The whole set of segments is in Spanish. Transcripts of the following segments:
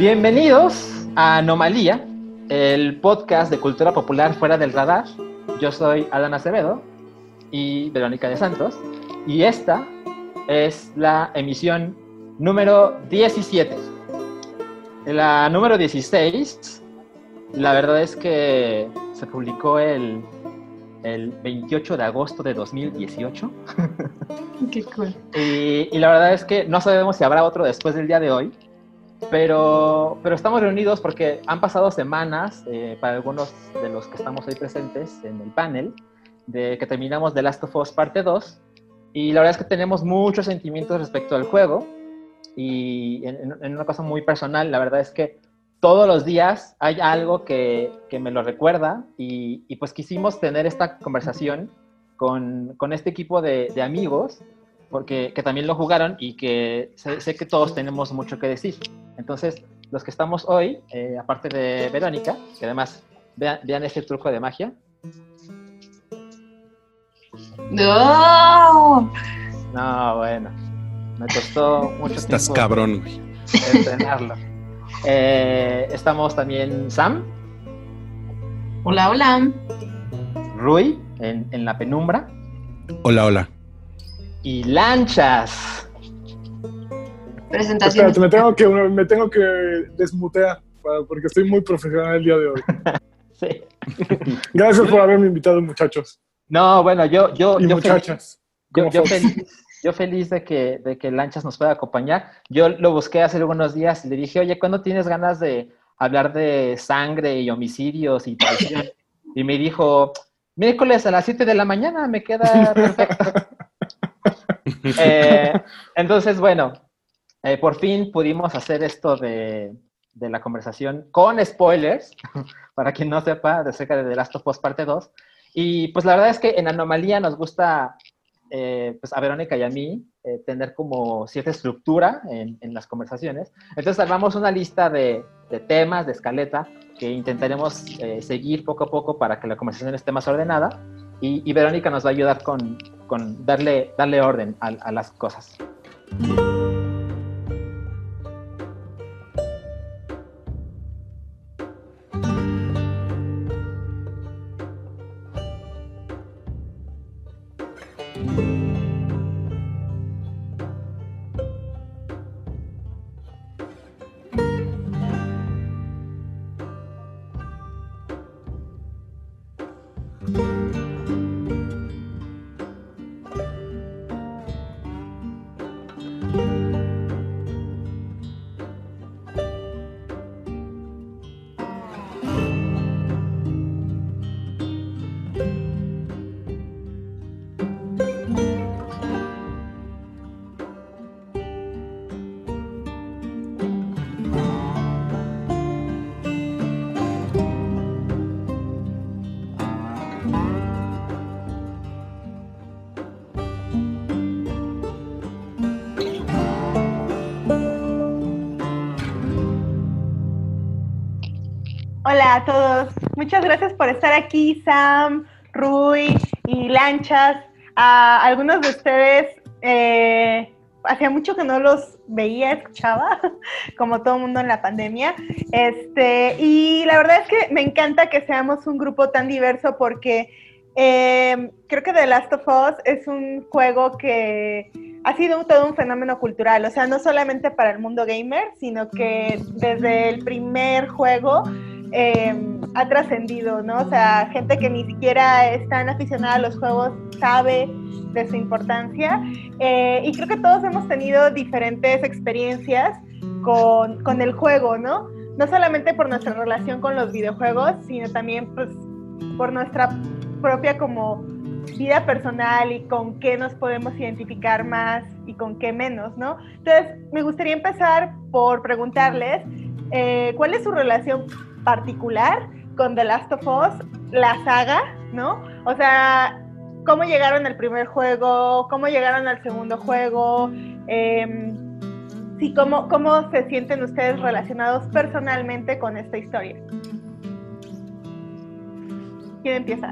Bienvenidos a Anomalía, el podcast de cultura popular fuera del radar. Yo soy Adán Acevedo y Verónica de Santos y esta es la emisión número 17. La número 16, la verdad es que se publicó el, el 28 de agosto de 2018. Qué cool. Y, y, la verdad es que no sabemos si habrá otro después del día de hoy, pero, pero estamos reunidos porque han pasado semanas eh, para algunos de los que estamos hoy presentes en el panel de que terminamos The Last of Us parte 2 y la verdad es que tenemos muchos sentimientos respecto al juego. Y en, en, una cosa muy personal, la verdad es que todos los días hay algo que, que me lo recuerda. Y, y, pues quisimos tener esta conversación con, con este equipo de, de, amigos porque que también lo jugaron y que sé, sé, que todos tenemos mucho que decir. Entonces, los que estamos hoy, eh, aparte de Verónica, que además vean, vean este truco de magia. ¡No! No, bueno. Me costó mucho Estás tiempo cabrón, güey. entrenarlo. Eh, estamos también Sam, Hola, hola. Rui, en, en la penumbra, Hola, hola. Y Lanchas. Presentación. Espérate, me tengo que, me tengo que desmutear para- porque estoy muy profesional el día de hoy. Sí. Gracias por haberme invitado, muchachos No, bueno, yo, yo, y yo, muchachas. Yo, como yo Fox. feliz, yo feliz de que, de que Lanchas nos pueda acompañar. Yo lo busqué hace algunos días y le dije, oye, ¿cuándo tienes ganas de hablar de sangre y homicidios y traición? Y me dijo, miércoles a las 7 de la mañana, me queda perfecto. Eh, entonces, bueno, eh, por fin pudimos hacer esto de, la conversación con spoilers, para quien no sepa, de cerca de The Last of Us Parte 2. Y pues la verdad es que en Anomalía nos gusta eh, pues a Verónica y a mí tener como cierta estructura en, las conversaciones. Entonces armamos una lista de, temas, de escaleta, que intentaremos seguir poco a poco para que la conversación esté más ordenada. Y Verónica nos va a ayudar con, con darle, darle orden a, a las cosas. Muchas gracias por estar aquí, Sam, Rui y Lanchas. A algunos de ustedes, eh, hacía mucho que no los veía, escuchaba, como todo mundo en la pandemia. Este, y la verdad es que me encanta que seamos un grupo tan diverso porque eh, creo que The Last of Us es un juego que ha sido todo un fenómeno cultural, o sea, no solamente para el mundo gamer, sino que desde el primer juego eh, ha trascendido, ¿no? O sea, gente que ni siquiera es tan aficionada a los juegos sabe de su importancia eh, y creo que todos hemos tenido diferentes experiencias con, con, el juego, ¿no? No solamente por nuestra relación con los videojuegos, sino también pues, por nuestra propia como vida personal y con qué nos podemos identificar más y con qué menos, ¿no? Entonces, me gustaría empezar por preguntarles eh, cuál es su relación particular con The Last of Us, la saga, ¿no? O sea, cómo llegaron al primer juego, cómo llegaron al segundo juego, eh, sí, cómo, cómo se sienten ustedes relacionados personalmente con esta historia. ¿Quién empieza?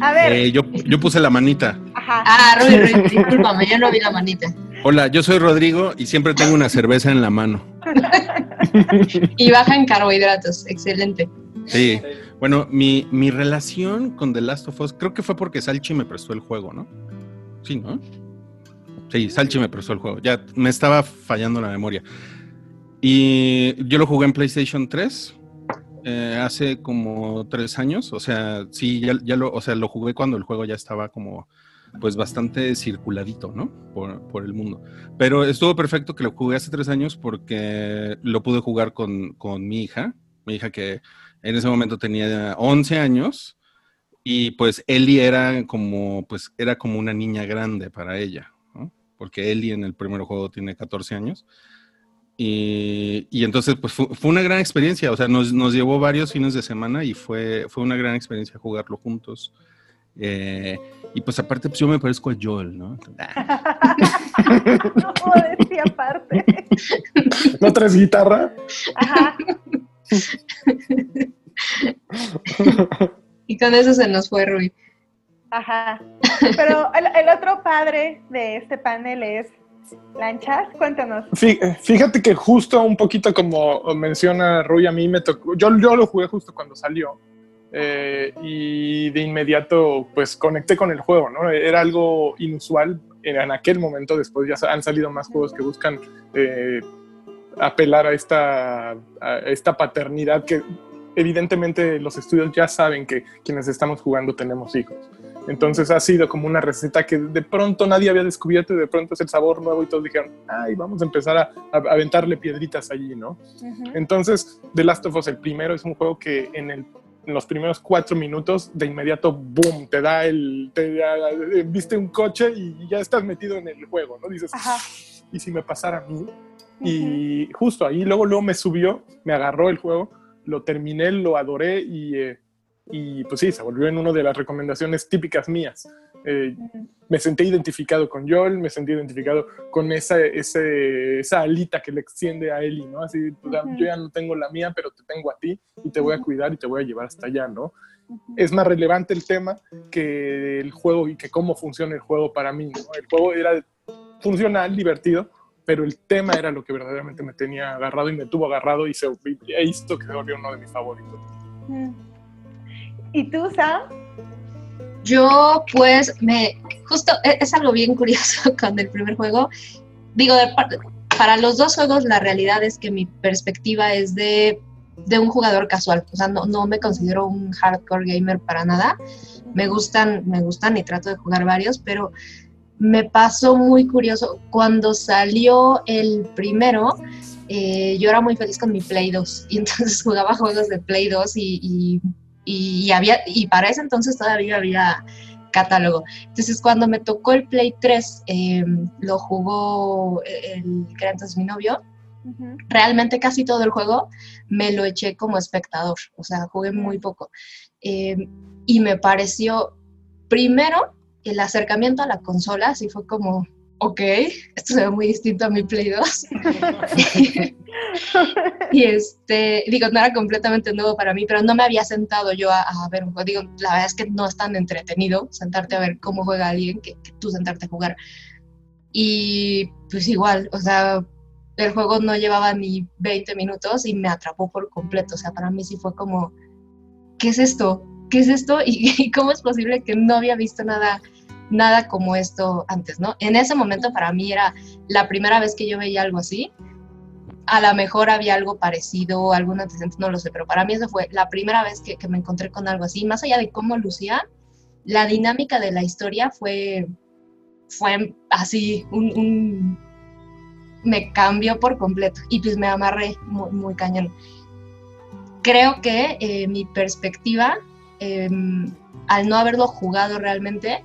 A ver, Eh, yo, yo puse la manita. ajá. Ah, Rui, Rui, discúlpame, yo no vi la manita. Hola, yo soy Rodrigo y siempre tengo una cerveza en la mano. Y baja en carbohidratos, excelente. Sí. Bueno, mi, mi relación con The Last of Us, creo que fue porque Salchi me prestó el juego, ¿no? Sí, ¿no? Sí, Salchi me prestó el juego. Ya me estaba fallando la memoria. Y yo lo jugué en PlayStation 3 eh, hace como tres años. O sea, sí, ya, ya lo, o sea, lo jugué cuando el juego ya estaba como pues bastante circuladito, ¿no? Por, por el mundo. Pero estuvo perfecto que lo jugué hace tres años porque lo pude jugar con, con mi hija, mi hija que en ese momento tenía 11 años y pues Ellie era como, pues era como una niña grande para ella, ¿no? Porque Ellie en el primer juego tiene 14 años. Y, y entonces, pues fue, una gran experiencia, o sea, nos, nos llevó varios fines de semana y fue, fue una gran experiencia jugarlo juntos. Eh, y pues aparte, pues yo me parezco a Joel, ¿no? No decir aparte. ¿No traes guitarra? Ajá. Y con eso se nos fue Rui. Ajá. Pero el, el otro padre de este panel es Lanchas. Cuéntanos. Fí- Fíjate que justo un poquito como menciona Rui, a mí me tocó, yo, yo lo jugué justo cuando salió eh, y de inmediato pues conecté con el juego, ¿no? Era algo inusual en, aquel momento, después ya han salido más juegos que buscan eh, apelar a esta, a esta paternidad que evidentemente los estudios ya saben que quienes estamos jugando tenemos hijos. Entonces ha sido como una receta que de pronto nadie había descubierto y de pronto es el sabor nuevo y todos dijeron, ay, vamos a empezar a, a aventarle piedritas allí, ¿no? Ujú. Entonces, The Last of Us, el primero, es un juego que en, el- en los primeros cuatro minutos, de inmediato, boom, te da el. Te da- eh, viste un coche y ya estás metido en el juego, ¿no? Dices, Ajá. ¿y si me pasara a mí? Y justo ahí, luego, luego me subió, me agarró el juego, lo terminé, lo adoré y, eh, y pues sí, se volvió en una de las recomendaciones típicas mías. Eh, me sentí identificado con Joel, me sentí identificado con esa, ese, esa alita que le extiende a Ellie, ¿no? Así, o sea, Ujú. yo ya no tengo la mía, pero te tengo a ti y te voy a cuidar y te voy a llevar hasta allá, ¿no? Ujú. Es más relevante el tema que el juego y que cómo funciona el juego para mí, ¿no? El juego era funcional, divertido, pero el tema era lo que verdaderamente me tenía agarrado y me tuvo agarrado y se e hizo que se volvió uno de mis favoritos. Ujú. ¿Y tú, Sam? Yo, pues, me. Justo, e- es algo bien curioso con el primer juego. Digo, para los dos juegos, la realidad es que mi perspectiva es de, de un jugador casual. O sea, no, no me considero un hardcore gamer para nada. Me gustan, me gustan y trato de jugar varios, pero me pasó muy curioso. Cuando salió el primero, eh, yo era muy feliz con mi Play 2 y entonces jugaba juegos de Play 2 y, y, y había, y para ese entonces todavía había catálogo. Entonces cuando me tocó el Play 3, eh, lo jugó el que era entonces mi novio, realmente casi todo el juego me lo eché como espectador, o sea, jugué muy poco. Eh, y me pareció, primero, el acercamiento a la consola, así fue como, ok, esto se ve muy distinto a mi Play 2. y este, digo, no era completamente nuevo para mí, pero no me había sentado yo a, a ver un juego. Digo, la verdad es que no es tan entretenido sentarte a ver cómo juega alguien que, que tú sentarte a jugar. Y pues igual, o sea, el juego no llevaba ni 20 minutos y me atrapó por completo. O sea, para mí sí fue como, ¿qué es esto? ¿Qué es esto? ¿Y, y cómo es posible que no había visto nada, nada como esto antes, ¿no? En ese momento para mí era la primera vez que yo veía algo así. A lo mejor había algo parecido, algún antecedente, no lo sé, pero para mí eso fue la primera vez que, me encontré con algo así. Más allá de cómo lucía, la dinámica de la historia fue, fue así, un, me cambió por completo y pues me amarré muy, muy cañón. Creo que eh, mi perspectiva, eh, al no haberlo jugado realmente,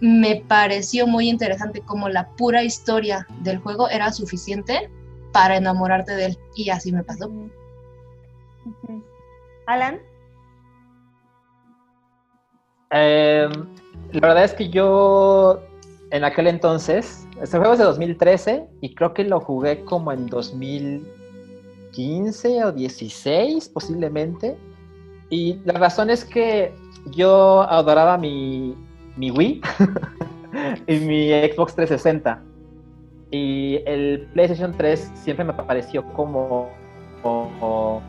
me pareció muy interesante como la pura historia del juego era suficiente para enamorarte de él y así me pasó. Alan. Eh, la verdad es que yo en aquel entonces, este juego es de 2013 y creo que lo jugué como en 2015 o 16 posiblemente. Y la razón es que yo adoraba mi, mi Wii y mi Xbox 360. Y el PlayStation 3 siempre me pareció como, como,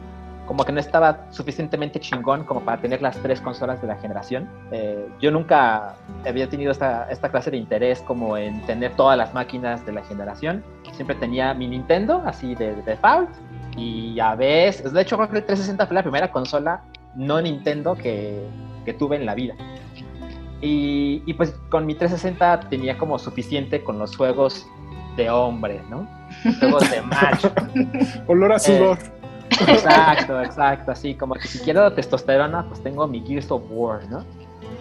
que no estaba suficientemente chingón como para tener las tres consolas de la generación. Eh, yo nunca había tenido esta, esta clase de interés como en tener todas las máquinas de la generación. Siempre tenía mi Nintendo, así de, de default. Y a veces, de hecho creo que el 360 fue la primera consola no Nintendo que, que tuve en la vida. Y, y, pues con mi 360 tenía como suficiente con los juegos de hombre, ¿no? Juegos de macho. Olor a sudor. Eh, exacto, exacto. Así como que si quiero testosterona, pues tengo mi Gears of War, ¿no?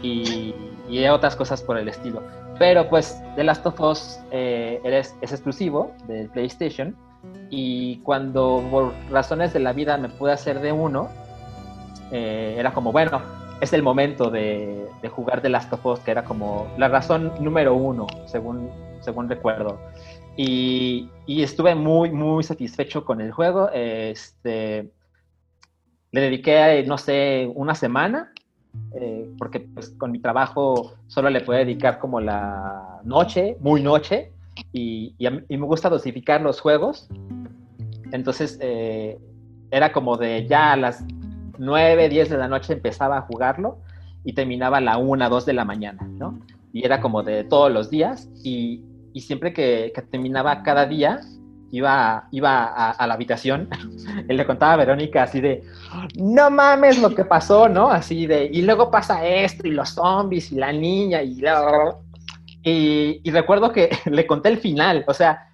Y, y otras cosas por el estilo. Pero pues The Last of Us eh, es, es exclusivo de PlayStation. Y cuando por razones de la vida me pude hacer de uno, eh, era como, bueno, es el momento de, jugar The Last of Us, que era como la razón número uno, según, según recuerdo. Y, y estuve muy, muy satisfecho con el juego. Este, le dediqué, no sé, una semana, eh, porque pues, con mi trabajo solo le puedo dedicar como la noche, muy noche, y, y, me gusta dosificar los juegos. Entonces, eh, era como de ya las 9, 10 de la noche empezaba a jugarlo y terminaba a la 1, 2 de la mañana, ¿no? Y era como de todos los días y, y siempre que, que, terminaba cada día iba, iba a, a, la habitación y le contaba a Verónica así de, no mames lo que pasó, ¿no? Así de, y luego pasa esto y los zombies y la niña y... Y, y recuerdo que le conté el final, o sea,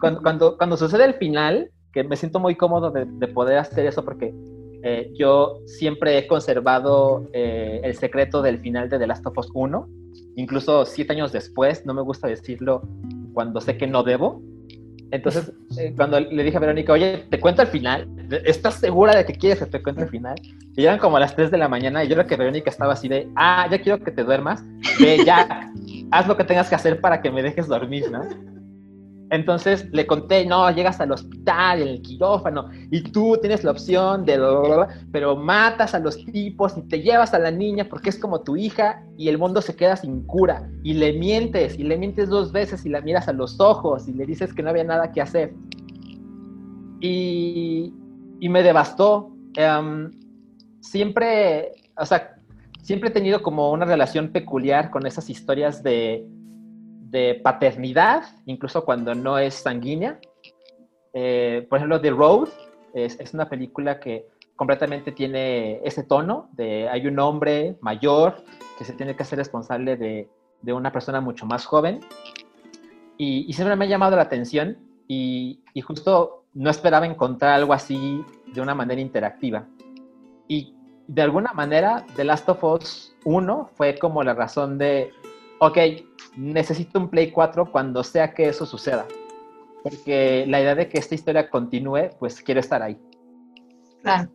cuando, cuando, cuando, sucede el final, que me siento muy cómodo de poder hacer eso porque eh, yo siempre he conservado eh, el secreto del final de The Last of Us 1, incluso siete años después, no me gusta decirlo cuando sé que no debo. Entonces, eh, cuando le dije a Verónica, oye, te cuento el final, ¿estás segura de que quieres que te cuente el final? Y eran como las 3 de la mañana y yo creo que Verónica estaba así de, ah, ya quiero que te duermas, ve, ya, haz lo que tengas que hacer para que me dejes dormir, ¿no? Entonces le conté, no, llegas al hospital, en el quirófano, y tú tienes la opción de, pero matas a los tipos y te llevas a la niña porque es como tu hija y el mundo se queda sin cura. Y le mientes, y le mientes dos veces y la miras a los ojos y le dices que no había nada que hacer. Y, y me devastó. Um, siempre, o sea, siempre he tenido como una relación peculiar con esas historias de de paternidad, incluso cuando no es sanguínea. Eh, por ejemplo, The Road es, es, una película que completamente tiene ese tono de hay un hombre mayor que se tiene que hacer responsable de, de una persona mucho más joven. Y, y, siempre me ha llamado la atención y, y justo no esperaba encontrar algo así de una manera interactiva. Y de alguna manera, The Last of Us 1 fue como la razón de, ok, necesito un Play 4 cuando sea que eso suceda. Porque la idea de que esta historia continúe, pues quiero estar ahí. Claro.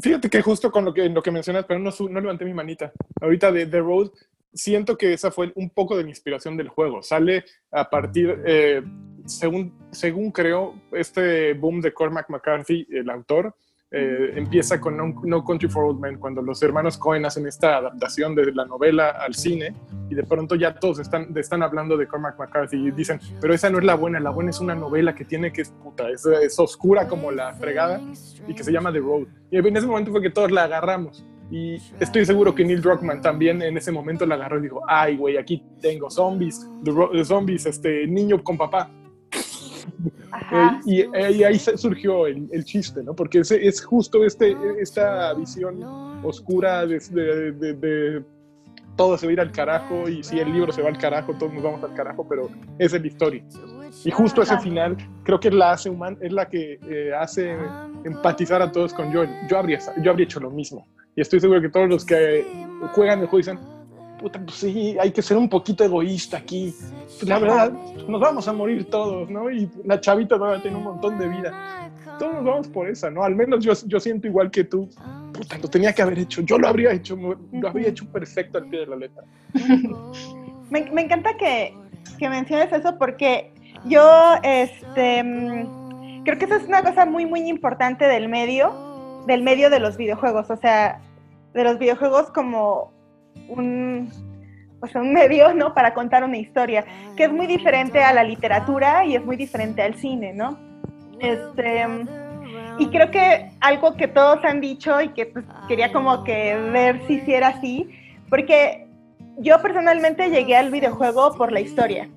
Fíjate que justo con lo que, lo que mencionas, pero no, no levanté mi manita. Ahorita de The Road, siento que esa fue un poco de la inspiración del juego. Sale a partir, eh, según, según creo, este boom de Cormac McCarthy, el autor, eh, empieza con no, Country for Old Men, cuando los hermanos Cohen hacen esta adaptación de la novela al cine y de pronto ya todos están, están hablando de Cormac McCarthy y dicen, pero esa no es la buena, la buena es una novela que tiene que es puta, es oscura como la fregada y que se llama The Road. Y en ese momento fue que todos la agarramos. Y estoy seguro que Neil Druckmann también en ese momento la agarró y dijo, ay, güey, aquí tengo zombies, the zombies, este niño con papá. Eh, y, y, ahí surgió el, el, chiste, ¿no? Porque es, es justo este, esta visión oscura de, de, de, de, todo se va a ir al carajo y si el libro se va al carajo, todos nos vamos al carajo, pero esa es la historia. Y justo ese final creo que es la hace humana, es la que eh, hace empatizar a todos con Joel. Yo habría, yo habría hecho lo mismo. Y estoy seguro que todos los que juegan el juego dicen, puta, pues sí, hay que ser un poquito egoísta aquí. Pues la verdad, nos vamos a morir todos, ¿no? Y la chavita todavía tiene un montón de vida. Todos vamos por esa, ¿no? Al menos yo, yo siento igual que tú. Puta, lo tenía que haber hecho. Yo lo habría hecho, lo habría hecho perfecto al pie de la letra. me, encanta que, que menciones eso porque yo, este, creo que esa es una cosa muy, muy importante del medio del medio de los videojuegos, o sea, de los videojuegos como un, pues un medio, ¿no? Para contar una historia, que es muy diferente a la literatura y es muy diferente al cine, ¿no? Este, y creo que algo que todos han dicho y que pues, quería como que ver si hiciera así, porque yo personalmente llegué al videojuego por la historia.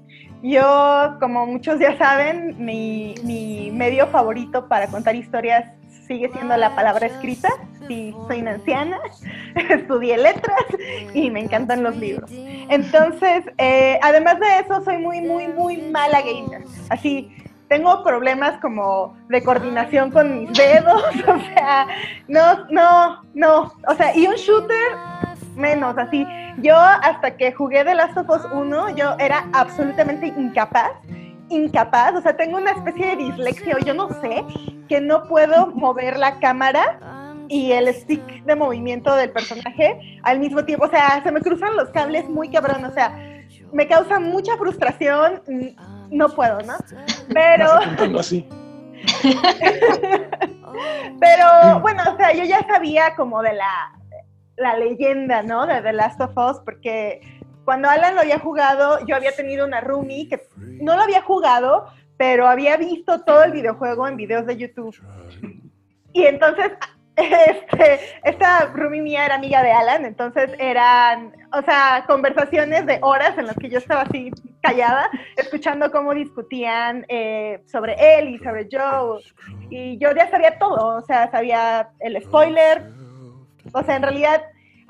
Yo, como muchos ya saben, mi, mi medio favorito para contar historias sigue siendo la palabra escrita. Sí, soy una anciana, estudié letras y me encantan los libros. Entonces, eh, además de eso, soy muy, muy, muy mala gamer. Así, tengo problemas como de coordinación con mis dedos, o sea, no, no, no, o sea, y un shooter menos, así. Yo hasta que jugué The Last of Us 1, yo era absolutamente incapaz, incapaz, o sea, tengo una especie de dislexia, o yo no sé, que no puedo mover la cámara y el stick de movimiento del personaje al mismo tiempo, o sea, se me cruzan los cables muy cabrón, o sea, me causa mucha frustración, no puedo, ¿no? Pero... así. Pero bueno, o sea, yo ya sabía como de la la leyenda, ¿no? De The Last of Us, porque cuando Alan lo había jugado, yo había tenido una roomie que no lo había jugado, pero había visto todo el videojuego en videos de YouTube. Y entonces, este, esta roomie mía era amiga de Alan, entonces eran, o sea, conversaciones de horas en las que yo estaba así callada, escuchando cómo discutían eh, sobre él y sobre Joe. Y yo ya sabía todo, o sea, sabía el spoiler, o sea, en realidad,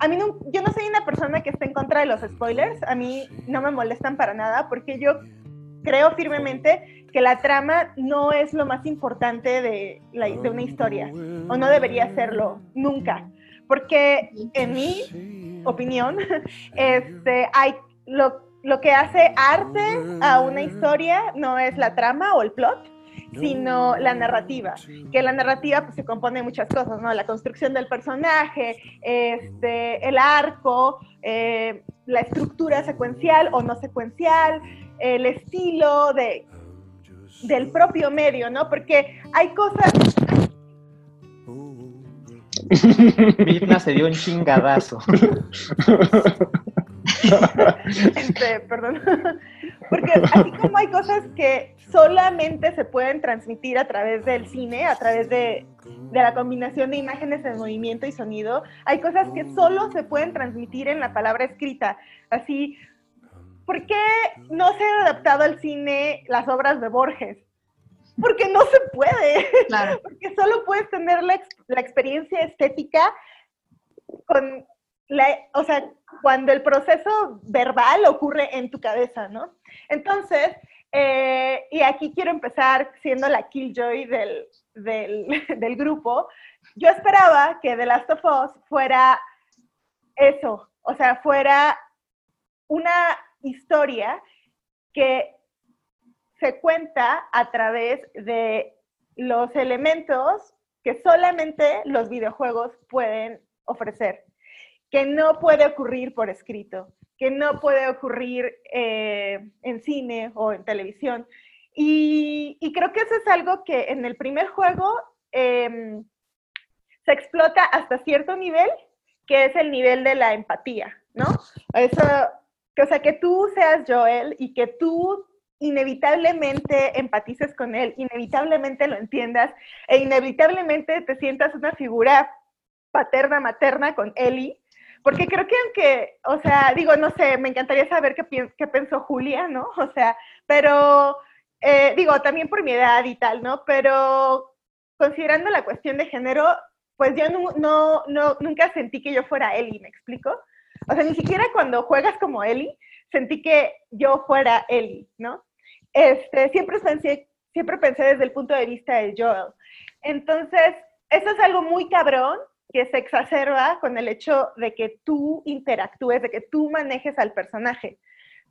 a mí no, yo no soy una persona que esté en contra de los spoilers, a mí no me molestan para nada porque yo creo firmemente que la trama no es lo más importante de, la, una historia, o no debería serlo nunca, porque en mi opinión, este, hay lo que hace arte a una historia no es la trama o el plot, sino la narrativa, que la narrativa pues, se compone de muchas cosas, ¿no? La construcción del personaje, este, el arco, eh, la estructura secuencial o no secuencial, el estilo de, del propio medio, ¿no? Porque hay cosas... Vidna se dio un chingadazo. Este, perdón. Porque así como hay cosas que solamente se pueden transmitir a través del cine, a través de, la combinación de imágenes en movimiento y sonido, hay cosas que solo se pueden transmitir en la palabra escrita. Así, ¿por qué no se han adaptado al cine las obras de Borges? Porque no se puede. Claro. Porque solo puedes tener la, la experiencia estética con la, o sea, cuando el proceso verbal ocurre en tu cabeza, ¿no? Entonces, eh, y aquí quiero empezar siendo la killjoy del, del, del grupo, yo esperaba que The Last of Us fuera eso, o sea, fuera una historia que se cuenta a través de los elementos que solamente los videojuegos pueden ofrecer que no puede ocurrir por escrito, que no puede ocurrir eh, en cine o en televisión. Y, creo que eso es algo que en el primer juego em, se explota hasta cierto nivel, que es el nivel de la empatía, ¿no? Eso, o sea, que tú seas Joel y que tú inevitablemente empatices con él, inevitablemente lo entiendas e inevitablemente te sientas una figura paterna, materna con Ellie, porque creo que aunque, o sea, digo, no sé, me encantaría saber qué, qué pensó Julia, ¿no? O sea, pero, eh, digo, también por mi edad y tal, ¿no? Pero considerando la cuestión de género, pues yo no, no, nunca sentí que yo fuera Ellie, ¿me explico? O sea, ni siquiera cuando juegas como Ellie, sentí que yo fuera Ellie, ¿no? Este, siempre pensé, siempre pensé desde el punto de vista de Joel. Entonces, eso es algo muy cabrón que se exacerba con el hecho de que tú interactúes, de que tú manejes al personaje.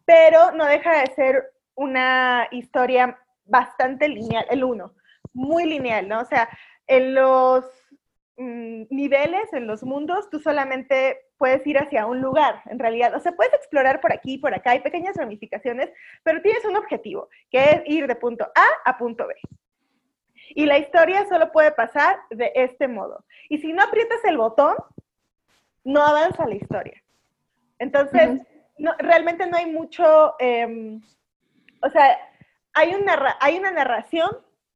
Pero no deja de ser una historia bastante lineal, el uno, muy lineal, ¿no? O sea, en los mm, niveles, en los mundos, tú solamente puedes ir hacia un lugar, en realidad. O sea, puedes explorar por aquí, por acá, hay pequeñas ramificaciones, pero tienes un objetivo, que es ir de punto A a punto B. Y la historia solo puede pasar de este modo. Y si no aprietas el botón, no avanza la historia. Entonces, no, realmente no hay mucho, em, o sea, hay, un hay una narración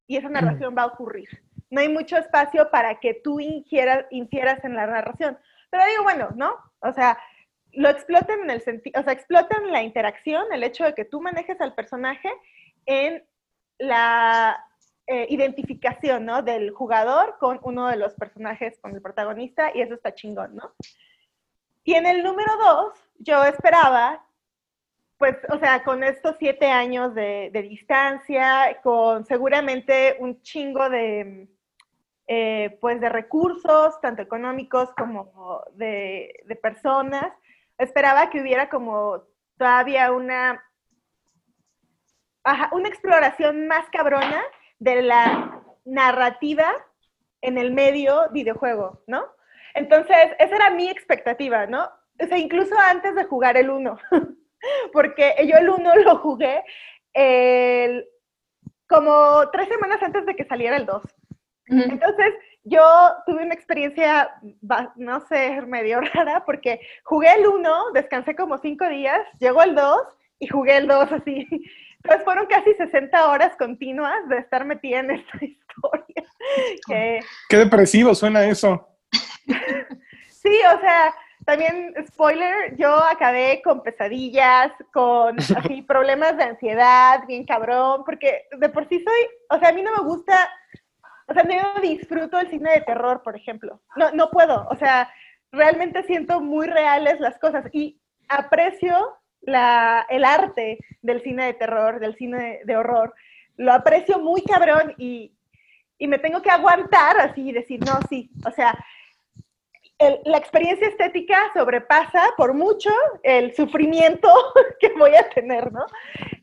y esa narración va a ocurrir. No hay mucho espacio para que tú ingieras, infieras en la narración. Pero digo, bueno, ¿no? O sea, lo explotan en el sentido, o sea, explotan la interacción, el hecho de que tú manejes al personaje en la eh, identificación, ¿no? Del jugador con uno de los personajes, con el protagonista, y eso está chingón, ¿no? Y en el número dos, yo esperaba, pues, o sea, con estos siete años de, distancia, con seguramente un chingo de, eh, pues, de recursos, tanto económicos como de, de personas, esperaba que hubiera como todavía una, una exploración más cabrona de la narrativa en el medio videojuego, ¿no? Entonces, esa era mi expectativa, ¿no? O sea, incluso antes de jugar el 1, porque yo el 1 lo jugué como tres semanas antes de que saliera el 2. Entonces, yo tuve una experiencia, no sé, medio rara, porque jugué el 1, descansé como cinco días, llegó el 2 y jugué el 2 así. Entonces fueron casi 60 horas continuas de estar metida en esta historia. Qué depresivo suena eso. sí, o sea, también, spoiler, yo acabé con pesadillas, con así problemas de ansiedad, bien cabrón, porque de por sí soy, o sea, a mí no me gusta o sea, no disfruto el cine de terror, por ejemplo. No, no puedo. O sea, realmente siento muy reales las cosas y aprecio la, el arte del cine de terror, del cine de, horror. Lo aprecio muy cabrón y, y, me tengo que aguantar así y decir, no, sí. O sea, la experiencia estética sobrepasa por mucho el sufrimiento que voy a tener, ¿no?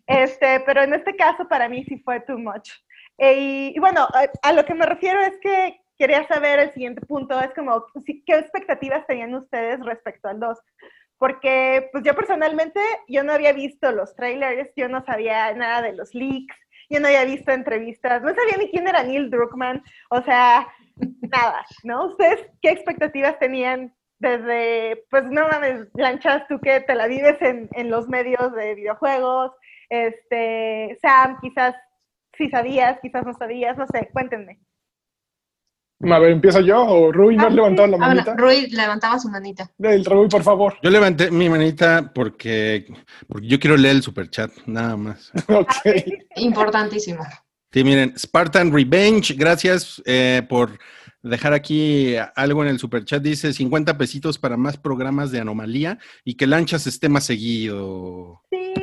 Este, pero en este caso para mí sí fue too much. Eh, y, bueno, a, lo que me refiero es que quería saber el siguiente punto, es como, ¿qué expectativas tenían ustedes respecto al 2? Porque pues yo personalmente, yo no había visto los trailers, yo no sabía nada de los leaks, yo no había visto entrevistas, no sabía ni quién era Neil Druckmann, o sea, nada, ¿no? ¿Ustedes qué expectativas tenían desde, pues no mames, Lanchas, tú que te la vives en, en los medios de videojuegos, este, Sam, quizás si sabías, quizás no sabías, no sé, cuéntenme. A ver, ¿empiezo yo o Rui no has ah, levantado la manita? Rui levantaba su manita. El Rui, por favor. Yo levanté mi manita porque, porque yo quiero leer el superchat, nada más. ok. Importantísimo. Sí, miren, Spartan Revenge, gracias eh, por dejar aquí algo en el superchat. Dice 50 pesitos para más programas de anomalía y que Lanchas esté más seguido. Sí.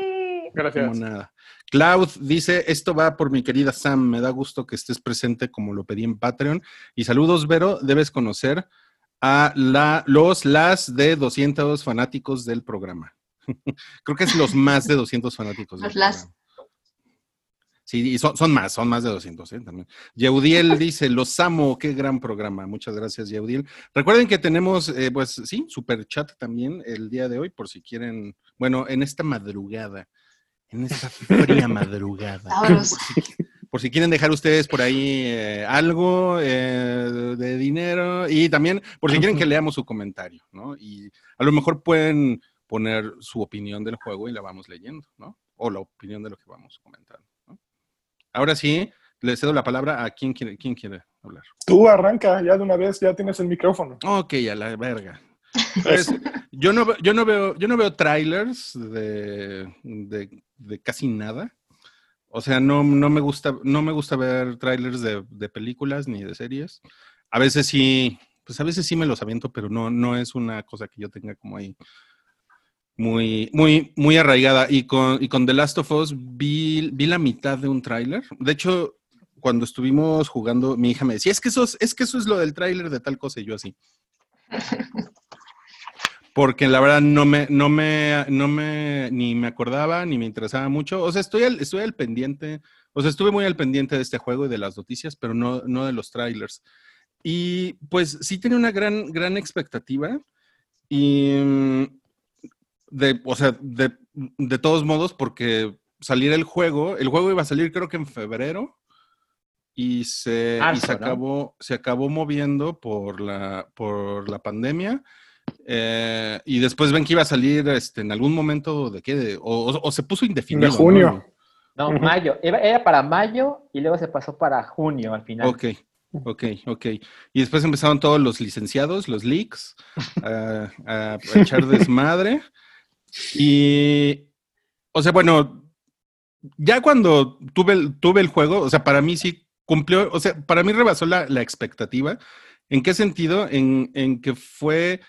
Gracias. Como nada. Cloud dice, esto va por mi querida Sam, me da gusto que estés presente como lo pedí en Patreon. Y saludos, Vero, debes conocer a la, los, las de 200 fanáticos del programa. Creo que es los más de 200 fanáticos. Los las. Sí, y son, son, más, son más de 200 ¿eh? también. Yeudiel dice, los amo, qué gran programa. Muchas gracias, Yeudiel. Recuerden que tenemos, eh, pues sí, super chat también el día de hoy, por si quieren, bueno, en esta madrugada en esta fría madrugada. Por si, quieren dejar ustedes por ahí eh, algo eh, de dinero y también por si quieren que leamos su comentario, ¿no? Y a lo mejor pueden poner su opinión del juego y la vamos leyendo, ¿no? O la opinión de lo que vamos comentando, ¿no? Ahora sí, le cedo la palabra a quien quiere, quién quiere hablar. Tú arranca, ya de una vez, ya tienes el micrófono. Ok, a la verga. Pues, yo, no, yo, no veo, yo no veo trailers de, de, casi nada. O sea, no, no, me gusta, no me gusta ver trailers de, de, películas ni de series. A veces sí, pues a veces sí me los aviento, pero no, no es una cosa que yo tenga como ahí muy, muy, muy arraigada. Y con, y con The Last of Us vi, vi la mitad de un tráiler. De hecho, cuando estuvimos jugando, mi hija me decía, es que eso es, es que eso es lo del tráiler de tal cosa, y yo así. porque la verdad no me, no me, no me, ni me acordaba, ni me interesaba mucho. O sea, estoy al, estoy al pendiente, o sea, estuve muy al pendiente de este juego y de las noticias, pero no, no de los trailers. Y pues sí tenía una gran, gran expectativa. Y de, o sea, de, de todos modos, porque salir el juego, el juego iba a salir creo que en febrero, y se, y Marzo, se ¿no? acabó, se acabó moviendo por la, por la pandemia. Eh, y después ven que iba a salir este, en algún momento de qué, de- o, o- o se puso indefinido. De junio. ¿no? Mayo. Era, era para mayo y luego se pasó para junio al final. Ok, ok, ok. Y después empezaron todos los licenciados, los leaks, a, a echar desmadre. Y, o sea, bueno, ya cuando tuve el, tuve el juego, o sea, para mí sí cumplió, o sea, para mí rebasó la, la expectativa. ¿En qué sentido? En, en que fue,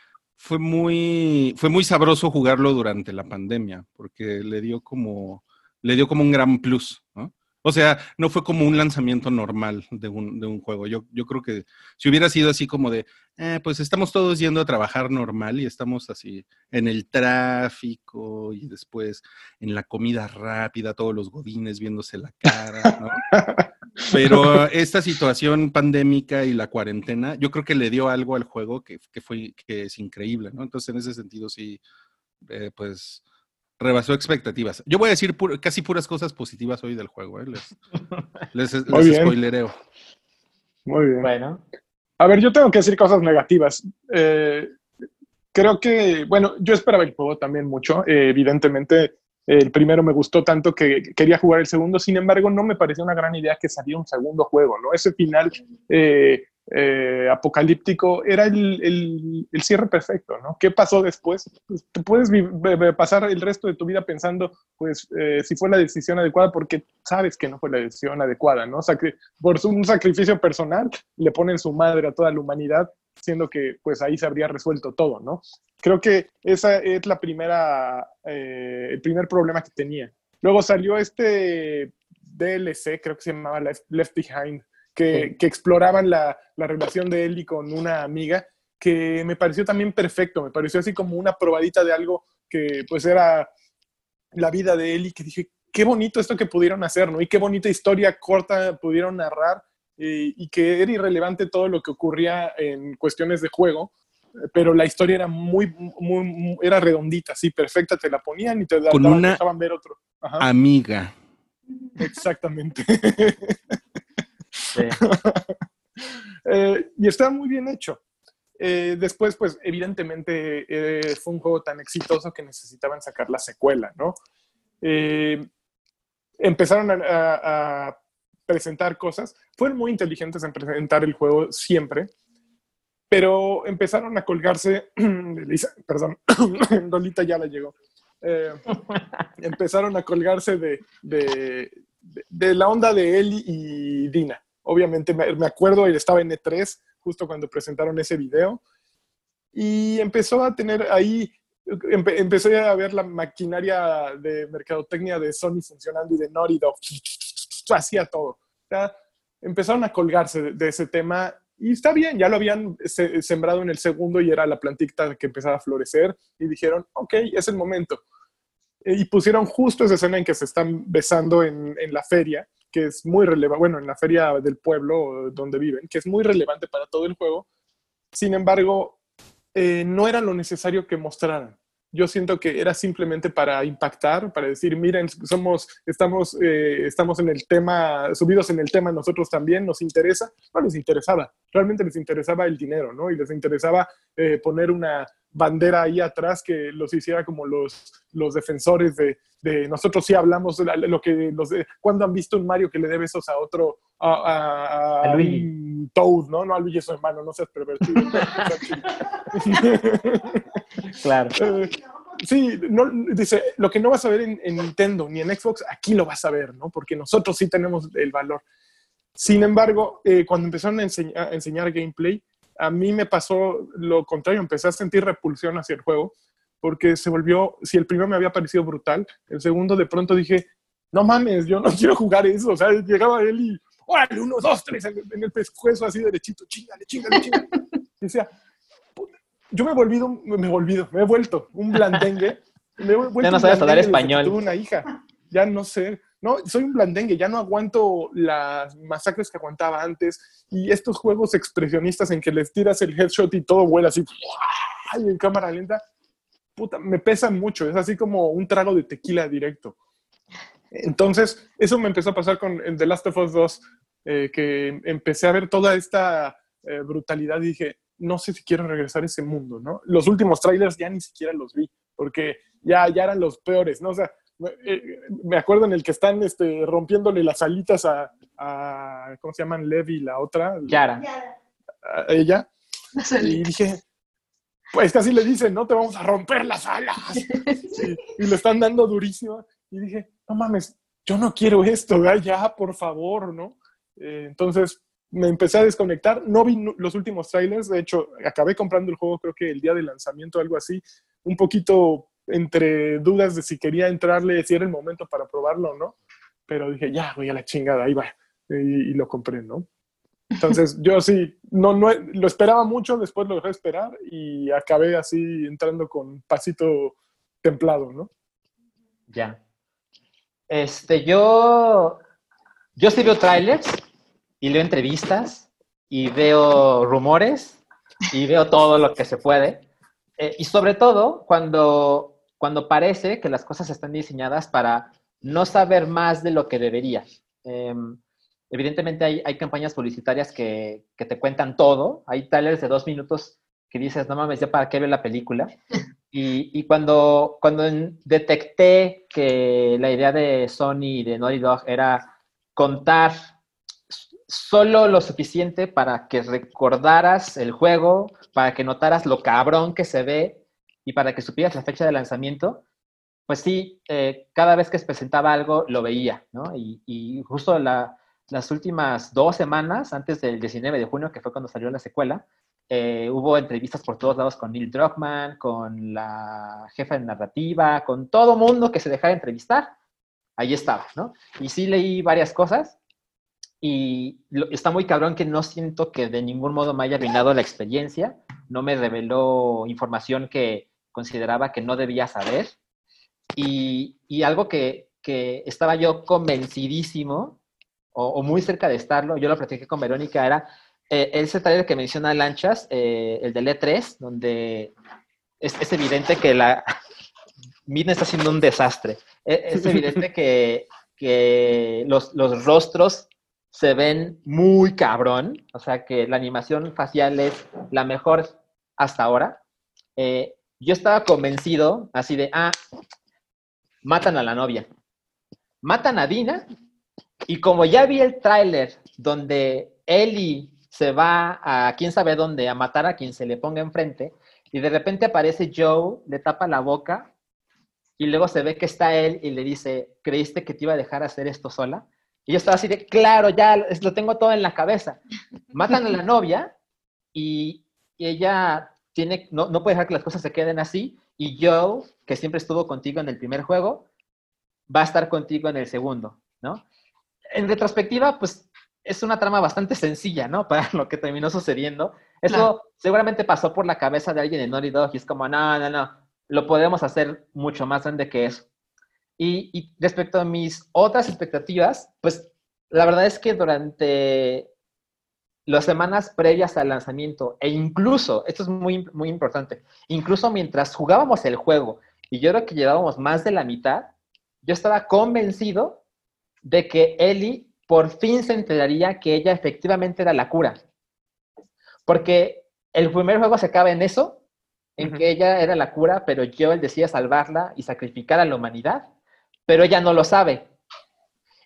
fue, muy, fue muy sabroso jugarlo durante la pandemia, porque le dio como, le dio como un gran plus, ¿no? O sea, no fue como un lanzamiento normal de un, de un juego. Yo, yo creo que si hubiera sido así como de, eh, pues estamos todos yendo a trabajar normal y estamos así en el tráfico y después en la comida rápida, todos los godines viéndose la cara, ¿no? Pero esta situación pandémica y la cuarentena, yo creo que le dio algo al juego que, que fue, que es increíble, ¿no? Entonces, en ese sentido, sí, eh, pues rebasó expectativas. Yo voy a decir pu- casi puras cosas positivas hoy del juego, ¿eh? Les, les, Muy les bien. spoilereo. Muy bien. Bueno, A ver, yo tengo que decir cosas negativas. Eh, creo que, bueno, yo esperaba el juego también mucho. Eh, evidentemente, el primero me gustó tanto que quería jugar el segundo. Sin embargo, no me pareció una gran idea que saliera un segundo juego, ¿no? Ese final eh, eh, apocalíptico era el, cierre perfecto, ¿no? ¿Qué pasó después? Pues, puedes pasar el resto de tu vida pensando, pues, eh, si fue la decisión adecuada, porque sabes que no fue la decisión adecuada, ¿no? Sacri- por un sacrificio personal, le ponen su madre a toda la humanidad, siendo que, pues, ahí se habría resuelto todo, ¿no? Creo que esa es la primera, eh, el primer problema que tenía. Luego salió este DLC, creo que se llamaba Left Behind, que, Sí. que exploraban la, la relación de Ellie con una amiga, que me pareció también perfecto, me pareció así como una probadita de algo que pues era la vida de Ellie, que dije, qué bonito esto que pudieron hacer, ¿no? Y qué bonita historia corta pudieron narrar eh, y que era irrelevante todo lo que ocurría en cuestiones de juego, pero la historia era muy, muy, muy- era redondita, sí, perfecta, te la ponían y te Con daban- una- dejaban ver otro. Ajá, Amiga. exactamente. sí. Eh, y está muy bien hecho. Eh, después, pues, evidentemente eh, fue un juego tan exitoso que necesitaban sacar la secuela, ¿no? Empezaron a, a- a presentar cosas. Fueron muy inteligentes en presentar el juego siempre, pero empezaron a colgarse. Lisa- perdón, Lolita ya la llegó. Empezaron a colgarse de, de, de- de la onda de Eli y Dina. Obviamente me, acuerdo, él estaba en E3 justo cuando presentaron ese video y empezó a tener ahí, empe- empecé a ver la maquinaria de mercadotecnia de Sony funcionando y de Naughty Dog. Hacía todo. Empezaron a colgarse de, ese tema y está bien, ya lo habían se- sembrado en el segundo y era la plantita que empezaba a florecer y dijeron, ok, es el momento. Eh, Y pusieron justo esa escena en que se están besando en la feria, que es muy relevante, bueno, en la feria del pueblo donde viven, que es muy relevante para todo el juego. Sin embargo, eh, no era lo necesario que mostraran. Yo siento que era simplemente para impactar, para decir, miren, somos, estamos, eh, estamos en el tema, subidos en el tema nosotros también, nos interesa. No les interesaba, realmente les interesaba el dinero, ¿no? Y les interesaba eh, poner una bandera ahí atrás que los hiciera como los, los defensores de, de nosotros sí hablamos la- lo que los de, cuando han visto un Mario que le dé besos a otro a, a- a A Luigi. un Toad, ¿no? No a Luigi su hermano, no seas pervertido. Claro. Eh, sí, no, dice, lo que no vas a ver en, en Nintendo ni en Xbox, aquí lo vas a ver, ¿no? Porque nosotros sí tenemos el valor. Sin embargo, eh, cuando empezaron a enseñar gameplay, a mí me pasó lo contrario, empecé a sentir repulsión hacia el juego, porque se volvió, si el primero me había parecido brutal, el segundo de pronto dije, no mames, yo no quiero jugar eso, o sea, llegaba él y, órale, uno, dos, tres, en, en el pescuezo así derechito, chingale, chingale, chingale. Y decía, yo me he volvido, me he volvido, me he vuelto un blandengue. Me he vuelto Ya no sabes hablar español. Tuve una hija. Ya no sé. No, soy un blandengue, ya no aguanto las masacres que aguantaba antes y estos juegos expresionistas en que les tiras el headshot y todo vuela así y en cámara lenta, puta, me pesa mucho, es así como un trago de tequila directo. Entonces, eso me empezó a pasar con el The Last of Us 2. eh, que empecé a ver toda esta eh, brutalidad y dije, no sé si quiero regresar a ese mundo, ¿no? Los últimos trailers ya ni siquiera los vi, porque ya, ya eran los peores, ¿no? O sea, me acuerdo en el que están este, rompiéndole las alitas a, a, ¿cómo se llaman? Levi, la otra. Yara. A ella. Y dije, pues casi le dicen, no te vamos a romper las alas. Sí, y le están dando durísimo. Y dije, no mames, yo no quiero esto, ¿verdad? ya, por favor, ¿no? Eh, entonces me empecé a desconectar. No vi los últimos trailers. De hecho, acabé comprando el juego, creo que el día de lanzamiento, algo así. Un poquito entre dudas de si quería entrarle, si era el momento para probarlo o no. Pero dije, ya, voy a la chingada, ahí va. Y, y lo compré, ¿no? Entonces, yo sí, no, no, lo esperaba mucho, después lo dejé esperar y acabé así entrando con pasito templado, ¿no? Ya. Este, yo, yo sí veo trailers y leo entrevistas y veo rumores y veo todo lo que se puede. Eh, y sobre todo cuando, cuando parece que las cosas están diseñadas para no saber más de lo que debería. Eh, evidentemente hay, hay campañas publicitarias que, que, te cuentan todo. Hay trailers de dos minutos que dices, no mames, ya para qué veo la película. Y, y, cuando, cuando detecté que la idea de Sony y de Naughty Dog era contar solo lo suficiente para que recordaras el juego, para que notaras lo cabrón que se ve y para que supieras la fecha de lanzamiento, pues sí, eh, cada vez que se presentaba algo lo veía, ¿no? Y, y justo la, las últimas dos semanas, antes del 19 de junio, que fue cuando salió la secuela, eh, hubo entrevistas por todos lados con Neil Druckmann, con la jefa de narrativa, con todo mundo que se dejara entrevistar. Ahí estaba, ¿no? Y sí leí varias cosas y lo, está muy cabrón que no siento que de ningún modo me haya arruinado la experiencia. No me reveló información que consideraba que no debía saber. Y, y algo que, que estaba yo convencidísimo o, o, muy cerca de estarlo, yo lo platiqué con Verónica, era eh, ese trailer que menciona Lanchas, eh, el del E3, donde es, es evidente que la... Midna está haciendo un desastre. Es, es evidente que, que los, los, rostros se ven muy cabrón, o sea que la animación facial es la mejor hasta ahora. Eh, yo estaba convencido así de, ah, matan a la novia, matan a Dina y como ya vi el tráiler donde Ellie se va a quién sabe dónde a matar a quien se le ponga enfrente y de repente aparece Joe, le tapa la boca y luego se ve que está él y le dice, ¿creíste que te iba a dejar hacer esto sola? Y yo estaba así de, claro, ya lo tengo todo en la cabeza. Matan a la novia y, y ella tiene, no, no puede dejar que las cosas se queden así y Joe, que siempre estuvo contigo en el primer juego, va a estar contigo en el segundo, ¿no? en retrospectiva, pues es una trama bastante sencilla, ¿no? Para lo que terminó sucediendo. Eso claro. seguramente pasó por la cabeza de alguien en Naughty Dog y es como, no, no, no, lo podemos hacer mucho más grande que eso. Y, y respecto a mis otras expectativas, pues la verdad es que durante las semanas previas al lanzamiento e incluso, esto es muy, muy importante, incluso mientras jugábamos el juego y yo creo que llevábamos más de la mitad, yo estaba convencido de que Ellie por fin se enteraría que ella efectivamente era la cura. Porque el primer juego se acaba en eso, en uh -huh. que ella era la cura, pero Joel decía salvarla y sacrificar a la humanidad, pero ella no lo sabe.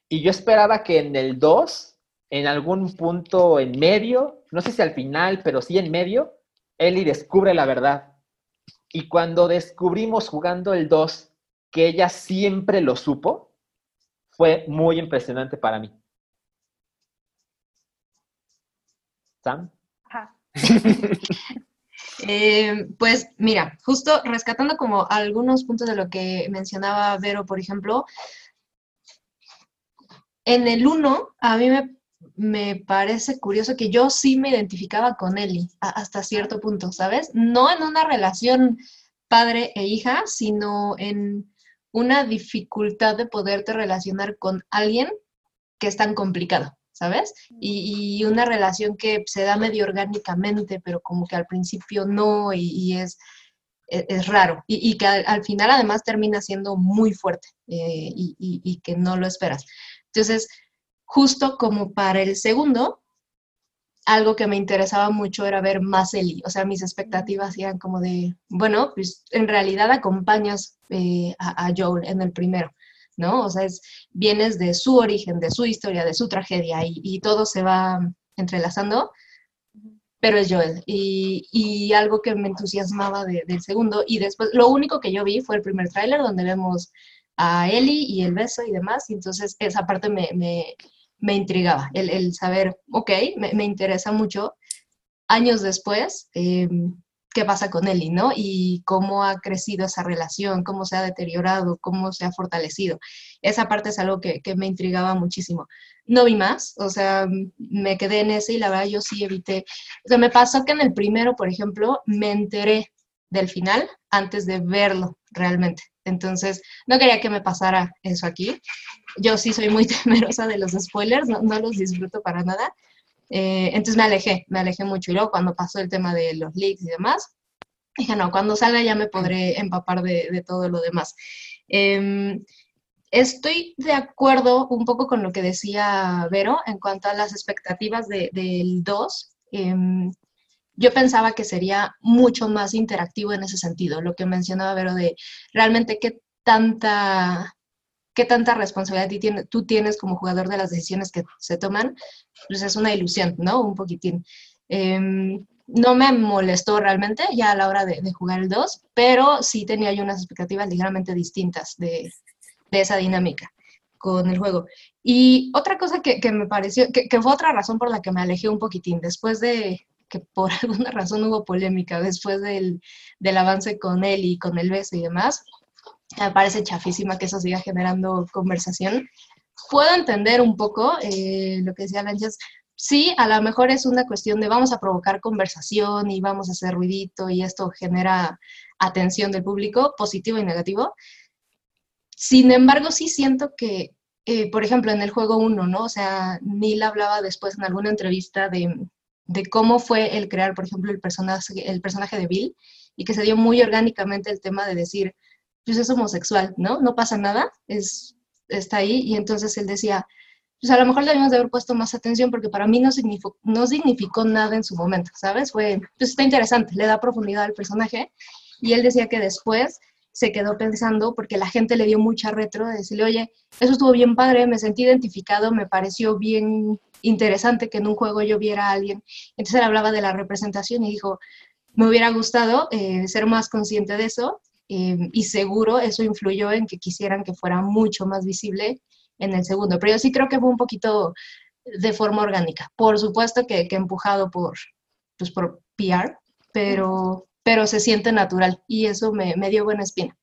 Y yo esperaba que en el 2, en algún punto en medio, no sé si al final, pero sí en medio, Ellie descubre la verdad. Y cuando descubrimos jugando el 2 que ella siempre lo supo, fue muy impresionante para mí. ¿Sam? eh, pues mira, justo rescatando como algunos puntos de lo que mencionaba Vero, por ejemplo, en el 1 a mí me, me, parece curioso que yo sí me identificaba con Ellie a, hasta cierto punto, ¿sabes? No en una relación padre e hija, sino en una dificultad de poderte relacionar con alguien que es tan complicado, ¿sabes? Y, una relación que se da medio orgánicamente, pero como que al principio no, y, es, es, es, raro. Y, que al, al, final además termina siendo muy fuerte eh, y, que no lo esperas. Entonces, justo como para el segundo, algo que me interesaba mucho era ver más Ellie. O sea, mis expectativas eran como de, bueno, pues en realidad acompañas eh, a, a, Joel en el primero, ¿no? O sea, es, vienes de su origen, de su historia, de su tragedia y, y todo se va entrelazando, pero es Joel. Y, y algo que me entusiasmaba de, del segundo, y después, lo único que yo vi fue el primer tráiler donde vemos a Ellie y el beso y demás, y entonces esa parte me, me, me intrigaba, el, saber, ok, me, interesa mucho, años después, eh, qué pasa con Ellie, ¿no? Y cómo ha crecido esa relación, cómo se ha deteriorado, cómo se ha fortalecido. Esa parte es algo que, que, me intrigaba muchísimo. No vi más, o sea, me quedé en ese y la verdad yo sí evité. O sea, me pasó que en el primero, por ejemplo, me enteré del final antes de verlo realmente. Entonces, no quería que me pasara eso aquí. Yo sí soy muy temerosa de los spoilers, no, los disfruto para nada. Eh, entonces me alejé, me alejé mucho. Y luego cuando pasó el tema de los leaks y demás, dije, no, cuando salga ya me podré empapar de, todo lo demás. Eh, estoy de acuerdo un poco con lo que decía Vero en cuanto a las expectativas de, del 2. Eh, yo pensaba que sería mucho más interactivo en ese sentido, lo que mencionaba Vero de realmente qué tanta qué tanta responsabilidad tú tienes como jugador de las decisiones que se toman, pues es una ilusión, ¿no? Un poquitín. Eh, no me molestó realmente ya a la hora de, jugar el 2, pero sí tenía yo unas expectativas ligeramente distintas de, esa dinámica con el juego. Y otra cosa que, me pareció, que, que, fue otra razón por la que me alejé un poquitín, después de que por alguna razón hubo polémica, después del, del avance con él y con el beso y demás, me parece chafísima que eso siga generando conversación. Puedo entender un poco eh, lo que decía Lanchas. Sí, a lo mejor es una cuestión de vamos a provocar conversación y vamos a hacer ruidito y esto genera atención del público, positivo y negativo. Sin embargo, sí siento que, eh, por ejemplo, en el juego 1, ¿no? O sea, Neil hablaba después en alguna entrevista de, de cómo fue el crear, por ejemplo, el personaje, el personaje de Bill y que se dio muy orgánicamente el tema de decir, pues es homosexual, ¿no? No pasa nada, es, está ahí. Y entonces él decía, pues a lo mejor debemos de haber puesto más atención porque para mí no significó, no significó nada en su momento, ¿sabes? Fue, pues está interesante, le da profundidad al personaje. Y él decía que después se quedó pensando porque la gente le dio mucha retro de decirle, oye, eso estuvo bien padre, me sentí identificado, me pareció bien interesante que en un juego yo viera a alguien. Entonces él hablaba de la representación y dijo, me hubiera gustado eh, ser más consciente de eso eh, y seguro eso influyó en que quisieran que fuera mucho más visible en el segundo. Pero yo sí creo que fue un poquito de forma orgánica. Por supuesto que, que empujado por, pues por PR, pero, pero se siente natural y eso me, me dio buena espina.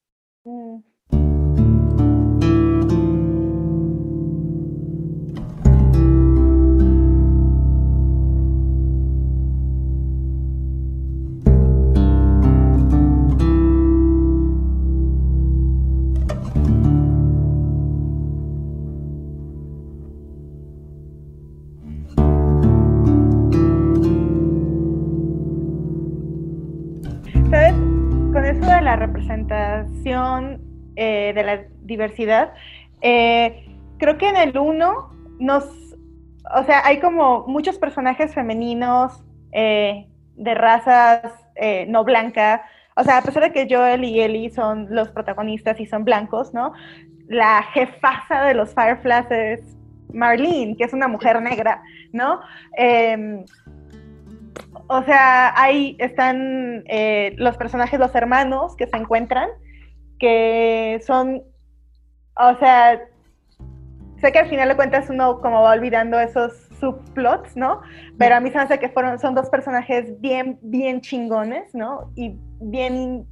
Mm. Eh, de la diversidad, eh, creo que en el 1 nos, o sea, hay como muchos personajes femeninos eh, de razas no blancas, o sea, a pesar de que Joel y Ellie son los protagonistas y son blancos, ¿no? La jefaza de los Fireflies es Marlene, que es una mujer negra, ¿no? Eh, o sea, ahí están los personajes, los hermanos que se encuentran, que son, o sea, sé que al final de cuentas uno como va olvidando esos subplots, ¿no? Pero a mí se me hace que fueron, son dos personajes bien, bien chingones, ¿no? Y bien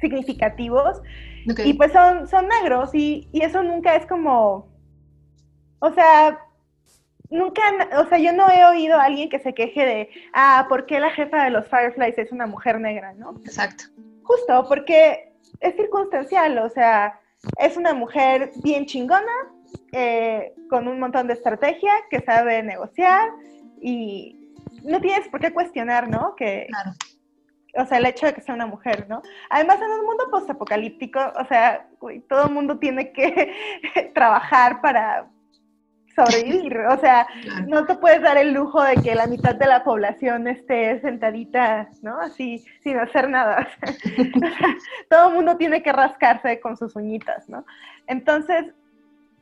significativos. Okay. Y pues son, son negros y, y eso nunca es como, o sea, nunca, o sea, yo no he oído a alguien que se queje de, ah, ¿por qué la jefa de los Fireflies es una mujer negra, no? Exacto. Justo, porque es circunstancial, o sea, es una mujer bien chingona, eh, con un montón de estrategia, que sabe negociar y no tienes por qué cuestionar, ¿no? Que, claro. O sea, el hecho de que sea una mujer, ¿no? Además, en un mundo postapocalíptico, o sea, todo el mundo tiene que trabajar para sobrevivir. O sea, no te puedes dar el lujo de que la mitad de la población esté sentadita, ¿no? Así, sin hacer nada. O sea, todo el mundo tiene que rascarse con sus uñitas, ¿no? Entonces,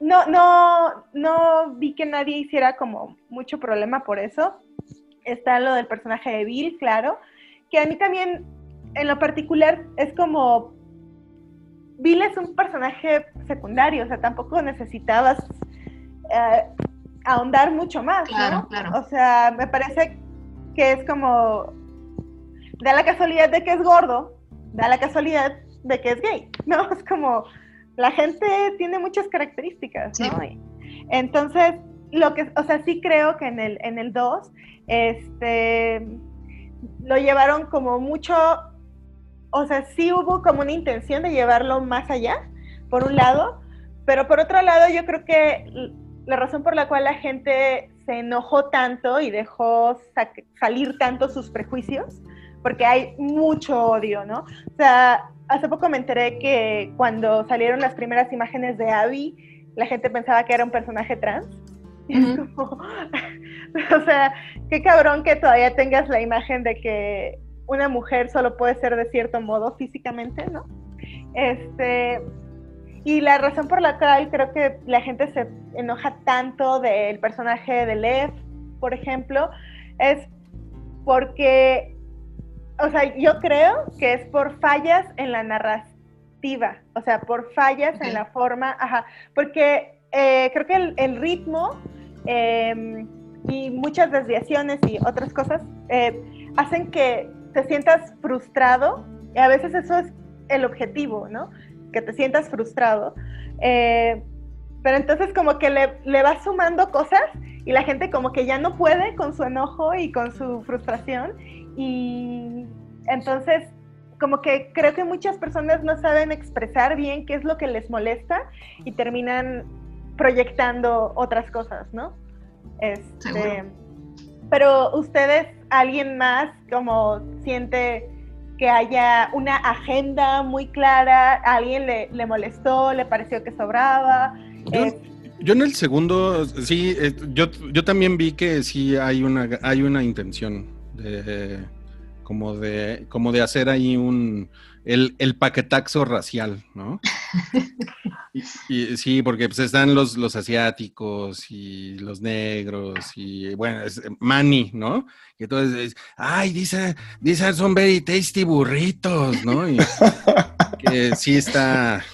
no, no, no vi que nadie hiciera como mucho problema por eso. Está lo del personaje de Bill, claro, que a mí también, en lo particular, es como... Bill es un personaje secundario, o sea, tampoco necesitabas eh, ahondar mucho más, Claro, ¿no? claro. O sea, me parece que es como... Da la casualidad de que es gordo, da la casualidad de que es gay, ¿no? Es como... La gente tiene muchas características, ¿no? Y- Entonces, lo que, o sea, sí creo que en el, en el 2, este, lo llevaron como mucho, o sea, sí hubo como una intención de llevarlo más allá, por un lado, pero por otro lado yo creo que la razón por la cual la gente se enojó tanto y dejó sac- salir tanto sus prejuicios, porque hay mucho odio, ¿no? O sea, hace poco me enteré que cuando salieron las primeras imágenes de Abby, la gente pensaba que era un personaje trans. Es Ujú. como- o sea, qué cabrón que todavía tengas la imagen de que una mujer solo puede ser de cierto modo físicamente, ¿no? Este, y la razón por la cual creo que la gente se enoja tanto del personaje de Lev, por ejemplo, es porque, o sea, yo creo que es por fallas en la narrativa, o sea, por fallas en la forma, ajá, porque eh, creo que el, el ritmo eh, y muchas desviaciones y otras cosas eh, hacen que te sientas frustrado y a veces eso es el objetivo, ¿no? Que te sientas frustrado. Eh, pero entonces como que le, le vas sumando cosas y la gente como que ya no puede con su enojo y con su frustración y entonces como que creo que muchas personas no saben expresar bien qué es lo que les molesta y terminan proyectando otras cosas, ¿no? Este, pero ustedes, alguien más como siente que haya una agenda muy clara, a alguien le, le molestó, le pareció que sobraba. Yo, Eh, yo en el segundo, sí, eh, yo, yo también vi que sí hay una, hay una intención de como de, como de hacer ahí un el, el paquetaxo racial, ¿no? Y, sí, porque pues están los, los asiáticos y los negros y bueno, es Manny, ¿no? Y entonces, es, ay, dice, dice son very tasty burritos, ¿no? Y que sí está,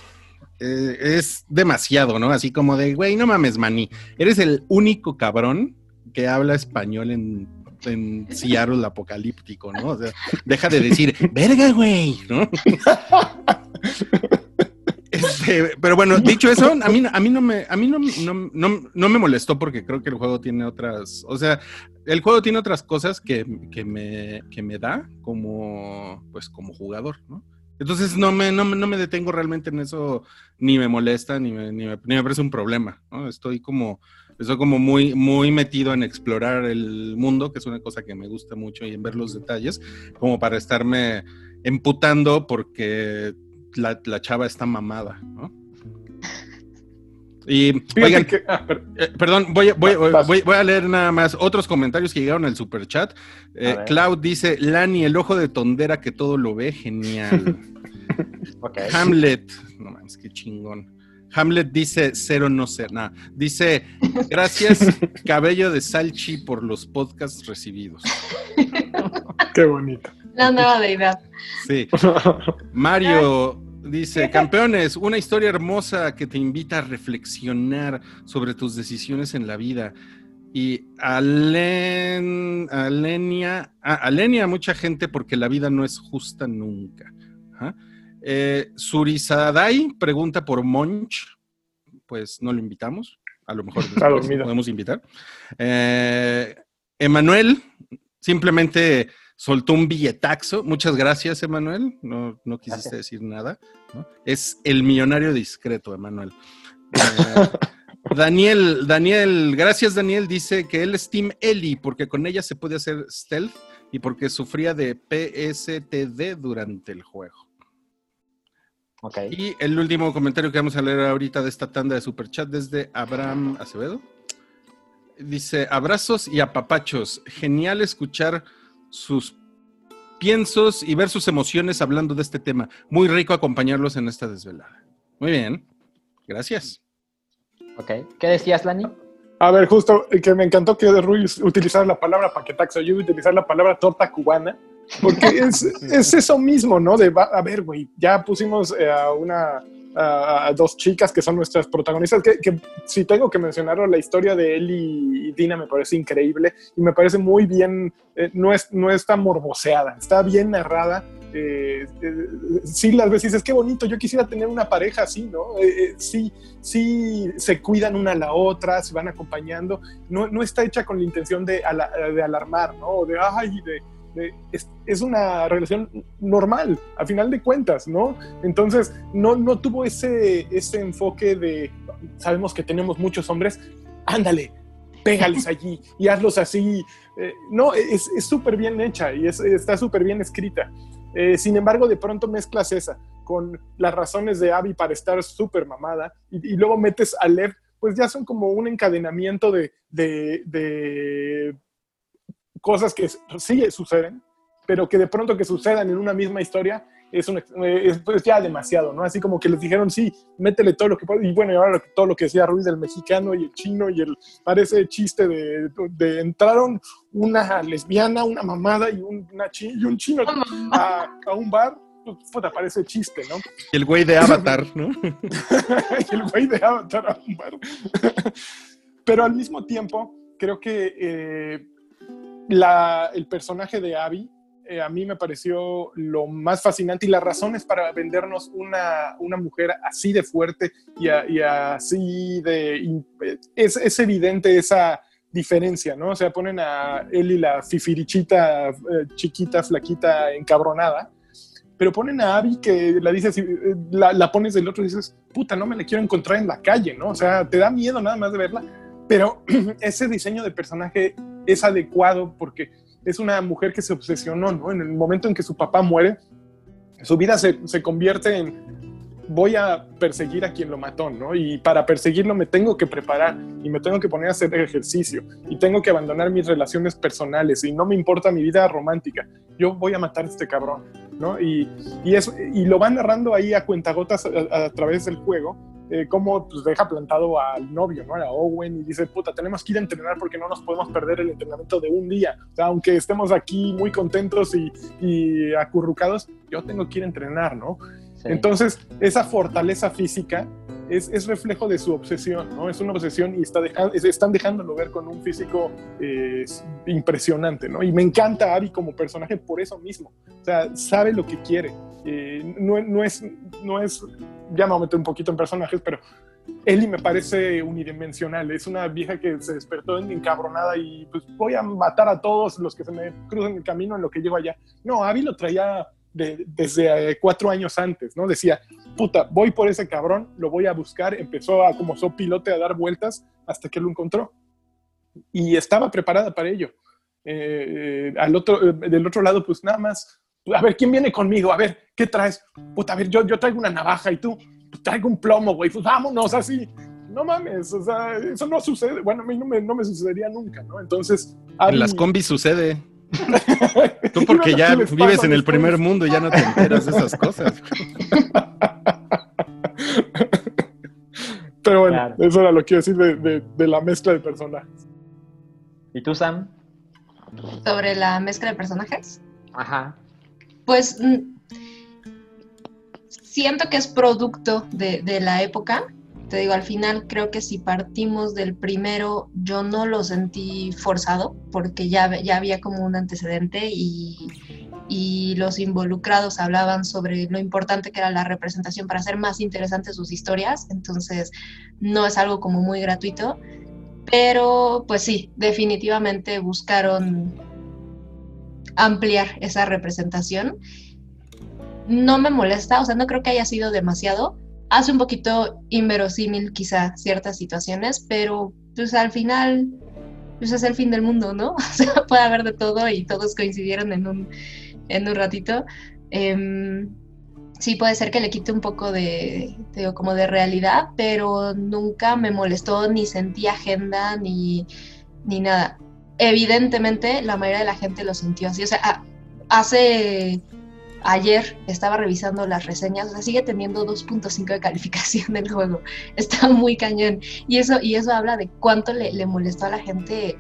eh, es demasiado, ¿no? Así como de, güey, no mames, Manny, eres el único cabrón que habla español en, en Seattle apocalíptico, ¿no? O sea, deja de decir, verga, güey, ¿no? Este, pero bueno, dicho eso, a mí, a mí, no, me, a mí no, no, no, no me molestó porque creo que el juego tiene otras, o sea, el juego tiene otras cosas que, que, me, que me da como, pues, como jugador, ¿no? Entonces no me, no, no me detengo realmente en eso, ni me molesta, ni me, ni me, ni me parece un problema, ¿no? Estoy como, estoy como muy, muy metido en explorar el mundo, que es una cosa que me gusta mucho, y en ver los detalles, como para estarme emputando porque la, la chava está mamada, ¿no? Y, oigan, que- ah, per- eh, perdón, voy, a- voy, voy- voy a leer nada más otros comentarios que llegaron al super chat. Ver. Cloud dice, Lani, el ojo de tondera que todo lo ve, genial. Hamlet, no mames, qué chingón. Hamlet dice cero no ser nada. Dice, gracias, cabello de Salchi, por los podcasts recibidos. qué bonito. La nueva deidad. Sí. Mario dice, campeones, una historia hermosa que te invita a reflexionar sobre tus decisiones en la vida. Y Alen, Alenia, ah, Alenia, mucha gente porque la vida no es justa nunca. Ajá. Eh, Surizadai pregunta por Monch, pues no lo invitamos, a lo mejor dormido. podemos invitar. Eh, Emanuel simplemente soltó un billetaxo. Muchas gracias, Emanuel. No, no quisiste Gracias. decir nada. ¿no? Es el millonario discreto, Emanuel. Eh, Daniel, Daniel, gracias Daniel, dice que él es Team Ellie porque con ella se puede hacer stealth y porque sufría de PSTD durante el juego. Y el último comentario que vamos a leer ahorita de esta tanda de superchat desde Abraham Acevedo. Dice, abrazos y apapachos. Genial escuchar sus piensos y ver sus emociones hablando de este tema. Muy rico acompañarlos en esta desvelada. Muy bien. Gracias. Ok. ¿Qué decías, Lani? A ver, justo que me encantó que Ruiz utilizara la palabra paquetaxo, yo voy a utilizar la palabra torta cubana, porque es, es eso mismo, ¿no? De, a ver, güey, ya pusimos eh, a una, a, a dos chicas que son nuestras protagonistas, que, que si tengo que mencionarlo, la historia de Ellie y Dina me parece increíble y me parece muy bien, eh, no, es, no está morboseada, está bien narrada. eh, eh, sí las veces dices, qué bonito, yo quisiera tener una pareja así, ¿no? Eh, eh, sí, sí se cuidan una a la otra, se van acompañando, no, no está hecha con la intención de, ala- de alarmar, ¿no? De, ay, de- es, es una relación normal, a final de cuentas, ¿no? Entonces, no, no tuvo ese, ese enfoque de, sabemos que tenemos muchos hombres, ándale, pégales allí y hazlos así. Eh, no, es súper bien hecha y es- está súper bien escrita. Eh, sin embargo, de pronto mezclas esa con las razones de Abby para estar súper mamada y, luego metes a Lev, pues ya son como un encadenamiento de, de, de cosas que sí suceden, pero que de pronto que sucedan en una misma historia es, un, es pues ya demasiado, ¿no? Así como que les dijeron, sí, métele todo lo que puedes. Y bueno, y ahora todo lo que decía Ruiz del mexicano y el chino y el, parece chiste de, de entraron una lesbiana, una mamada y un, una chi- y un chino a, a un bar, pues puta, parece chiste, ¿no? Y el güey de Avatar, ¿no? y el güey de Avatar a un bar. Pero al mismo tiempo, creo que eh, la- el personaje de Abby eh, a mí me pareció lo más fascinante y las razones para vendernos una, una mujer así de fuerte y, a- y así de... in- Es, es evidente esa diferencia, ¿no? O sea, ponen a Eli la fifirichita, eh, chiquita, flaquita, encabronada, pero ponen a Abby que la dices, eh, la, la pones del otro y dices, puta, no me la quiero encontrar en la calle, ¿no? O sea, te da miedo nada más de verla, pero ese diseño de personaje es adecuado porque es una mujer que se obsesionó, ¿no? En el momento en que su papá muere, su vida se, se convierte en voy a perseguir a quien lo mató, ¿no? Y para perseguirlo me tengo que preparar y me tengo que poner a hacer ejercicio y tengo que abandonar mis relaciones personales y no me importa mi vida romántica. Yo voy a matar a este cabrón, ¿no? Y, y, eso, y lo va narrando ahí a cuentagotas a, a través del juego, eh, cómo pues, deja plantado al novio, ¿no? A Owen y dice, puta, tenemos que ir a entrenar porque no nos podemos perder el entrenamiento de un día. O sea, aunque estemos aquí muy contentos y, y acurrucados, yo tengo que ir a entrenar, ¿no? Sí. Entonces, esa fortaleza física es, es, reflejo de su obsesión, ¿no? Es una obsesión y está dejando, están dejándolo ver con un físico eh, impresionante, ¿no? Y me encanta Abby como personaje por eso mismo. O sea, sabe lo que quiere. Eh, no, no, es, no es, ya me meter un poquito en personajes, pero Ellie me parece unidimensional. Es una vieja que se despertó encabronada y pues voy a matar a todos los que se me cruzan el camino en lo que llego allá. No, Abby lo traía de, desde eh, cuatro años antes, ¿no? Decía, puta, voy por ese cabrón, lo voy a buscar. Empezó a, como pilote a dar vueltas hasta que lo encontró. Y estaba preparada para ello. Eh, eh, al otro, eh, del otro lado, pues nada más, a ver, ¿quién viene conmigo? A ver, ¿qué traes? Puta, a ver, yo, yo traigo una navaja y tú, pues, traigo un plomo, güey, pues vámonos así. No mames, o sea, eso no sucede. Bueno, a mí no me, no me sucedería nunca, ¿no? Entonces... En las combis sucede. Tú porque ya vives en el primer mundo y ya no te enteras de esas cosas. Pero bueno, claro. eso era lo que quiero decir de, de, de, la mezcla de personajes. ¿Y tú, Sam? Sobre la mezcla de personajes. Ajá. Pues siento que es producto de, la época. Te digo, al final creo que si partimos del primero, yo no lo sentí forzado, porque ya, ya había como un antecedente y, y los involucrados hablaban sobre lo importante que era la representación para hacer más interesantes sus historias, entonces no es algo como muy gratuito, pero pues sí, definitivamente buscaron ampliar esa representación. No me molesta, o sea, no creo que haya sido demasiado, hace un poquito inverosímil quizá ciertas situaciones, pero pues al final pues es el fin del mundo, ¿no? O sea, puede haber de todo y todos coincidieron en un, en un ratito. Eh, sí puede ser que le quite un poco de, como de realidad, pero nunca me molestó, ni sentí agenda, ni, ni nada. Evidentemente, la mayoría de la gente lo sintió así. O sea, hace ayer estaba revisando las reseñas, o sea, sigue teniendo 2.5 de calificación del juego. Está muy cañón. Y eso, y eso habla de cuánto le, le molestó a la gente.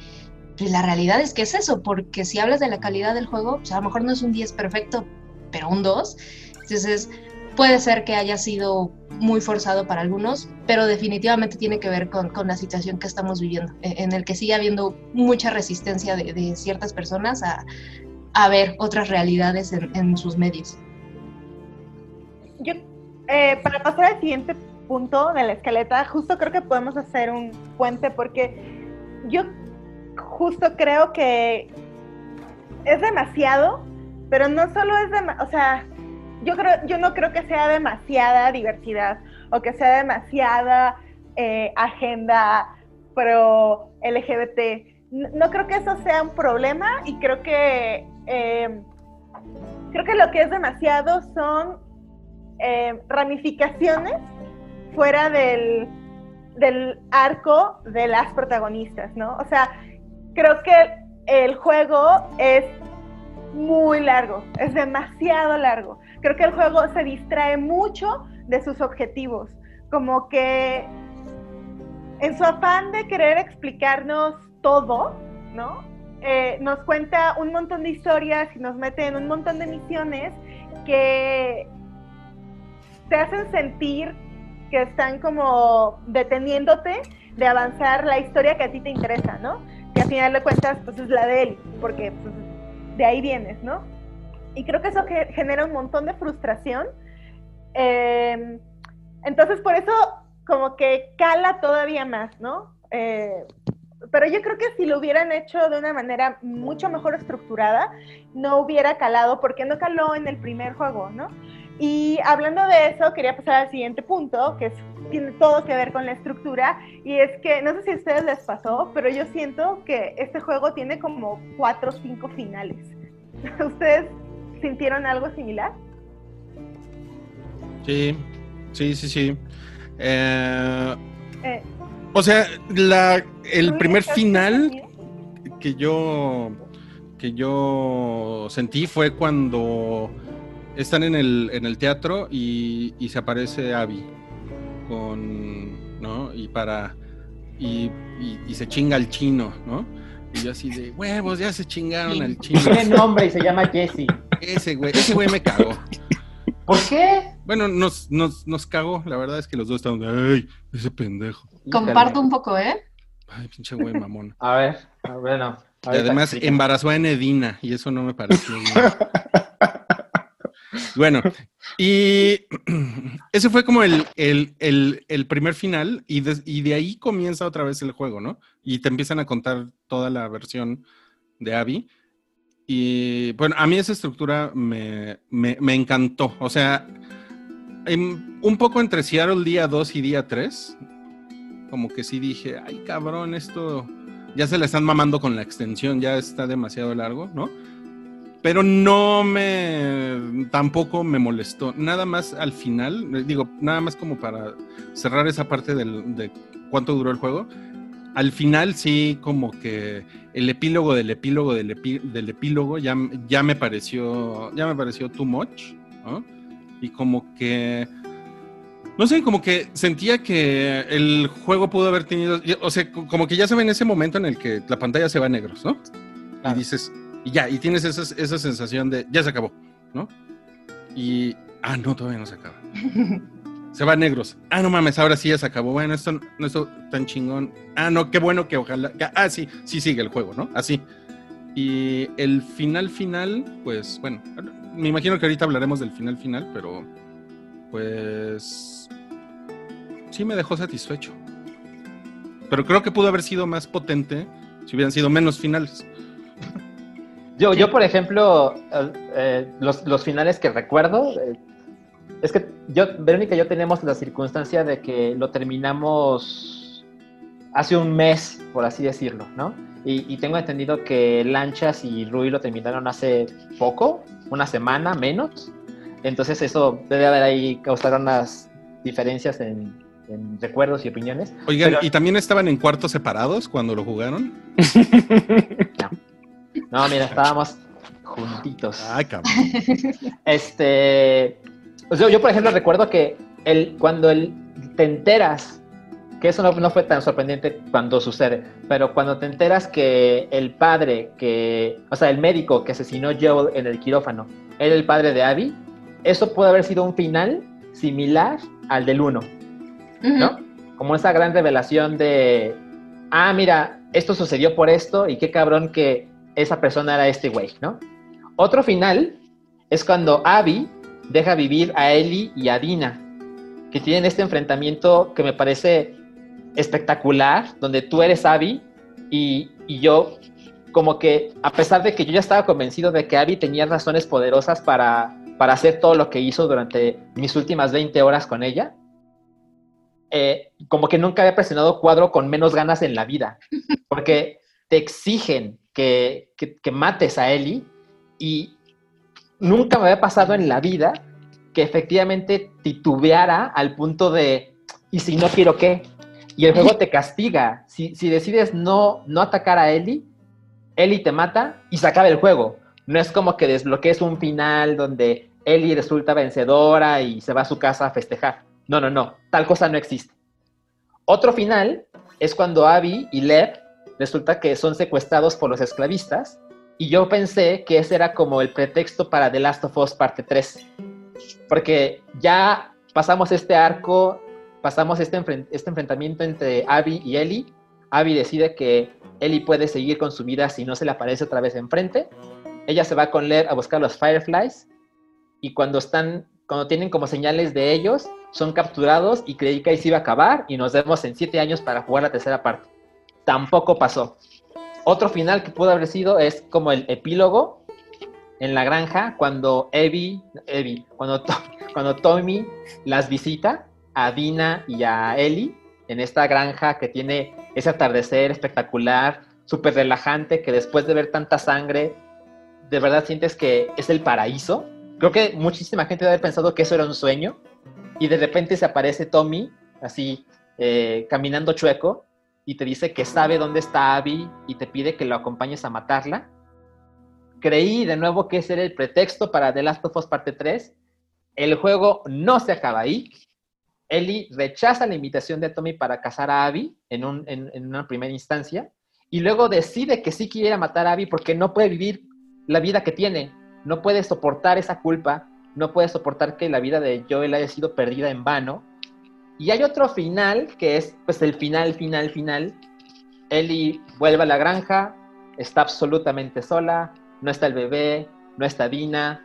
Y la realidad es que es eso, porque si hablas de la calidad del juego, pues a lo mejor no es un 10 perfecto, pero un 2. Entonces, puede ser que haya sido muy forzado para algunos, pero definitivamente tiene que ver con, la situación que estamos viviendo, en, en el que sigue habiendo mucha resistencia de, ciertas personas a, ver otras realidades en, en sus medios. Yo, eh, para pasar al siguiente punto de la escaleta, justo creo que podemos hacer un puente porque yo justo creo que es demasiado, pero no solo es demasiado, o sea, yo creo, yo no creo que sea demasiada diversidad o que sea demasiada eh, agenda pro LGBT. No, creo que eso sea un problema y creo que eh, creo que lo que es demasiado son eh, ramificaciones fuera del, del arco de las protagonistas, ¿no? O sea, creo que el juego es muy largo, es demasiado largo. Creo que el juego se distrae mucho de sus objetivos, como que en su afán de querer explicarnos todo, ¿no? Eh, nos cuenta un montón de historias y nos mete en un montón de misiones que te hacen sentir que están como deteniéndote de avanzar la historia que a ti te interesa, ¿no? Que al final de cuentas, pues es la de él, porque pues, de ahí vienes, ¿no? Y creo que eso genera un montón de frustración. Eh, entonces, por eso, como que cala todavía más, ¿no? Eh, pero yo creo que si lo hubieran hecho de una manera mucho mejor estructurada, no hubiera calado, porque no caló en el primer juego, ¿no? Y hablando de eso, quería pasar al siguiente punto, que es, tiene todo que ver con la estructura, y es que, no sé si a ustedes les pasó, pero yo siento que este juego tiene como cuatro o cinco finales. ¿Ustedes sintieron algo similar? Sí, sí, sí, sí. Eh, Eh, o sea, la, el ¿tú primer final que yo que yo sentí fue cuando están en el, en el teatro y, y se aparece Abby con ¿no? y para y, y- y se chinga al chino, ¿no? Y yo así de huevos, ya se chingaron al chino. Tiene nombre y se llama Jesse. Ese güey, ese güey me cagó. ¿Por qué? Bueno, nos, nos, nos cagó, la verdad es que los dos estaban de, ay, ese pendejo. Comparto un poco, ¿eh? Ay, pinche güey mamón. A ver, a- bueno. Y además embarazó a Enedina y eso no me pareció bien. Bueno, y ese fue como el, el- el- el primer final y de, y de ahí comienza otra vez el juego, ¿no? Y te empiezan a contar toda la versión de Abby. Y bueno, a mí esa estructura me, me- encantó. O sea, un poco entre Seattle día 2 y día 3, como que sí dije, ay cabrón, esto ya se le están mamando con la extensión, ya está demasiado largo, ¿no? Pero no me, tampoco me molestó. Nada más al final, digo, nada más como para cerrar esa parte del- de cuánto duró el juego. Al final sí, como que el epílogo del epílogo del, epi- del epílogo ya, ya me pareció, ya me pareció too much, ¿no? Y como que, no sé, como que sentía que el juego pudo haber tenido, o sea, co- como que ya se ve en ese momento en el que la pantalla se va a negros, ¿no? Y dices, y ya, y tienes esa, esa sensación de, ya se acabó, ¿no? Y, ah, no, todavía no se acaba. Se va a negros. Ah, no mames, ahora sí ya se acabó. Bueno, esto no es tan chingón. Ah, no, qué bueno que ojalá. que- ah, sí, sí sigue el juego, ¿no? Así. Y el final final, pues bueno, me imagino que ahorita hablaremos del final final, pero pues sí me dejó satisfecho. Pero creo que pudo haber sido más potente si hubieran sido menos finales. Yo, yo por ejemplo, eh, eh, los, los finales que recuerdo, eh, es que yo, Verónica y yo tenemos la circunstancia de que lo terminamos hace un mes, por así decirlo, ¿no? Y, y tengo entendido que Lanchas y Rui lo terminaron hace poco, una semana menos. Entonces eso debe haber ahí causado unas diferencias en, en recuerdos y opiniones. Oigan, Pero- ¿y también estaban en cuartos separados cuando lo jugaron? No, mira, estábamos juntitos. Ay, cabrón. Este, o sea, yo por ejemplo recuerdo que el, cuando el, te enteras, que eso no, no fue tan sorprendente cuando sucede, pero cuando te enteras que el padre, que, o sea, el médico que asesinó a Joel en el quirófano, era el padre de Abby, eso puede haber sido un final similar al del 1, Ujú. ¿no? Como esa gran revelación de, ah, mira, esto sucedió por esto y qué cabrón que esa persona era este güey, ¿no? Otro final es cuando Abby deja vivir a Ellie y a Dina, que tienen este enfrentamiento que me parece espectacular, donde tú eres Abby y, y yo como que, a pesar de que yo ya estaba convencido de que Abby tenía razones poderosas para, para hacer todo lo que hizo durante mis últimas 20 horas con ella, eh, como que nunca había presionado cuadro con menos ganas en la vida, porque te exigen que, que, que mates a Ellie y nunca me había pasado en la vida que efectivamente titubeara al punto de, ¿y si no quiero qué? Y el juego te castiga. Si, decides no, no atacar a Ellie, Ellie te mata y se acaba el juego. No es como que desbloquees un final donde Ellie resulta vencedora y se va a su casa a festejar. No, no, no. Tal cosa no existe. Otro final es cuando Abby y Lev resulta que son secuestrados por los esclavistas y yo pensé que ese era como el pretexto para The Last of Us parte 3. Porque ya pasamos este arco, pasamos este, este enfrentamiento entre Abby y Ellie. Abby decide que Ellie puede seguir con su vida si no se le aparece otra vez enfrente. Ella se va con Lev a buscar los Fireflies y cuando están, cuando tienen como señales de ellos, son capturados y creí que ahí se iba a acabar y nos vemos en siete años para jugar la tercera parte. Tampoco pasó. Otro final que pudo haber sido es como el epílogo en la granja cuando Evie, Evie, cuando, cuando Tommy las visita a Dina y a Ellie en esta granja que tiene ese atardecer espectacular, súper relajante, que después de ver tanta sangre, de verdad sientes que es el paraíso. Creo que muchísima gente debe haber pensado que eso era un sueño y de repente se aparece Tommy así eh, caminando chueco y te dice que sabe dónde está Abby y te pide que lo acompañes a matarla. Creí de nuevo que ese era el pretexto para The Last of Us Parte 3. El juego no se acaba ahí. Ellie rechaza la invitación de Tommy para casar a Abby en, un- en- en una primera instancia y luego decide que sí quiere matar a Abby porque no puede vivir la vida que tiene, no puede soportar esa culpa, no puede soportar que la vida de Joel haya sido perdida en vano. Y hay otro final que es pues el final, final, final. Ellie vuelve a la granja, está absolutamente sola, no está el bebé, no está Dina,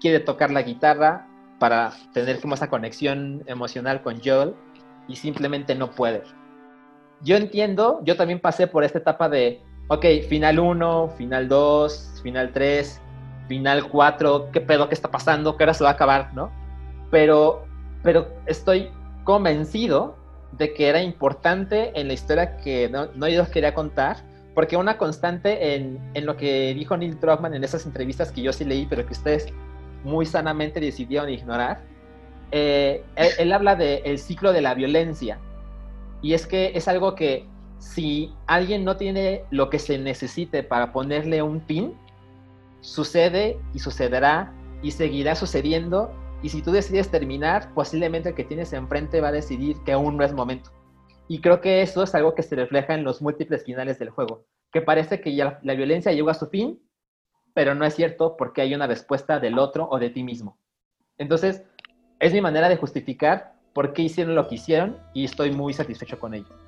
quiere tocar la guitarra para tener como esa conexión emocional con Joel y simplemente no puede. Yo entiendo, yo también pasé por esta etapa de, ok, final 1, final 2, final 3, final 4, qué pedo, qué está pasando, qué hora se va a acabar, ¿no? Pero, pero estoy convencido de que era importante en la historia que no, no yo quería contar, porque una constante en, en lo que dijo Neil Druckmann en esas entrevistas que yo sí leí, pero que ustedes muy sanamente decidieron ignorar, eh, él, él habla del ciclo de la violencia. Y es que es algo que si alguien no tiene lo que se necesite para ponerle un pin, sucede y sucederá y seguirá sucediendo. Y si tú decides terminar, posiblemente el que tienes enfrente va a decidir que aún no es momento. Y creo que eso es algo que se refleja en los múltiples finales del juego, que parece que ya la violencia llegó a su fin, pero no es cierto porque hay una respuesta del otro o de ti mismo. Entonces, es mi manera de justificar por qué hicieron lo que hicieron y estoy muy satisfecho con ello.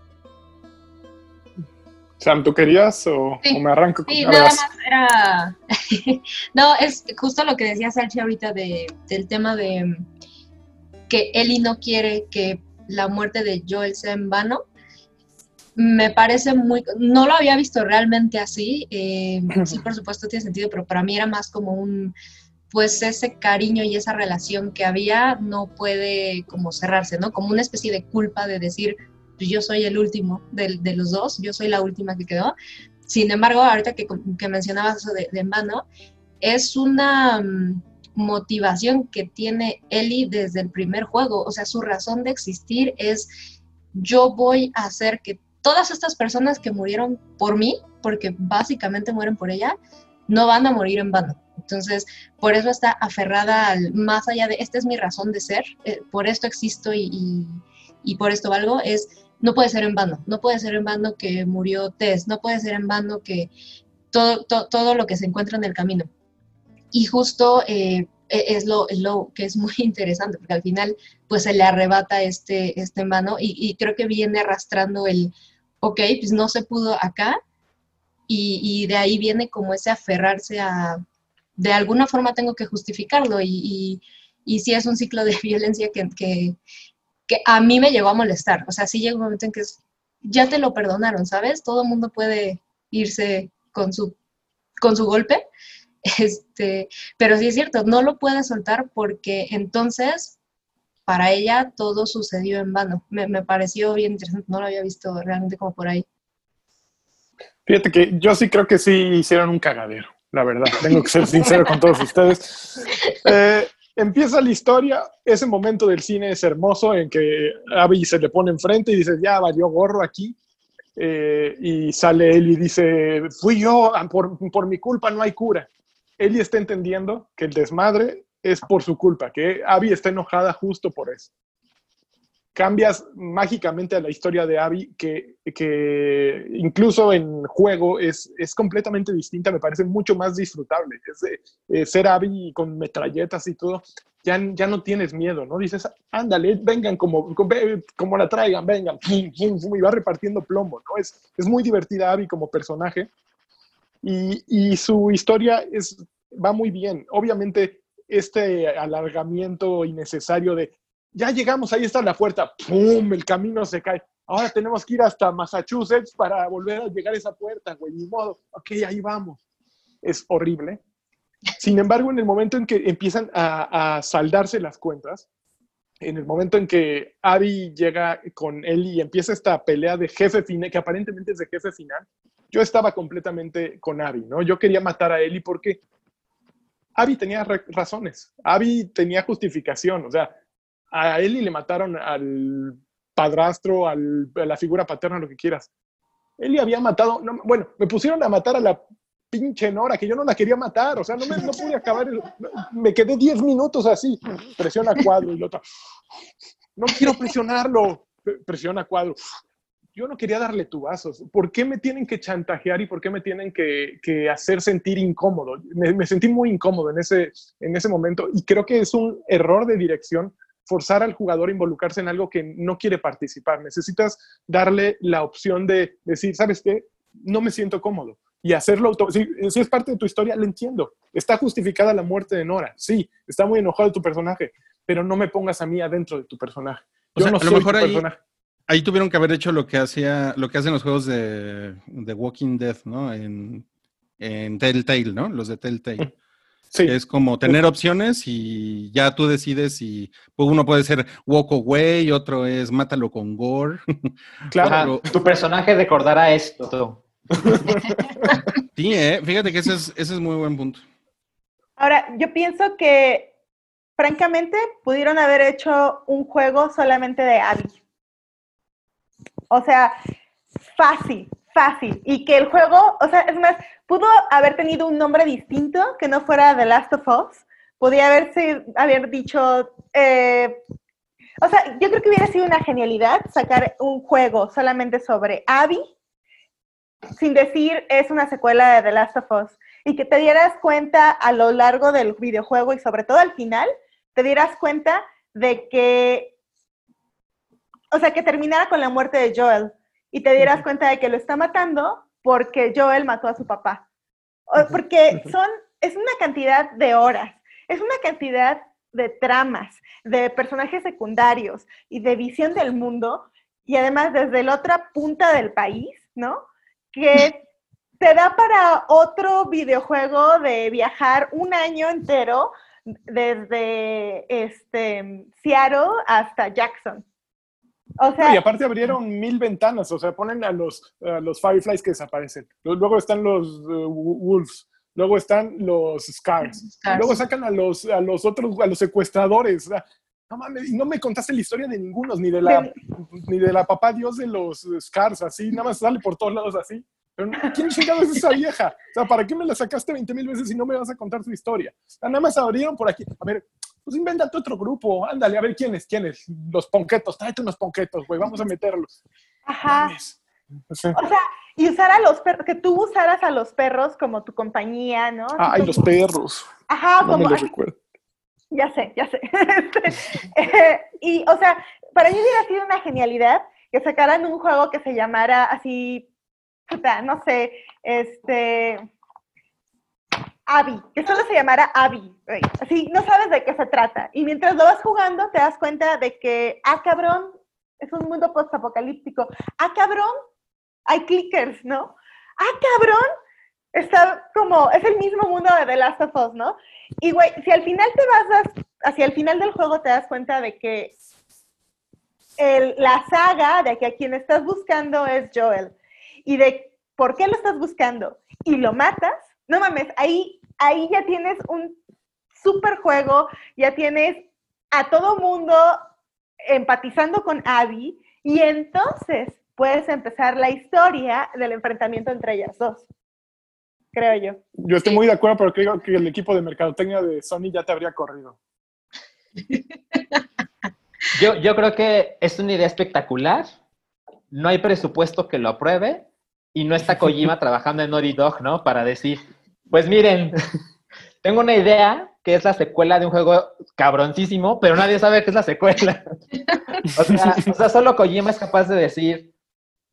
Sam, ¿tú querías o, Sí. o me arranco Sí, nada más era. no, es justo lo que decía Salchi ahorita de, del tema de que Ellie no quiere que la muerte de Joel sea en vano. Me parece muy. No lo había visto realmente así. eh, sí, por supuesto, tiene sentido, pero para mí era más como un. Pues ese cariño y esa relación que había no puede como cerrarse, ¿no? Como una especie de culpa de decir, pues yo soy el último de, los dos, yo soy la última que quedó. Sin embargo, ahorita que, que mencionabas eso de, de en vano, es una, mm, motivación que tiene Ellie desde el primer juego. O sea, su razón de existir es yo voy a hacer que todas estas personas que murieron por mí, porque básicamente mueren por ella, no van a morir en vano. Entonces, por eso está aferrada al más allá de, esta es mi razón de ser, eh, por esto existo y, y, por esto valgo, es, no puede ser en vano, no puede ser en vano que murió Tess, no puede ser en vano que todo, todo lo que se encuentra en el camino. Y justo eh, e, es, lo, lo, que es muy interesante, porque al final pues se le arrebata este, este mano y, y creo que viene arrastrando el, ok, pues no se pudo acá, y, y, de ahí viene como ese aferrarse a, de alguna forma tengo que justificarlo, y, y, sí es un ciclo de violencia que, que, que, a mí me llegó a molestar, o sea, sí llega un momento en que es, ya te lo perdonaron, ¿sabes? Todo el mundo puede irse con su, con su golpe, este, pero sí es cierto, no lo puede soltar porque entonces para ella todo sucedió en vano. Me, me, pareció bien interesante, no lo había visto realmente como por ahí. Fíjate que yo sí creo que sí hicieron un cagadero, la verdad. Tengo que ser sincero con todos ustedes. Eh, empieza la historia, ese momento del cine es hermoso en que Abby se le pone enfrente y dice, ya valió gorro aquí. Eh, y sale él y dice, fui yo, por, por mi culpa no hay cura. Ellie está entendiendo que el desmadre es por su culpa, que Abby está enojada justo por eso. Cambias mágicamente a la historia de Abby, que, que incluso en juego es, es, completamente distinta, me parece mucho más disfrutable. Es eh, ser Abby con metralletas y todo, ya, ya no tienes miedo, ¿no? Dices, ándale, vengan como, como la traigan, vengan, y va repartiendo plomo, ¿no? Es, es muy divertida Abby como personaje y, y su historia es, va muy bien. Obviamente, este alargamiento innecesario de ya llegamos, ahí está la puerta, ¡pum! El camino se cae. Ahora tenemos que ir hasta Massachusetts para volver a llegar a esa puerta, güey, ni modo. Ok, ahí vamos. Es horrible. Sin embargo, en el momento en que empiezan a, a saldarse las cuentas, en el momento en que Abby llega con él y empieza esta pelea de jefe final, que aparentemente es de jefe final, yo estaba completamente con Abby, ¿no? Yo quería matar a Ellie porque Abby tenía razones, Abby tenía justificación, o sea, a Ellie le mataron al padrastro, al, a la figura paterna, lo que quieras. Ellie había matado, no, bueno, me pusieron a matar a la pinche Nora, que yo no la quería matar, o sea, no, me, no pude acabar, el, me quedé 10 minutos así, presiona cuadro y lo otro, no quiero presionarlo, presiona cuadro, yo no quería darle tubazos. ¿Por qué me tienen que chantajear y por qué me tienen que, que hacer sentir incómodo? Me, me, sentí muy incómodo en ese, en ese momento y creo que es un error de dirección forzar al jugador a involucrarse en algo que no quiere participar. Necesitas darle la opción de decir, ¿sabes qué? No me siento cómodo. Y hacerlo si, si es parte de tu historia, lo entiendo. Está justificada la muerte de Nora. Sí, está muy enojado tu personaje, pero no me pongas a mí adentro de tu personaje. Yo o sea, no a lo mejor ahí, ahí tuvieron que haber hecho lo que hacía, lo que hacen los juegos de, de Walking Dead, ¿no? En, en Telltale, ¿no? Los de Telltale. Sí. Es como tener opciones y ya tú decides si pues, uno puede ser walk away, otro es mátalo con gore. Claro, otro... tu personaje recordará esto. sí, ¿eh? fíjate que ese es, ese es muy buen punto. Ahora, yo pienso que, francamente, pudieron haber hecho un juego solamente de Abby. O sea, fácil, fácil. Y que el juego, o sea, es más, pudo haber tenido un nombre distinto que no fuera The Last of Us. Podía haberse, haber dicho, eh, o sea, yo creo que hubiera sido una genialidad sacar un juego solamente sobre Abby, sin decir es una secuela de The Last of Us, y que te dieras cuenta a lo largo del videojuego y sobre todo al final, te dieras cuenta de que, o sea, que terminara con la muerte de Joel y te dieras cuenta de que lo está matando porque Joel mató a su papá. Porque son, es una cantidad de horas, es una cantidad de tramas, de personajes secundarios y de visión del mundo, y además desde la otra punta del país, ¿no? Que te da para otro videojuego de viajar un año entero desde este, Seattle hasta Jackson. O sea, no, y aparte abrieron mil ventanas, o sea, ponen a los, a los Fireflies que desaparecen. Luego están los uh, Wolves, luego están los Scars, Scars. luego sacan a los, a los otros, a los secuestradores. o sea, no mames, y no me contaste la historia de ninguno, ni de la, ni de la papá Dios de los Scars, así, nada más sale por todos lados así. Pero, ¿Quién chingado es esa vieja? O sea, ¿para qué me la sacaste 20 mil veces si no me vas a contar su historia? O sea, nada más abrieron por aquí. A ver, pues invéntate otro grupo, ándale, a ver quién es, quién es. Los ponquetos, tráete unos ponquetos, güey, vamos a meterlos. Ajá. O sea, O sea, y usar a los perros, que tú usaras a los perros como tu compañía, ¿no? Ay, los perros. Ajá, No me como, los recuerdo. ya sé, ya sé. Este, eh, y, o sea, para mí hubiera sido una genialidad que sacaran un juego que se llamara así, puta, no sé, este... Abby, que solo se llamara Abby. Así, no sabes de qué se trata. Y mientras lo vas jugando, te das cuenta de que, ah, cabrón, es un mundo postapocalíptico. Ah, cabrón, hay clickers, ¿no? Ah, cabrón, está como, es el mismo mundo de The Last of Us, ¿no? Y, güey, si al final te vas hacia el final del juego, te das cuenta de que la saga de que a quien estás buscando es Joel. Y de por qué lo estás buscando y lo matas, no mames, ahí, ahí ya tienes un super juego, ya tienes a todo mundo empatizando con Abby y entonces puedes empezar la historia del enfrentamiento entre ellas dos. Creo yo. Yo estoy muy de acuerdo, pero creo que el equipo de mercadotecnia de Sony ya te habría corrido. Yo, yo creo que es una idea espectacular. No hay presupuesto que lo apruebe y no está Kojima trabajando en Naughty Dog, ¿no? Para decir, pues miren, tengo una idea que es la secuela de un juego cabroncísimo, pero nadie sabe que es la secuela. o, sea, o sea, solo Kojima es capaz de decir,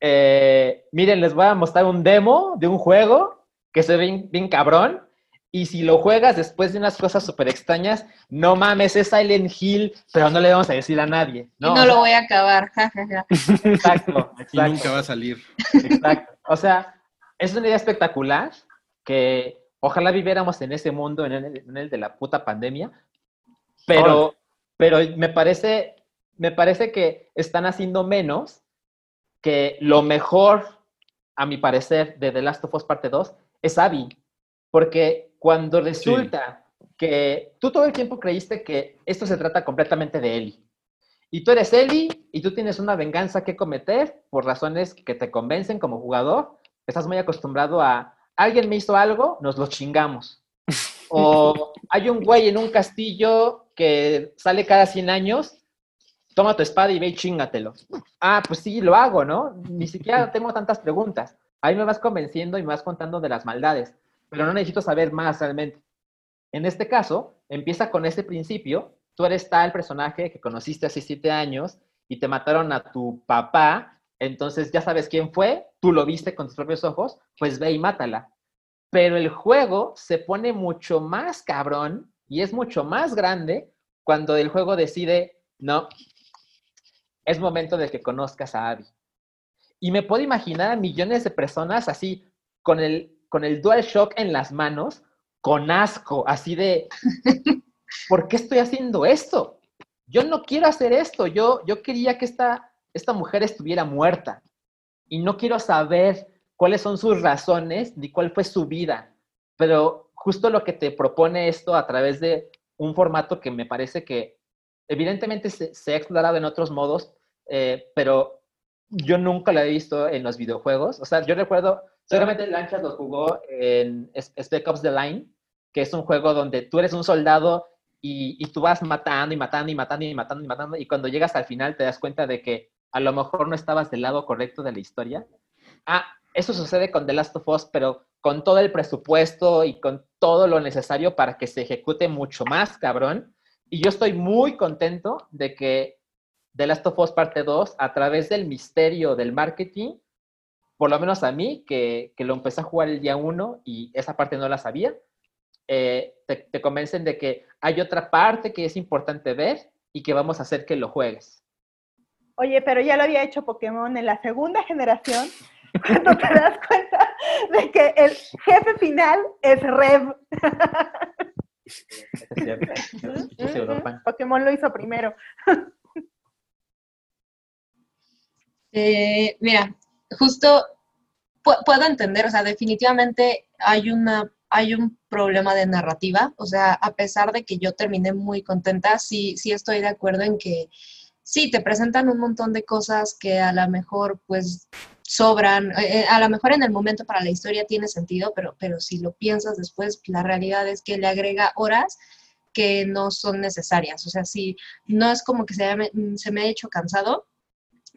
eh, miren, les voy a mostrar un demo de un juego que se ve bien, bien cabrón. Y si lo juegas después de unas cosas súper extrañas, no mames, es Silent Hill, pero no le vamos a decir a nadie. Y no O sea, lo voy a acabar. ja. Exacto, Y exacto. nunca va a salir. Exacto. O sea, es una idea espectacular que ojalá viviéramos en ese mundo, en el, en el de la puta pandemia, pero, pero me parece, me parece que están haciendo menos que lo mejor, a mi parecer, de The Last of Us Parte 2 es Abby. Porque cuando resulta que tú todo el tiempo creíste que esto se trata completamente de Ellie. Y tú eres Ellie y tú tienes una venganza que cometer por razones que te convencen como jugador. Estás muy acostumbrado a, alguien me hizo algo, nos lo chingamos. O hay un güey en un castillo que sale cada 100 años, toma tu espada y ve y chingatelo. Ah, pues sí, lo hago, ¿no? Ni siquiera tengo tantas preguntas. Ahí me vas convenciendo y me vas contando de las maldades, pero no necesito saber más realmente. En este caso, empieza con ese principio. Tú eres tal personaje que conociste hace siete años y te mataron a tu papá, entonces ya sabes quién fue, tú lo viste con tus propios ojos, pues ve y mátala. Pero el juego se pone mucho más cabrón y es mucho más grande cuando el juego decide, no, es momento de que conozcas a Abby. Y me puedo imaginar a millones de personas así, con el, con el DualShock en las manos, con asco, así de, ¿por qué estoy haciendo esto? Yo no quiero hacer esto, yo, yo quería que esta, esta mujer estuviera muerta y no quiero saber cuáles son sus razones ni cuál fue su vida, pero justo lo que te propone esto a través de un formato que me parece que evidentemente se, se ha explorado en otros modos, eh, pero yo nunca lo he visto en los videojuegos. O sea, yo recuerdo, seguramente Lanchas lo jugó en Spec Ops The Line, que es un juego donde tú eres un soldado y, y, tú vas matando y matando y matando y matando y matando, y cuando llegas al final te das cuenta de que a lo mejor no estabas del lado correcto de la historia. Ah, eso sucede con The Last of Us, pero con todo el presupuesto y con todo lo necesario para que se ejecute mucho más, cabrón. Y yo estoy muy contento de que The Last of Us Parte 2, a través del misterio del marketing, por lo menos a mí, que, que lo empecé a jugar el día 1 y esa parte no la sabía, eh, te, te, convencen de que hay otra parte que es importante ver y que vamos a hacer que lo juegues. Oye, pero ya lo había hecho Pokémon en la segunda generación, cuando te das cuenta de que el jefe final es Rev. Es. Pokémon lo hizo primero. Eh, mira, justo puedo entender, o sea, definitivamente hay una hay un problema de narrativa. O sea, a pesar de que yo terminé muy contenta, sí, sí estoy de acuerdo en que sí, te presentan un montón de cosas que a lo mejor pues sobran, eh, eh, a lo mejor en el momento para la historia tiene sentido, pero, pero si lo piensas después, la realidad es que le agrega horas que no son necesarias. O sea, sí, no es como que se, se me ha hecho cansado,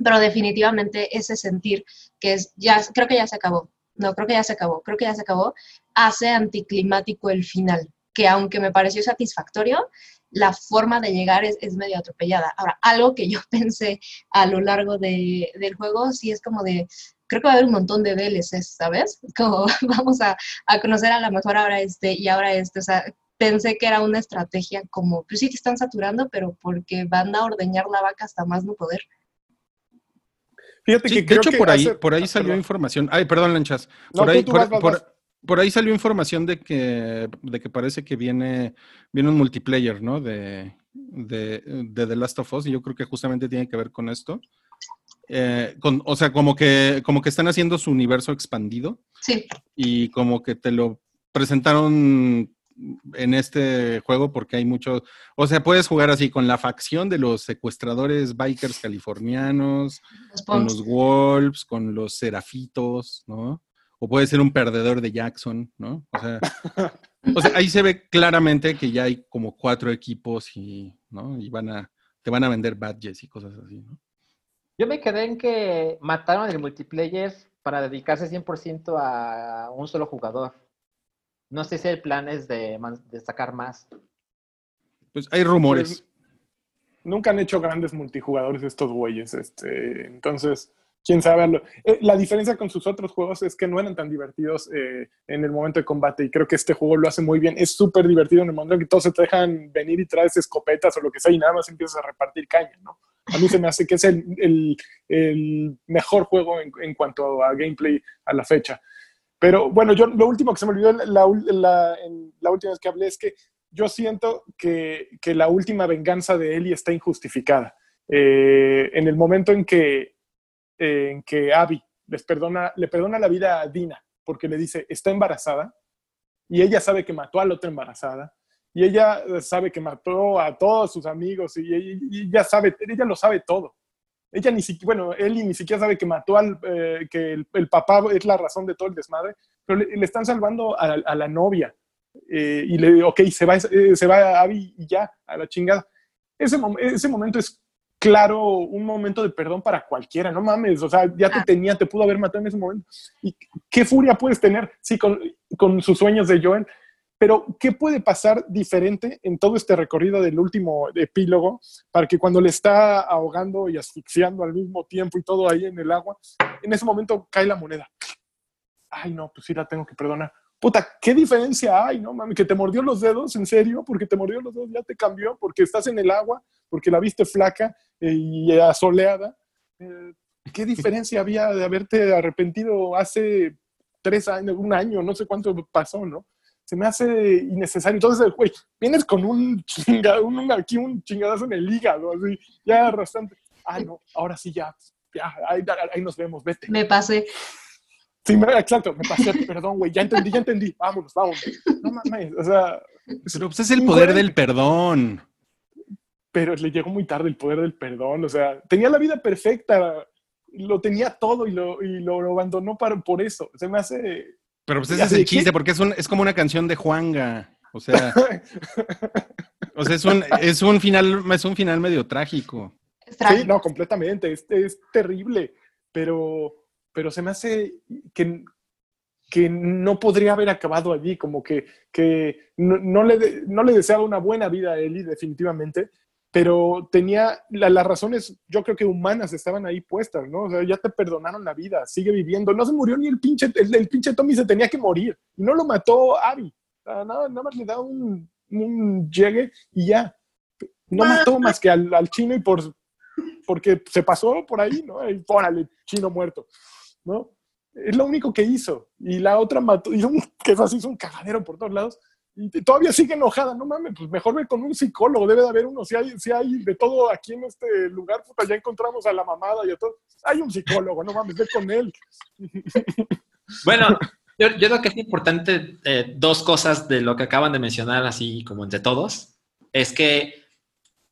pero definitivamente ese sentir que es, ya, creo que ya se acabó, no, creo que ya se acabó, creo que ya se acabó, hace anticlimático el final, que aunque me pareció satisfactorio, la forma de llegar es, es medio atropellada. Ahora, algo que yo pensé a lo largo de, del juego, sí es como de, creo que va a haber un montón de DLCs, ¿sabes? Como vamos a, a conocer a lo mejor ahora este y ahora este, o sea, pensé que era una estrategia como, pues sí te están saturando, pero porque van a ordeñar la vaca hasta más no poder. Fíjate que de hecho, por ahí, por ahí salió información. Ay, perdón, Lanchas. Por ahí, por, ahí salió información de que, de que parece que viene, viene un multiplayer, ¿no? De, de, de, The Last of Us, y yo creo que justamente tiene que ver con esto. Eh, con, o sea, como que, como que están haciendo su universo expandido. Sí. Y como que te lo presentaron en este juego porque hay mucho, o sea, puedes jugar así con la facción de los secuestradores bikers californianos, con los wolves, con los serafitos, ¿no? O puede ser un perdedor de Jackson, ¿no? O sea, o sea, ahí se ve claramente que ya hay como cuatro equipos y, ¿no? Y van a, te van a vender badges y cosas así, ¿no? Yo me quedé en que mataron el multiplayer para dedicarse 100% a un solo jugador. No sé si el plan es de, sacar más. Pues hay rumores. Pues, nunca han hecho grandes multijugadores estos güeyes. Este, entonces, quién sabe. Eh, la diferencia con sus otros juegos es que no eran tan divertidos eh, en el momento de combate y creo que este juego lo hace muy bien. Es súper divertido en el momento en que todos se te dejan venir y traes escopetas o lo que sea y nada más empiezas a repartir caña, ¿no? A mí se me hace que es el, mejor juego en, en, cuanto a gameplay a la fecha. Pero bueno, yo lo último que se me olvidó la, en la última vez que hablé es que yo siento que, que la última venganza de Ellie está injustificada. Eh, en el momento en que, en que Abby les perdona, le perdona la vida a Dina porque le dice, está embarazada, y ella sabe que mató a la otra embarazada, y ella sabe que mató a todos sus amigos, y ella, sabe, ella lo sabe todo ella ni siquiera, bueno, Eli ni siquiera sabe que mató al, eh, que el, papá es la razón de todo el desmadre, pero le, están salvando a, la novia. Eh, y le ok, se va, eh, se va a Abby y ya, a la chingada. Ese, ese momento es claro, un momento de perdón para cualquiera, no mames, o sea, ya te ah. tenía, te pudo haber matado en ese momento. ¿Y qué furia puedes tener, sí, con, con sus sueños de Joel? Pero, ¿qué puede pasar diferente en todo este recorrido del último epílogo para que cuando le está ahogando y asfixiando al mismo tiempo y todo ahí en el agua, en ese momento cae la moneda? Ay, no, pues sí la tengo que perdonar. Puta, ¿qué diferencia hay, no mami? Que te mordió los dedos, en serio, porque te mordió los dedos, ya te cambió, porque estás en el agua, porque la viste flaca y asoleada. Eh, ¿Qué diferencia había de haberte arrepentido hace tres años, un año, no sé cuánto pasó, ¿no? se me hace innecesario. Entonces, güey, vienes con un chingado, un, aquí un chingadazo en el hígado, así, ya bastante. Ah, no, ahora sí ya, ya, ahí, nos vemos, vete. Me pasé. Sí, exacto, me pasé, perdón, güey, ya entendí, ya entendí, vámonos, vámonos. No mames, o sea. Pero pues es el poder del perdón. Pero le llegó muy tarde el poder del perdón, o sea, tenía la vida perfecta, lo tenía todo y lo, y lo abandonó para, por eso. Se me hace pero pues ese es el chiste, porque es, un, es como una canción de Juanga. O sea, o sea es, un, es, un final, es un final medio trágico. Sí, no, completamente. Es, es terrible. Pero, pero se me hace que, que no podría haber acabado allí, como que, que no, le, no le deseaba una buena vida a Eli, definitivamente, pero tenía las razones, yo creo que humanas estaban ahí puestas, ¿no? O sea, ya te perdonaron la vida, sigue viviendo. No se murió ni el pinche, el, pinche Tommy se tenía que morir. Y no lo mató Abby. nada, nada más le da un, un llegue y ya. No mató más que al, al, chino y por, porque se pasó por ahí, ¿no? Y órale, chino muerto, ¿no? Es lo único que hizo. Y la otra mató, hizo un, que así, hizo un cagadero por todos lados y todavía sigue enojada, no mames, pues mejor ve con un psicólogo, debe de haber uno, si hay, si hay de todo aquí en este lugar, puta, ya encontramos a la mamada y a todo, hay un psicólogo, no mames, ve con él. Bueno, Yo, yo creo que es importante eh, dos cosas de lo que acaban de mencionar, así como entre todos. Es que,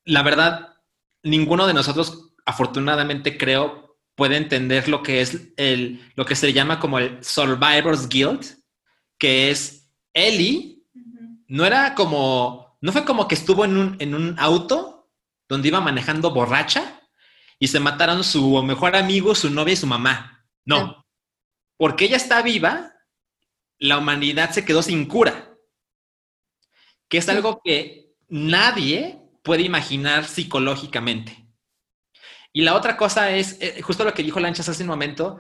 la verdad, ninguno de nosotros, afortunadamente, creo, puede entender lo que es el, lo que se llama como el Survivor's Guilt, que es Ellie, no era como, no fue como que estuvo en un, en un auto donde iba manejando borracha y se mataron su mejor amigo, su novia y su mamá. No. Porque ella está viva, la humanidad se quedó sin cura. Que es algo que nadie puede imaginar psicológicamente. Y la otra cosa es, eh, justo lo que dijo Lanchas hace un momento,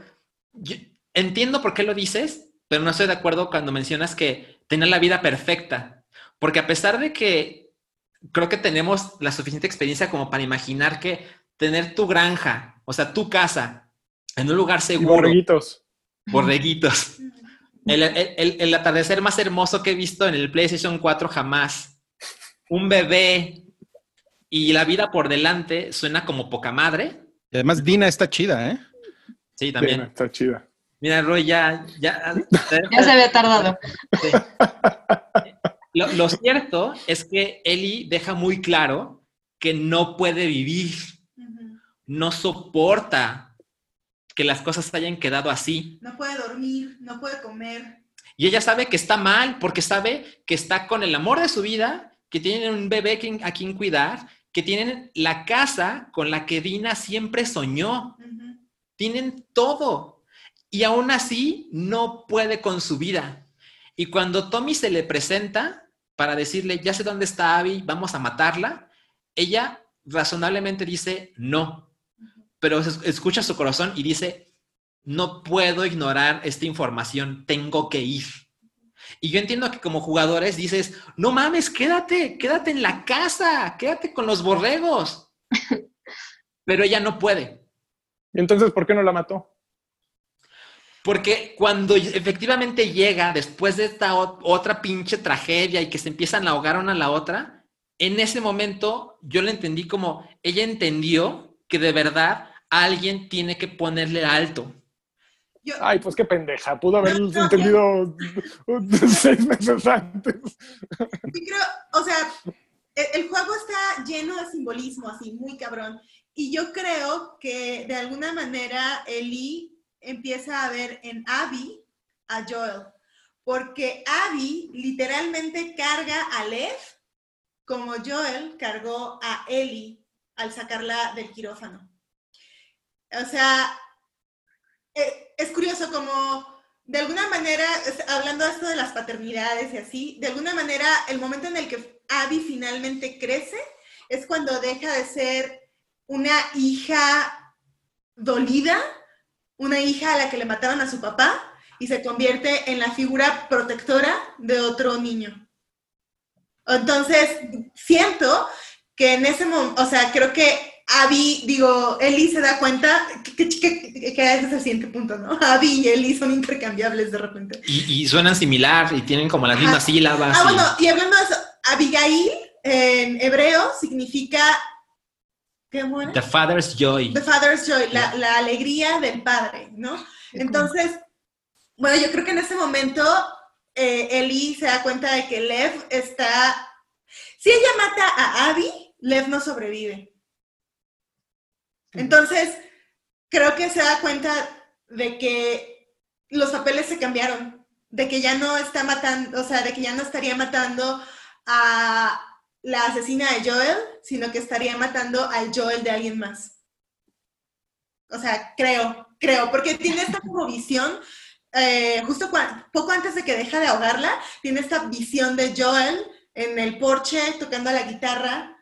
yo entiendo por qué lo dices, pero no estoy de acuerdo cuando mencionas que tener la vida perfecta. Porque a pesar de que creo que tenemos la suficiente experiencia como para imaginar que tener tu granja, o sea, tu casa, en un lugar seguro, borreguitos. borreguitos, el, el- el- el atardecer más hermoso que he visto en el PlayStation 4 jamás, un bebé y la vida por delante suena como poca madre. Y además, Dina está chida, ¿eh? Sí, también. está chida. Mira, Roy, ya, ya, Ya se había tardado. Sí. Lo, lo cierto es que Eli deja muy claro que no puede vivir, no soporta que las cosas hayan quedado así. No puede dormir, no puede comer. Y ella sabe que está mal porque sabe que está con el amor de su vida, que tienen un bebé a quien cuidar, que tienen la casa con la que Dina siempre soñó. Tienen todo. Y aún así no puede con su vida. Y cuando Tommy se le presenta para decirle, ya sé dónde está Abby, vamos a matarla, ella razonablemente dice, no. Pero es- escucha su corazón y dice, no puedo ignorar esta información, tengo que ir. Y yo entiendo que como jugadores dices, no mames, quédate, quédate en la casa, quédate con los borregos. Pero ella no puede. ¿Y entonces por qué no la mató? Porque cuando efectivamente llega, después de esta ot- otra pinche tragedia y que se empiezan a ahogar una a la otra, en ese momento yo lo entendí como ella entendió que de verdad alguien tiene que ponerle alto. Yo, Ay, pues qué pendeja. Pudo haber No, entendido seis meses antes. sí creo, o sea, el, el juego está lleno de simbolismo, así, muy cabrón. Y yo creo que de alguna manera Ellie empieza a ver en Abby a Joel. Porque Abby literalmente carga a Lev como Joel cargó a Ellie al sacarla del quirófano. O sea, eh, es curioso como de alguna manera, hablando esto de las paternidades y así, de alguna manera el momento en el que Abby finalmente crece es cuando deja de ser una hija dolida, una hija a la que le mataron a su papá y se convierte en la figura protectora de otro niño. Entonces, siento que en ese momento, o sea, creo que Abby, digo, Ellie se da cuenta que, que, que- que ese es el siguiente punto, ¿no? Abby y Ellie son intercambiables de repente. Y, y suenan similar y tienen como las mismas Ajá. sílabas. Ah, y- bueno, y hablando de eso, Abigail en hebreo significa. ¿Qué bueno? The Father's Joy. The Father's Joy, la, la alegría del padre, ¿no? Entonces, bueno, yo creo que en ese momento eh, Eli se da cuenta de que Lev está. Si ella mata a Abby, Lev no sobrevive. Entonces, creo que se da cuenta de que los papeles se cambiaron, de que ya no está matando, o sea, de que ya no estaría matando a la asesina de Joel, sino que estaría matando al Joel de alguien más. O sea, creo, creo, porque tiene esta como visión, eh, justo cua- poco antes de que deja de ahogarla, tiene esta visión de Joel en el porche tocando la guitarra.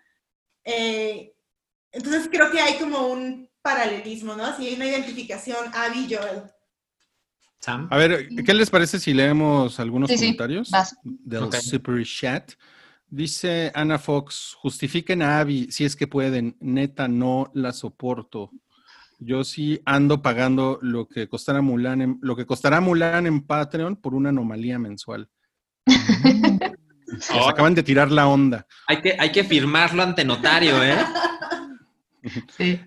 eh, entonces creo que hay como un paralelismo, ¿no? Así hay una identificación Abby-Joel. Sam. A ver, ¿qué les parece si leemos algunos Sí, sí, comentarios vas. del Ok. Super Chat? Dice Ana Fox, justifiquen a Abby si es que pueden, neta no la soporto. Yo sí ando pagando lo que costará Mulan en, lo que costará Mulan en Patreon por una anomalía mensual. Nos acaban de tirar la onda. hay, que, hay que firmarlo ante notario, ¿eh? Sí.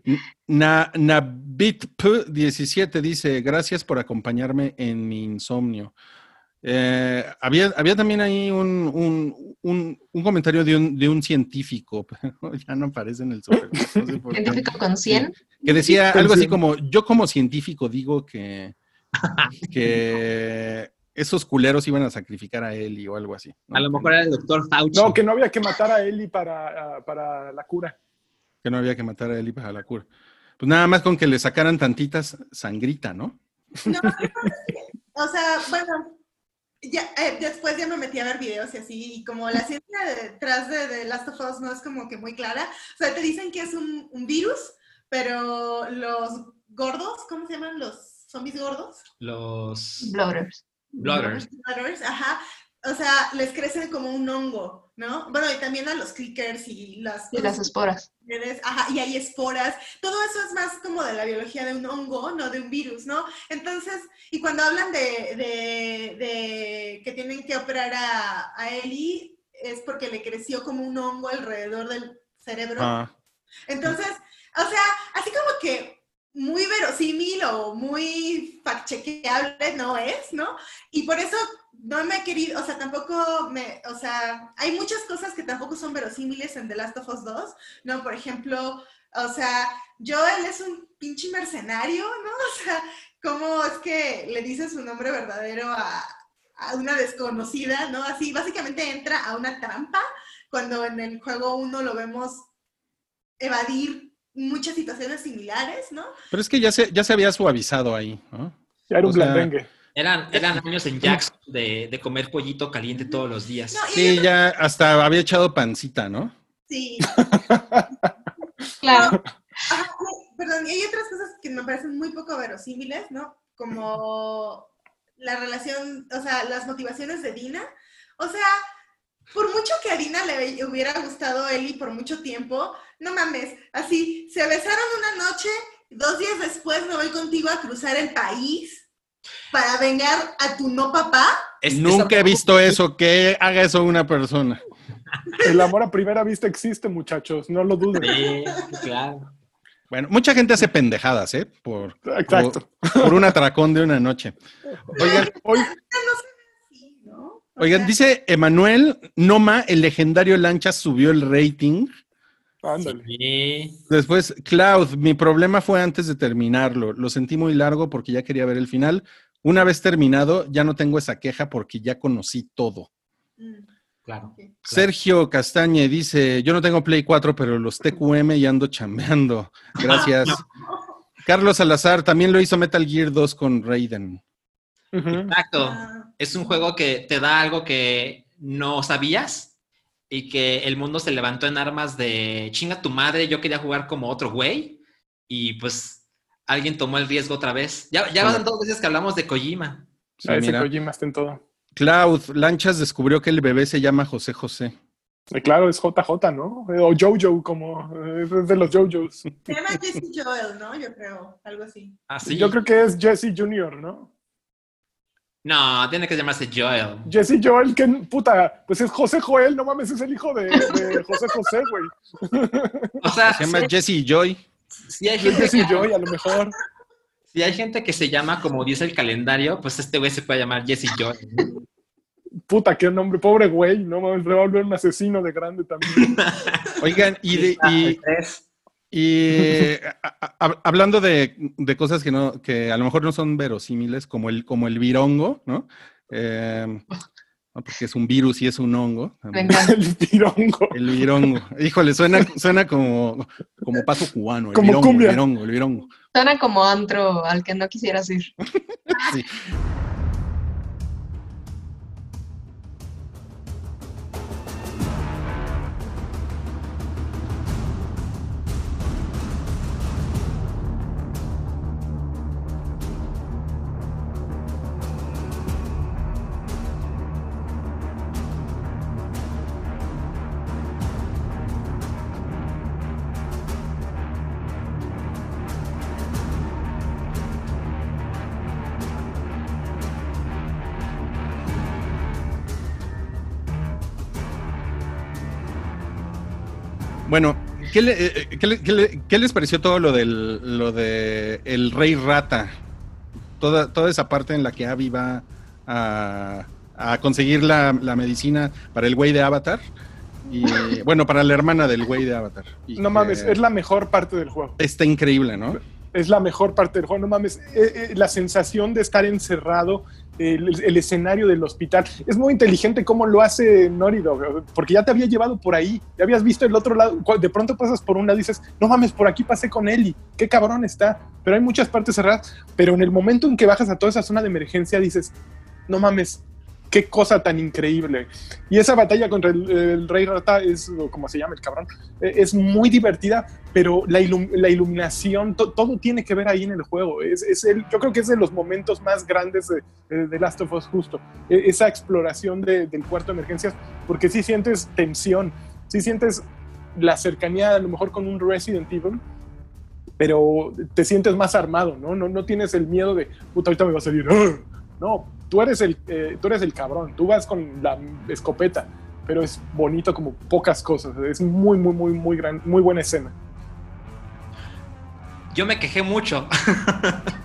Na, Nabitp17 dice, gracias por acompañarme en mi insomnio. Eh, había, había también ahí un, un, un, un comentario de un, de un científico, pero ya no aparece en el sobre. no sé. Científico con 100. Que decía Con algo así como, yo como científico digo que, que esos culeros iban a sacrificar a Eli o algo así. ¿no? A lo mejor era el doctor Fauci. No, que no había que matar a Eli para, para la cura. Que no había que matar a Eli para la cura. Pues nada más con que le sacaran tantitas sangrita, ¿no? No, o sea, bueno, ya, eh, después ya me metí a ver videos y así, y como la ciencia detrás de, de Last of Us no es como que muy clara, o sea, te dicen que es un, un virus, pero los gordos, ¿cómo se llaman los zombies gordos? Los Bloaters. bloggers. Blooders, ajá, o sea, les crecen como un hongo, ¿no? Bueno, y también a los clickers y las... Y las esporas. ajá, y hay esporas, todo eso es más como de la biología de un hongo, no de un virus, ¿no? Entonces, y cuando hablan de, de- de que tienen que operar a, a Ellie, es porque le creció como un hongo alrededor del cerebro. Ah, Entonces, o sea, así como que muy verosímil o muy fact-chequeable no es, ¿no? Y por eso no me he querido, o sea, tampoco me, o sea, hay muchas cosas que tampoco son verosímiles en The Last of Us 2, ¿no? Por ejemplo, o sea, Joel es un pinche mercenario, ¿no? O sea, ¿cómo es que le dice su nombre verdadero a, a una desconocida, ¿no? Así, básicamente entra a una trampa cuando en el juego uno lo vemos evadir muchas situaciones similares, ¿no? pero es que ya se, ya se había suavizado ahí, ¿no? Ya era O un sea, blandengue. Eran, eran años en Jackson de, de comer pollito caliente todos los días. No, Sí, ya hasta había echado pancita, ¿no? Sí. Claro. Ajá, perdón, y hay otras cosas que me parecen muy poco verosímiles, ¿no? Como la relación, o sea, las motivaciones de Dina. O sea, por mucho que a Dina le hubiera gustado Eli por mucho tiempo, no mames, así, se besaron una noche, dos días después me voy contigo a cruzar el país para vengar a tu no papá. Es- Nunca he visto eso, que haga eso una persona. El amor a primera vista existe, muchachos, no lo duden. Sí, claro. Bueno, mucha gente hace pendejadas, ¿eh? Por, Exacto. por, por un atracón de una noche. Oigan, oigan, dice Emanuel Noma, el legendario Lancha subió el rating. Ándale. Sí. Después, Cloud, mi problema fue antes de terminarlo. Lo sentí muy largo porque ya quería ver el final. Una vez terminado, ya no tengo esa queja porque ya conocí todo. mm, Claro. Sergio Castañe dice, yo no tengo Play 4, pero los TQM y ando chambeando. Gracias. Carlos Salazar también lo hizo Metal Gear 2 con Raiden. Exacto. ah, Es un juego que te da algo que no sabías y que el mundo se levantó en armas de chinga tu madre, yo quería jugar como otro güey y pues alguien tomó el riesgo otra vez. Ya, ya van dos veces que hablamos de Kojima. Sí, A ese. Kojima está en todo. Cloud, Lanchas descubrió que el bebé se llama José José. Eh, Claro, es JJ, ¿no? Eh, O Jojo, como eh, es de los Jojos. Se llama Jesse Joel, ¿no? Yo creo, algo así. Así. Yo creo que es Jesse Jr., ¿no? No, tiene que llamarse Joel. Jesse Joel, que puta, pues es José Joel, no mames, es el hijo de, de José José, güey. O sea, Se llama Jesse Joy. si hay Es gente Jesse que, Joy, a lo mejor. si hay gente que se llama como dice el calendario, pues este güey se puede llamar Jesse Joel. Puta, qué nombre, pobre güey, no mames, le va a volver un asesino de grande también. Oigan, y, de- y, y, a- a- hablando de, de cosas que no, que a lo mejor no son verosímiles, como el, como el virongo, ¿no? Eh, no, porque es un virus y es un hongo. Encanta. el pirongo. El virongo. Híjole, suena, suena como, como paso cubano. El Como virongo, cumbia. el virongo, el virongo. Suena como antro al que no quisieras ir. Sí. Bueno, ¿qué, le- eh, qué le- qué le- qué les pareció todo lo del lo de el rey rata? Toda, toda esa parte en la que Abby va a, a conseguir la, la medicina para el güey de Avatar. Y bueno, para la hermana del güey de Avatar. Y No que mames, es la mejor parte del juego. Está increíble, ¿no? Es la mejor parte del juego, no mames. Eh, eh, la sensación de estar encerrado, el, escenario del hospital. Es muy inteligente cómo lo hace Dog, porque ya te había llevado por ahí, ya habías visto el otro lado. De pronto pasas por un lado y dices, no mames, por aquí pasé con Ellie, qué cabrón está. Pero hay muchas partes cerradas. Pero en el momento en que bajas a toda esa zona de emergencia, dices, no mames, qué cosa tan increíble. Y esa batalla contra el, el Rey Rata es, como se llama el cabrón, eh, es muy divertida, pero la, ilum- la iluminación, to- todo tiene que ver ahí en el juego. Es, es el, yo creo que es de los momentos más grandes de, de, de Last of Us justo. E- esa exploración de- del cuarto de emergencias, porque sí sientes tensión, sí sientes la cercanía a lo mejor con un Resident Evil, pero te sientes más armado, ¿no? No, no tienes el miedo de, puta, ahorita me va a salir. ¡ah! No, tú eres, el, eh, tú eres el cabrón, tú vas con la escopeta, pero es bonito como pocas cosas. Es muy, muy, muy, muy, gran, muy buena escena. Yo me quejé mucho.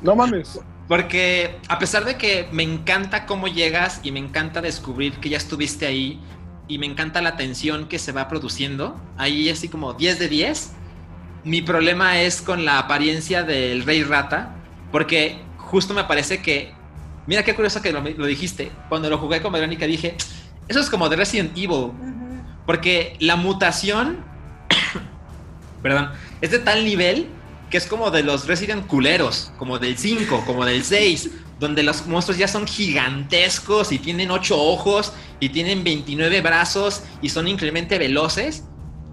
No mames. Porque a pesar de que me encanta cómo llegas y me encanta descubrir que ya estuviste ahí y me encanta la tensión que se va produciendo, ahí así como 10 de 10, mi problema es con la apariencia del rey rata, porque justo me parece que, mira qué curioso que lo, lo dijiste, cuando lo jugué con Verónica dije, eso es como de Resident Evil, porque la mutación, perdón, es de tal nivel que es como de los Resident culeros, como del 5, como del 6, donde los monstruos ya son gigantescos y tienen 8 ojos y tienen 29 brazos y son increíblemente veloces.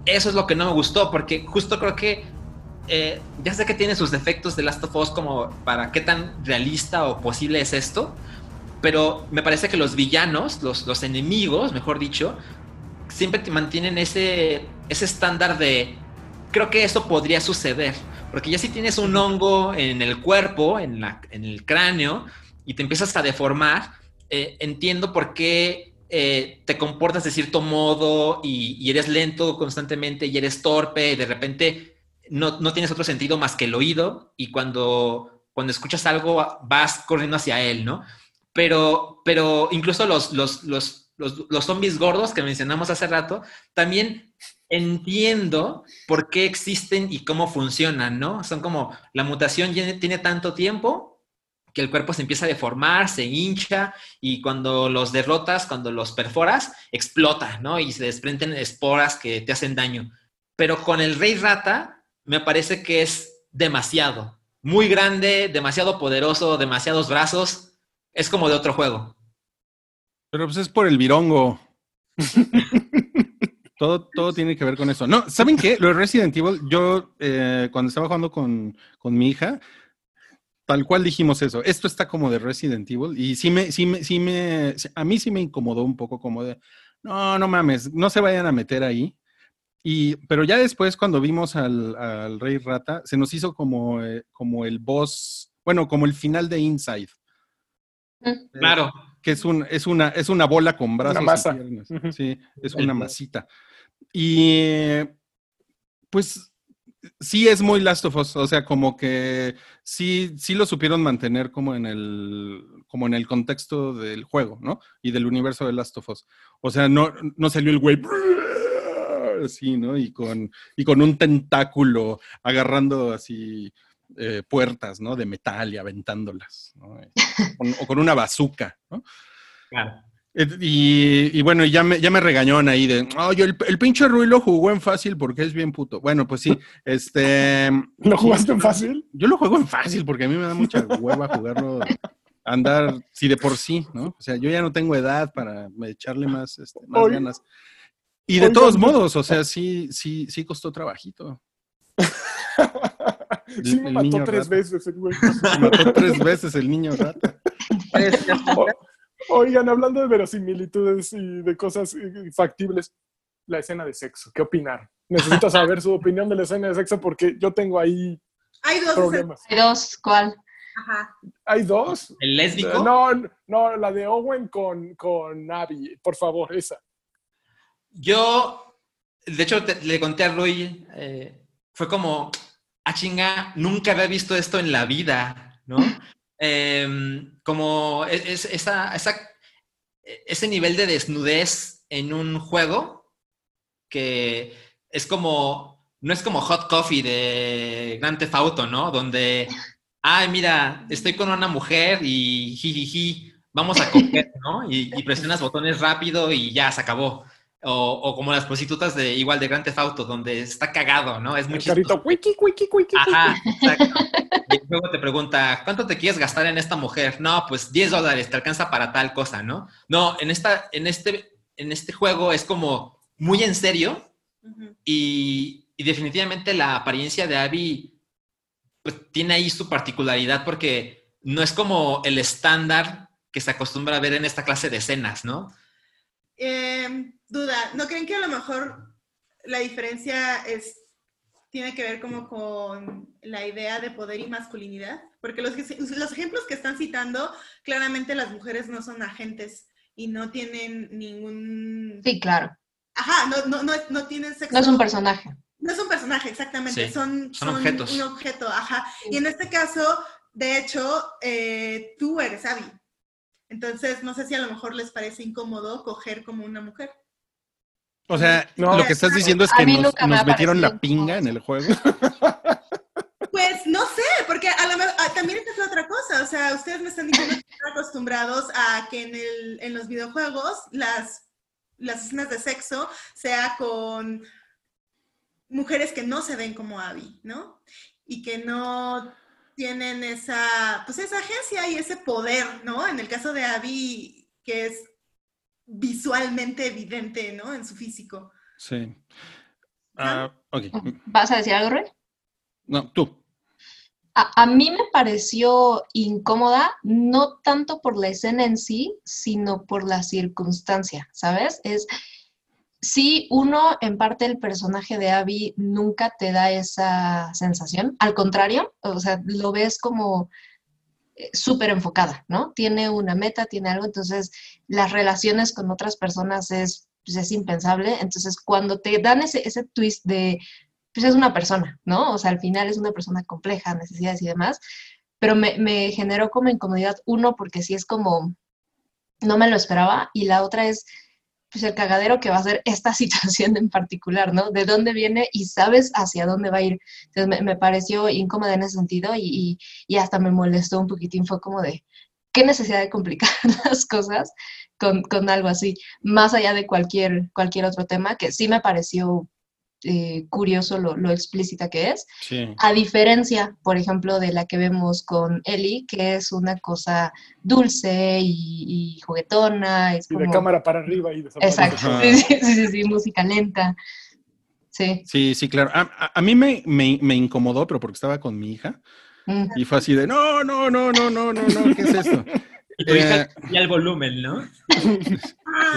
Eso es lo que no me gustó, porque justo creo que eh, ya sé que tiene sus defectos de Last of Us como para qué tan realista o posible es esto, pero me parece que los villanos, los, los enemigos, mejor dicho, siempre te mantienen ese, ese estándar de creo que eso podría suceder. Porque ya si tienes un hongo en el cuerpo, en, la, en el cráneo, y te empiezas a deformar, eh, entiendo por qué eh, te comportas de cierto modo y, y, eres lento constantemente y eres torpe y de repente no, no, tienes otro sentido más que el oído y cuando, cuando escuchas algo vas corriendo hacia él, ¿no? Pero, pero incluso los, los, los, los, zombies gordos que mencionamos hace rato, también entiendo por qué existen y cómo funcionan, ¿no? Son como la mutación tiene, tanto tiempo que el cuerpo se empieza a deformar, se hincha y cuando los derrotas, cuando los perforas, explota, ¿no? Y se desprenden esporas que te hacen daño. Pero con el rey rata me parece que es demasiado, muy grande, demasiado poderoso, demasiados brazos, es como de otro juego. Pero pues es por el virongo. Todo, todo tiene que ver con eso. No, ¿saben qué? Lo de Resident Evil, yo eh, cuando estaba jugando con, con, mi hija, tal cual dijimos eso. Esto está como de Resident Evil y sí me, sí me, sí me, a mí sí me incomodó un poco como de, no, no mames, no se vayan a meter ahí. Y, pero ya después cuando vimos al, al Rey Rata, se nos hizo como, eh, como el boss, bueno, como el final de Inside. Claro. Eh, que es, un, es, una, es una bola con brazos una masa. y piernas. Uh -huh. Sí, es una masita. Y pues sí es muy Last of Us, o sea, como que sí, sí lo supieron mantener como en el como en el contexto del juego, ¿no? Y del universo de Last of Us. O sea, no, no salió el güey así, ¿no? Y con, y con un tentáculo agarrando así eh, puertas, ¿no? De metal y aventándolas, ¿no? con, o con una bazuca, ¿no? Claro. Y, y, bueno, ya me, ya me regañaron ahí de, el, el, pinche Rui lo jugó en fácil porque es bien puto. Bueno, pues sí, este... ¿Lo jugaste en fácil? Yo lo juego en fácil porque a mí me da mucha hueva jugarlo, andar, sí, de por sí, ¿no? O sea, yo ya no tengo edad para echarle más, este, más ganas. Y de todos modos, o sea, sí, sí, sí costó trabajito. sí, me mató tres rata. veces el güey. Me mató tres veces el niño rata. Oigan, hablando de verosimilitudes y de cosas factibles, la escena de sexo, ¿qué opinar? Necesito saber su opinión de la escena de sexo porque yo tengo ahí Hay dos problemas. Hay dos, ¿cuál? Ajá. ¿Hay dos? ¿El lésbico? No, no, la de Owen con, con Abby, por favor, esa. Yo, de hecho, te, le conté a Rui, eh, fue como, a chinga, nunca había visto esto en la vida, ¿no? em, como es- es- esa, esa- ese nivel de desnudez en un juego que es como, no es como Hot Coffee de Grand Theft Auto, ¿no? Donde, ay, mira, estoy con una mujer y jijiji, vamos a coger, ¿no? Y, y presionas botones rápido y ya, se acabó. O, o como las prostitutas de igual de Grand Theft Auto, donde está cagado, ¿no? Es muy El chistoso. carrito, wiki, wiki, wiki. Ajá, exacto. Y luego te pregunta, ¿cuánto te quieres gastar en esta mujer? No, pues 10 dólares, te alcanza para tal cosa, ¿no? No, en, esta, en, este, en este juego es como muy en serio y definitivamente la apariencia de Abby pues, tiene ahí su particularidad porque no es como el estándar que se acostumbra a ver en esta clase de escenas, ¿no? Eh, duda, ¿no creen que a lo mejor la diferencia es tiene que ver como con la idea de poder y masculinidad? Porque los, que- los ejemplos que están citando, claramente las mujeres no son agentes y no tienen ningún... Sí, claro. Ajá, no, no, no, no tienen sexo. No es un personaje. No es un personaje, exactamente. Sí, son, son objetos. Un objeto, ajá. Y en este caso, de hecho, eh, tú eres Abby. Entonces, no sé si a lo mejor les parece incómodo coger como una mujer. O sea, No. lo que estás diciendo es que nos, metieron la pinga en el juego. Pues no sé, porque a lo mejor ah, también esta es otra cosa. O sea, ustedes me están diciendo que están acostumbrados a que en, el, en los videojuegos las, las escenas de sexo sea con mujeres que no se ven como Abby, ¿no? Y que no tienen esa, pues esa agencia y ese poder, ¿no? En el caso de Abby, que es visualmente evidente, ¿no? En su físico. Sí. Ok. ¿Vas a decir algo, Rey? No, tú. A, a mí me pareció incómoda, no tanto por la escena en sí, sino por la circunstancia, ¿sabes? Es, sí, uno, en parte el personaje de Abby nunca te da esa sensación, al contrario, o sea, lo ves como eh, súper enfocada, ¿no? Tiene una meta, tiene algo, entonces las relaciones con otras personas es, pues, es impensable, entonces cuando te dan ese, ese twist de pues es una persona, ¿no? O sea, al final es una persona compleja, necesidades y demás, pero me, me generó como incomodidad, uno, porque sí es como, no me lo esperaba, y la otra es, pues el cagadero que va a ser esta situación en particular, ¿no? De dónde viene y sabes hacia dónde va a ir. Entonces me, me pareció incómoda en ese sentido y, y, y hasta me molestó un poquitín, fue como de, ¿qué necesidad de complicar las cosas con, con algo así? Más allá de cualquier, cualquier otro tema, que sí me pareció eh, curioso lo, lo, explícita que es, Sí. a diferencia, por ejemplo, de la que vemos con Ellie, que es una cosa dulce y, y juguetona. Es Y como... de cámara para arriba y desaparece. Exacto, sí, sí, sí, sí, música lenta. Sí. Sí, sí, claro. A, a- a mí me, me, me incomodó, pero porque estaba con mi hija. Y fue así de, no, no, no, no, no, no, no, ¿qué es esto? Y tu hija Eh, y el volumen, ¿no?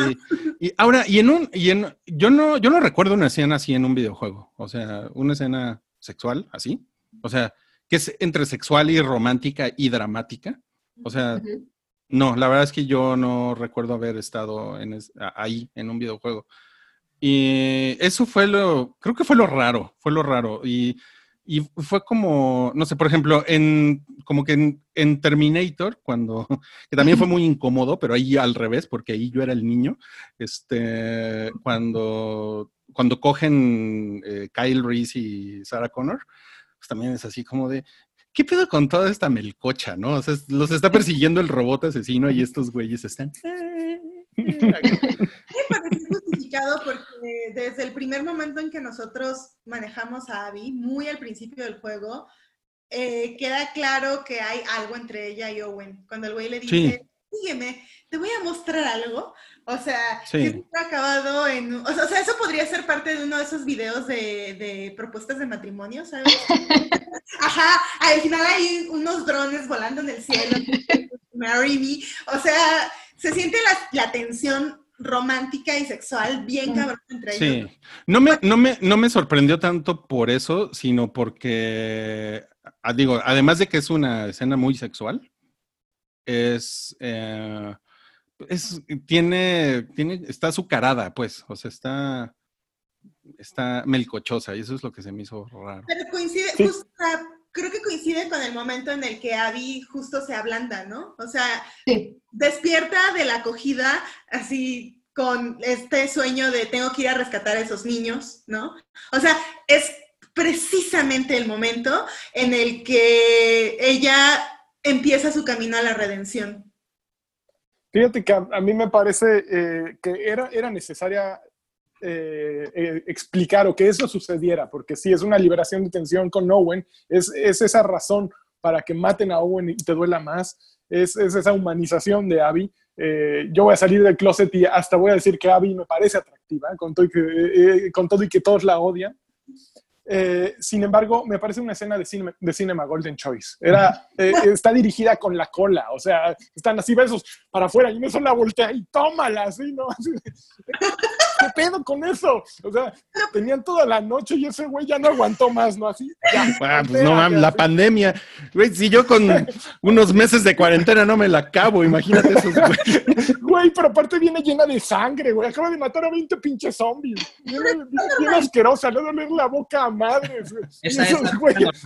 Sí. Y ahora, y en un, y en, yo no, yo no recuerdo una escena así en un videojuego. O sea, una escena sexual así. O sea, que es entre sexual y romántica y dramática. O sea, Ujú. no, la verdad es que yo no recuerdo haber estado en es- a- ahí en un videojuego. Y eso fue lo, creo que fue lo raro, fue lo raro. Y, y fue como, no sé, por ejemplo, en como que en, en Terminator, cuando, que también fue muy incómodo, pero ahí al revés, porque ahí yo era el niño, este, cuando, cuando cogen eh, Kyle Reese y Sarah Connor, pues también es así como de, ¿qué pedo con toda esta melcocha, no? O sea, los está persiguiendo el robot asesino y estos güeyes están... justificado porque desde el primer momento en que nosotros manejamos a Abby, muy al principio del juego, eh, queda claro que hay algo entre ella y Owen. Cuando el güey le dice, sígueme, te voy a mostrar algo. O sea, Sí. que esto ha acabado en... O sea, o sea, eso podría ser parte de uno de esos videos de, de propuestas de matrimonio, ¿sabes? Ajá, al final hay unos drones volando en el cielo. Marry me. O sea, se siente la, la tensión romántica y sexual bien cabrón entre ellos. Sí, no me, no, me, no me sorprendió tanto por eso, sino porque, ah, digo, además de que es una escena muy sexual, es, eh, es tiene, tiene, está azucarada, pues, o sea, está, está melcochosa y eso es lo que se me hizo raro. Pero coincide, Sí. justo, creo que coincide con el momento en el que Abby justo se ablanda, ¿no? O sea, Sí. despierta de la acogida así con este sueño de tengo que ir a rescatar a esos niños, ¿no? O sea, es precisamente el momento en el que ella empieza su camino a la redención. Fíjate que a, a mí me parece eh, que era, era necesaria eh, eh, explicar o que eso sucediera, porque sí, es una liberación de tensión con Owen, es, es esa razón para que maten a Owen y te duela más, es, es esa humanización de Abby. Eh, yo voy a salir del closet y hasta voy a decir que Abby me parece atractiva, con todo eh, con todo y, que todos la odian. Eh, sin embargo, me parece una escena de, cine, de Cinema Golden Choice. Era, eh, está dirigida con la cola, o sea, están así besos para afuera y eso la voltea y tómala, así, ¿no? Así ¿Qué pedo con eso? O sea, tenían toda la noche y ese güey ya no aguantó más, ¿no? Así, ya, Ah, pues no mames, la así. pandemia. Güey, si yo con unos meses de cuarentena no me la acabo, imagínate esos güey. Güey, pero aparte viene llena de sangre, güey. Acaba de matar a 20 pinches zombies. Viene, viene bien asquerosa, le doler la boca a madres. güey. Esa es esos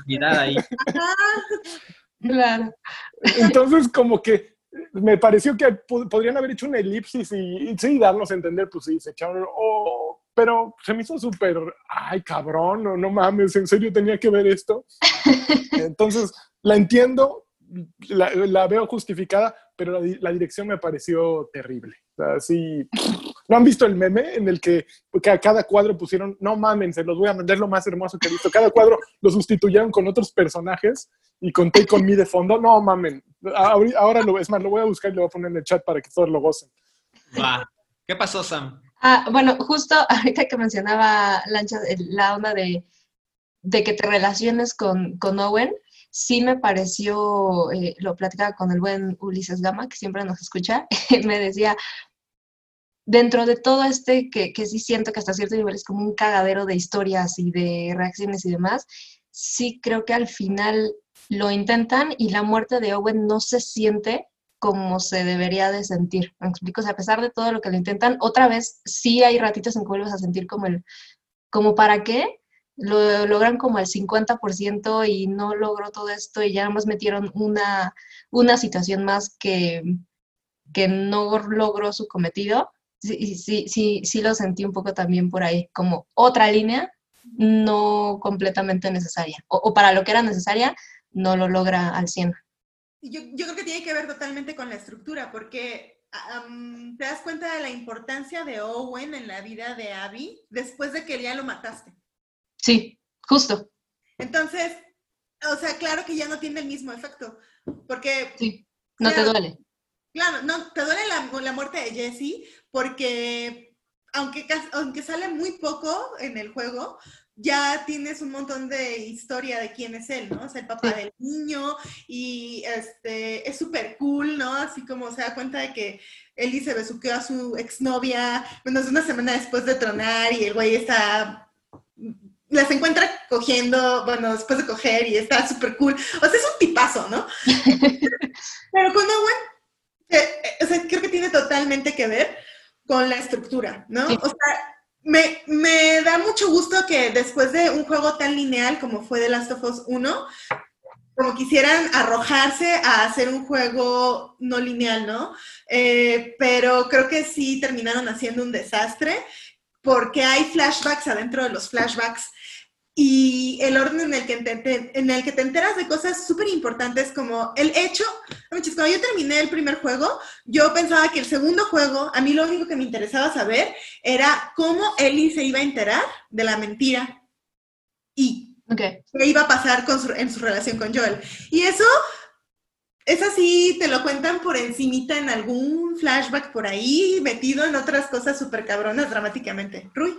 la ahí. Claro. Entonces, como que me pareció que podrían haber hecho una elipsis y, y sí, darnos a entender, pues sí, se echaron. oh, pero se me hizo súper, ay, cabrón, no, no mames, en serio tenía que ver esto. Entonces, la entiendo, la, la veo justificada, pero la, di- la dirección me pareció terrible. O sea, sí. ¿No han visto el meme en el que, que a cada cuadro pusieron, no mamen, se los voy a mandar lo más hermoso que he visto? Cada cuadro lo sustituyeron con otros personajes y con Take On Me de fondo. No mamen. Ahora lo, es más, lo voy a buscar y lo voy a poner en el chat para que todos lo gocen. Va. ¿Qué pasó, Sam? Ah, bueno, justo ahorita que mencionaba Lancha, la onda de, de que te relaciones con, con Owen, sí me pareció, eh, lo platicaba con el buen Ulises Gama, que siempre nos escucha, me decía, dentro de todo este, que, que sí siento que hasta cierto nivel es como un cagadero de historias y de reacciones y demás, sí creo que al final lo intentan y la muerte de Owen no se siente como se debería de sentir. ¿Me explico? O sea, a pesar de todo lo que lo intentan, otra vez sí hay ratitos en que vuelves a sentir como el, como para qué, lo logran como el 50% y no logró todo esto y ya nada más metieron una, una situación más que, que no logró su cometido. Sí, sí, sí, sí lo sentí un poco también por ahí, como otra línea no completamente necesaria. O, o para lo que era necesaria, no lo logra al 100. Yo, yo creo que tiene que ver totalmente con la estructura, porque am, te das cuenta de la importancia de Owen en la vida de Abby después de que ya lo mataste. Sí, justo. Entonces, o sea, claro que ya no tiene el mismo efecto, porque Sí, no te duele. Claro, no, te duele la, la muerte de Jesse porque aunque, aunque sale muy poco en el juego, ya tienes un montón de historia de quién es él, ¿no? Es el papá Sí. del niño y este, es súper cool, ¿no? Así como se da cuenta de que Ellie se besuqueó a su exnovia menos de una semana después de tronar y el güey está... Las encuentra cogiendo, bueno, después de coger y está súper cool. O sea, es un tipazo, ¿no? Pero con Owen eh, eh, o sea, creo que tiene totalmente que ver con la estructura, ¿no? Sí. O sea, me, me da mucho gusto que después de un juego tan lineal como fue The Last of Us 1, como quisieran arrojarse a hacer un juego no lineal, ¿no? Eh, pero creo que sí terminaron haciendo un desastre porque hay flashbacks adentro de los flashbacks y el orden en el que te, te- en el que te enteras de cosas súper importantes como el hecho, cuando yo terminé el primer juego, yo pensaba que el segundo juego, a mí lo único que me interesaba saber era cómo Ellie se iba a enterar de la mentira y Ok. qué iba a pasar con su- en su relación con Joel. Y eso es así, te lo cuentan por encimita en algún flashback por ahí, metido en otras cosas súper cabronas dramáticamente. Rui.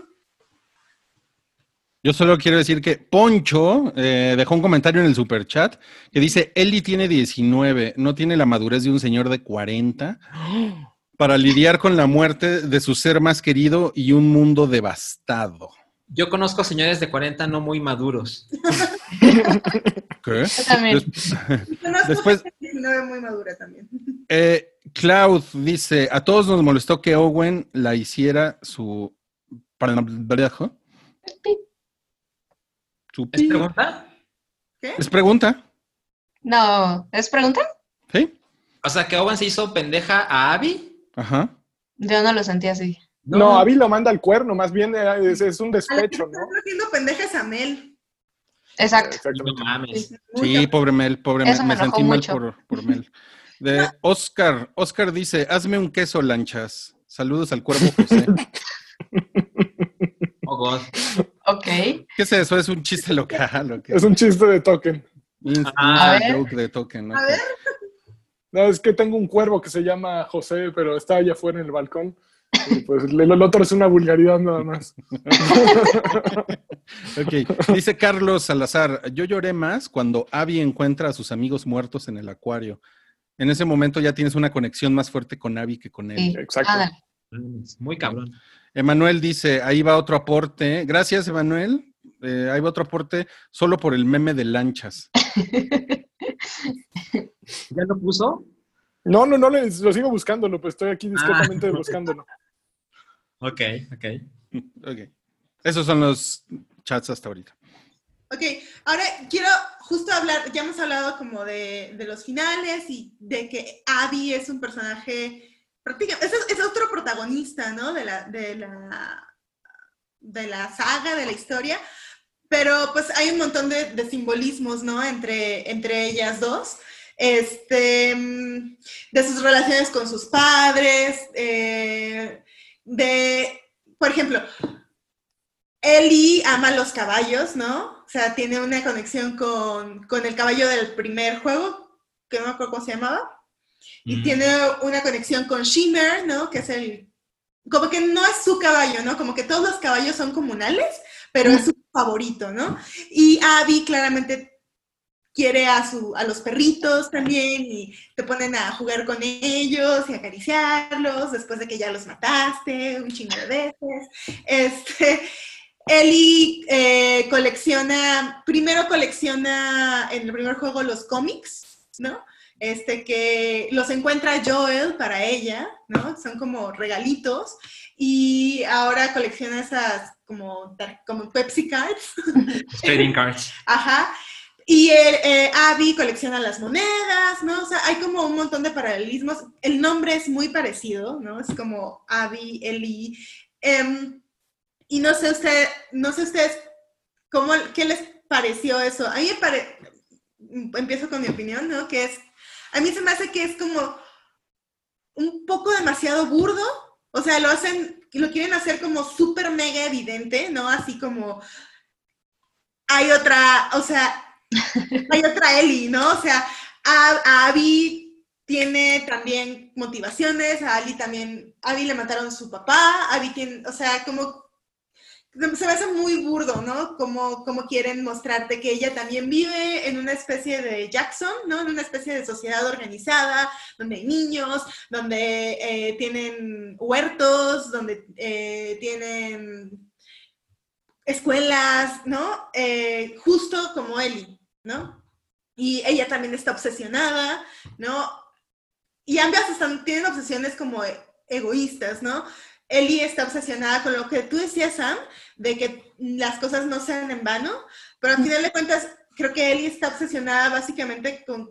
Yo solo quiero decir que Poncho eh, dejó un comentario en el super chat que dice, Eli tiene 19, no tiene la madurez de un señor de 40 para lidiar con la muerte de su ser más querido y un mundo devastado. Yo conozco señores de 40 no muy maduros. ¿Qué? Yo también. Des- Conozco Después- gente de 19 muy madura también. eh, Cloud dice, a todos nos molestó que Owen la hiciera su... ¿Es pregunta? ¿Qué? Es pregunta. No, ¿es pregunta? ¿Sí? O sea, que Owen se hizo pendeja a Abby. Ajá. Yo no lo sentí así. No, Abby lo manda al cuerno, más bien es, es un despecho, ¿no? está haciendo pendejas a Mel. Exacto. No Exactamente. mames. Sí, pobre Mel, pobre Mel. Me sentí mal por, por Mel. De Oscar, Oscar dice, hazme un queso, lanchas. Saludos al cuervo José. God. Ok. ¿Qué es eso? ¿Es un chiste local? ¿o qué? Es un chiste de token. Instant A ver. joke de token. A ok. ver. No, es que tengo un cuervo que se llama José, pero está allá afuera en el balcón. Y pues el, el otro es una vulgaridad nada más. Ok, dice Carlos Salazar, yo lloré más cuando Abby encuentra a sus amigos muertos en el acuario. En ese momento ya tienes una conexión más fuerte con Abby que con él. Sí. Exacto. Ándale. Muy cabrón. Emanuel dice, ahí va otro aporte. Gracias, Emanuel. Eh, ahí va otro aporte solo por el meme de lanchas. ¿Ya lo puso? No, no, no, lo sigo buscándolo, pues estoy aquí discretamente buscándolo. Ok, ok. Ok. Esos son los chats hasta ahorita. Ok, ahora quiero justo hablar, ya hemos hablado como de, de los finales y de que Abby es un personaje, es, otro protagonista, ¿no? De la, de, la, de la saga, de la historia, pero pues hay un montón de, de simbolismos, ¿no? Entre, entre ellas dos. Este, mm, de sus relaciones con sus padres, eh, de, por ejemplo, Ellie ama los caballos, ¿no? O sea, tiene una conexión con, con el caballo del primer juego, que no me acuerdo cómo se llamaba. Y Mm. tiene una conexión con Shimmer, ¿no? Que es el... Como que no es su caballo, ¿no? Como que todos los caballos son comunales, pero es su favorito, ¿no? Y Abby claramente quiere a, su, a los perritos también y te ponen a jugar con ellos y acariciarlos después de que ya los mataste un chingo de veces. Este, Ellie eh, colecciona, primero colecciona en el primer juego los cómics, ¿no? Este que los encuentra Joel para ella, ¿no? Son como regalitos y ahora colecciona esas como, como Pepsi cards, Trading cards. ajá. Y el, eh, Abby colecciona las monedas, ¿no? O sea, hay como un montón de paralelismos. El nombre es muy parecido, ¿no? Es como Abby, Ellie. Em, y no sé usted, no sé ustedes, cómo, ¿qué les pareció eso? A mí me parece, empiezo con mi opinión, ¿no? Que es, a mí se me hace que es como un poco demasiado burdo. O sea, lo hacen, lo quieren hacer como súper mega evidente, ¿no? Así como hay otra, o sea, hay otra Ellie, ¿no? O sea, a, a Abby tiene también motivaciones, a Ali también, a Abby le mataron a su papá, Abby tiene, o sea, como se me hace muy burdo, ¿no? Como, como quieren mostrarte que ella también vive en una especie de Jackson, ¿no? En una especie de sociedad organizada, donde hay niños, donde eh, tienen huertos, donde eh, tienen escuelas, ¿no? Eh, justo como Ellie, ¿no? Y ella también está obsesionada, ¿no? Y ambas tienen obsesiones como egoístas, ¿no? Ellie está obsesionada con lo que tú decías, Sam, de que las cosas no sean en vano, pero al final de cuentas, creo que Ellie está obsesionada básicamente con...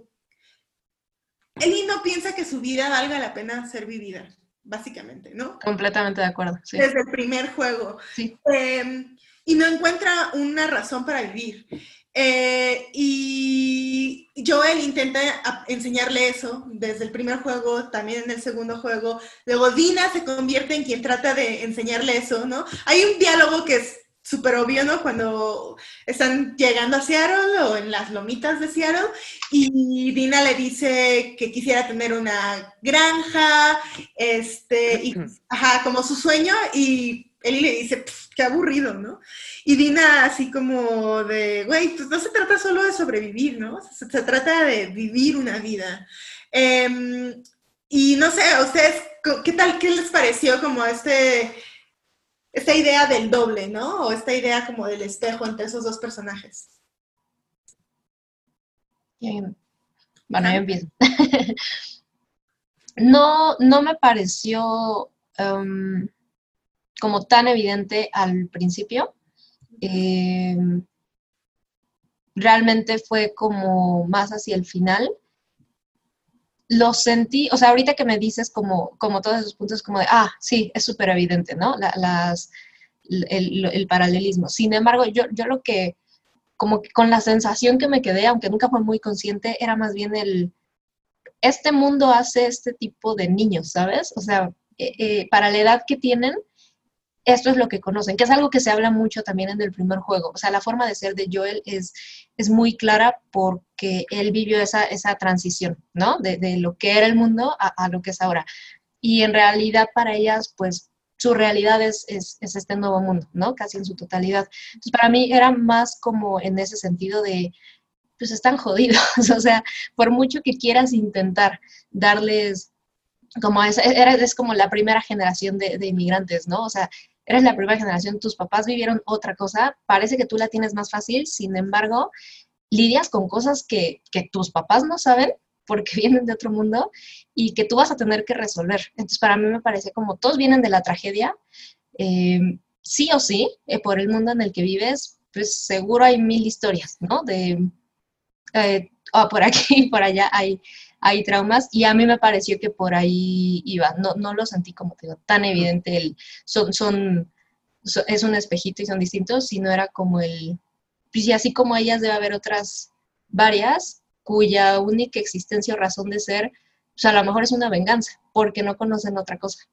Ellie no piensa que su vida valga la pena ser vivida, básicamente, ¿no? Completamente de acuerdo. Sí. Desde el primer juego. Sí. Eh, y no encuentra una razón para vivir. Eh, y Joel intenta enseñarle eso desde el primer juego, también en el segundo juego. Luego Dina se convierte en quien trata de enseñarle eso, ¿no? Hay un diálogo que es súper obvio, ¿no? Cuando están llegando a Seattle o en las lomitas de Seattle y Dina le dice que quisiera tener una granja, este, y, ajá, como su sueño y Eli le dice, "Pf, qué aburrido, ¿no? Y Dina así como de, güey, pues no se trata solo de sobrevivir, ¿no? Se, se trata de vivir una vida. Em, y no sé, a ustedes, ¿qué tal, qué les pareció como este, esta idea del doble, ¿no? O esta idea como del espejo entre esos dos personajes. ¿Quién? Bueno, yo empiezo. no, no me pareció em, como tan evidente al principio. Em, realmente fue como más hacia el final. Lo sentí, o sea, ahorita que me dices como, como todos esos puntos, como de, ah, sí, es súper evidente, ¿no? las, el, el, paralelismo. Sin embargo, yo, yo lo que, como que con la sensación que me quedé, aunque nunca fue muy consciente, era más bien el, este mundo hace este tipo de niños, ¿sabes? O sea, eh, eh, para la edad que tienen, esto es lo que conocen, que es algo que se habla mucho también en el primer juego. O sea, la forma de ser de Joel es, es muy clara porque él vivió esa, esa transición, ¿no? De, de, lo que era el mundo a, a, lo que es ahora. Y en realidad para ellas, pues su realidad es, es, es, este nuevo mundo, ¿no? Casi en su totalidad. Entonces, para mí era más como en ese sentido de, pues están jodidos, o sea, por mucho que quieras intentar darles como es, era, es como la primera generación de, de inmigrantes, ¿no? O sea, eres la primera generación, tus papás vivieron otra cosa, parece que tú la tienes más fácil, sin embargo, lidias con cosas que, tus papás no saben porque vienen de otro mundo y que tú vas a tener que resolver. Entonces, para mí me parece como todos vienen de la tragedia, eh, sí o sí, eh, por el mundo en el que vives, pues seguro hay mil historias, ¿no? De, oh, por aquí y por allá hay hay traumas y a mí me pareció que por ahí iba, no, no lo sentí como digo, tan evidente, el, son, son, es un espejito y son distintos, sino era como el, pues y así como ellas debe haber otras varias cuya única existencia o razón de ser, pues a lo mejor es una venganza, porque no conocen otra cosa.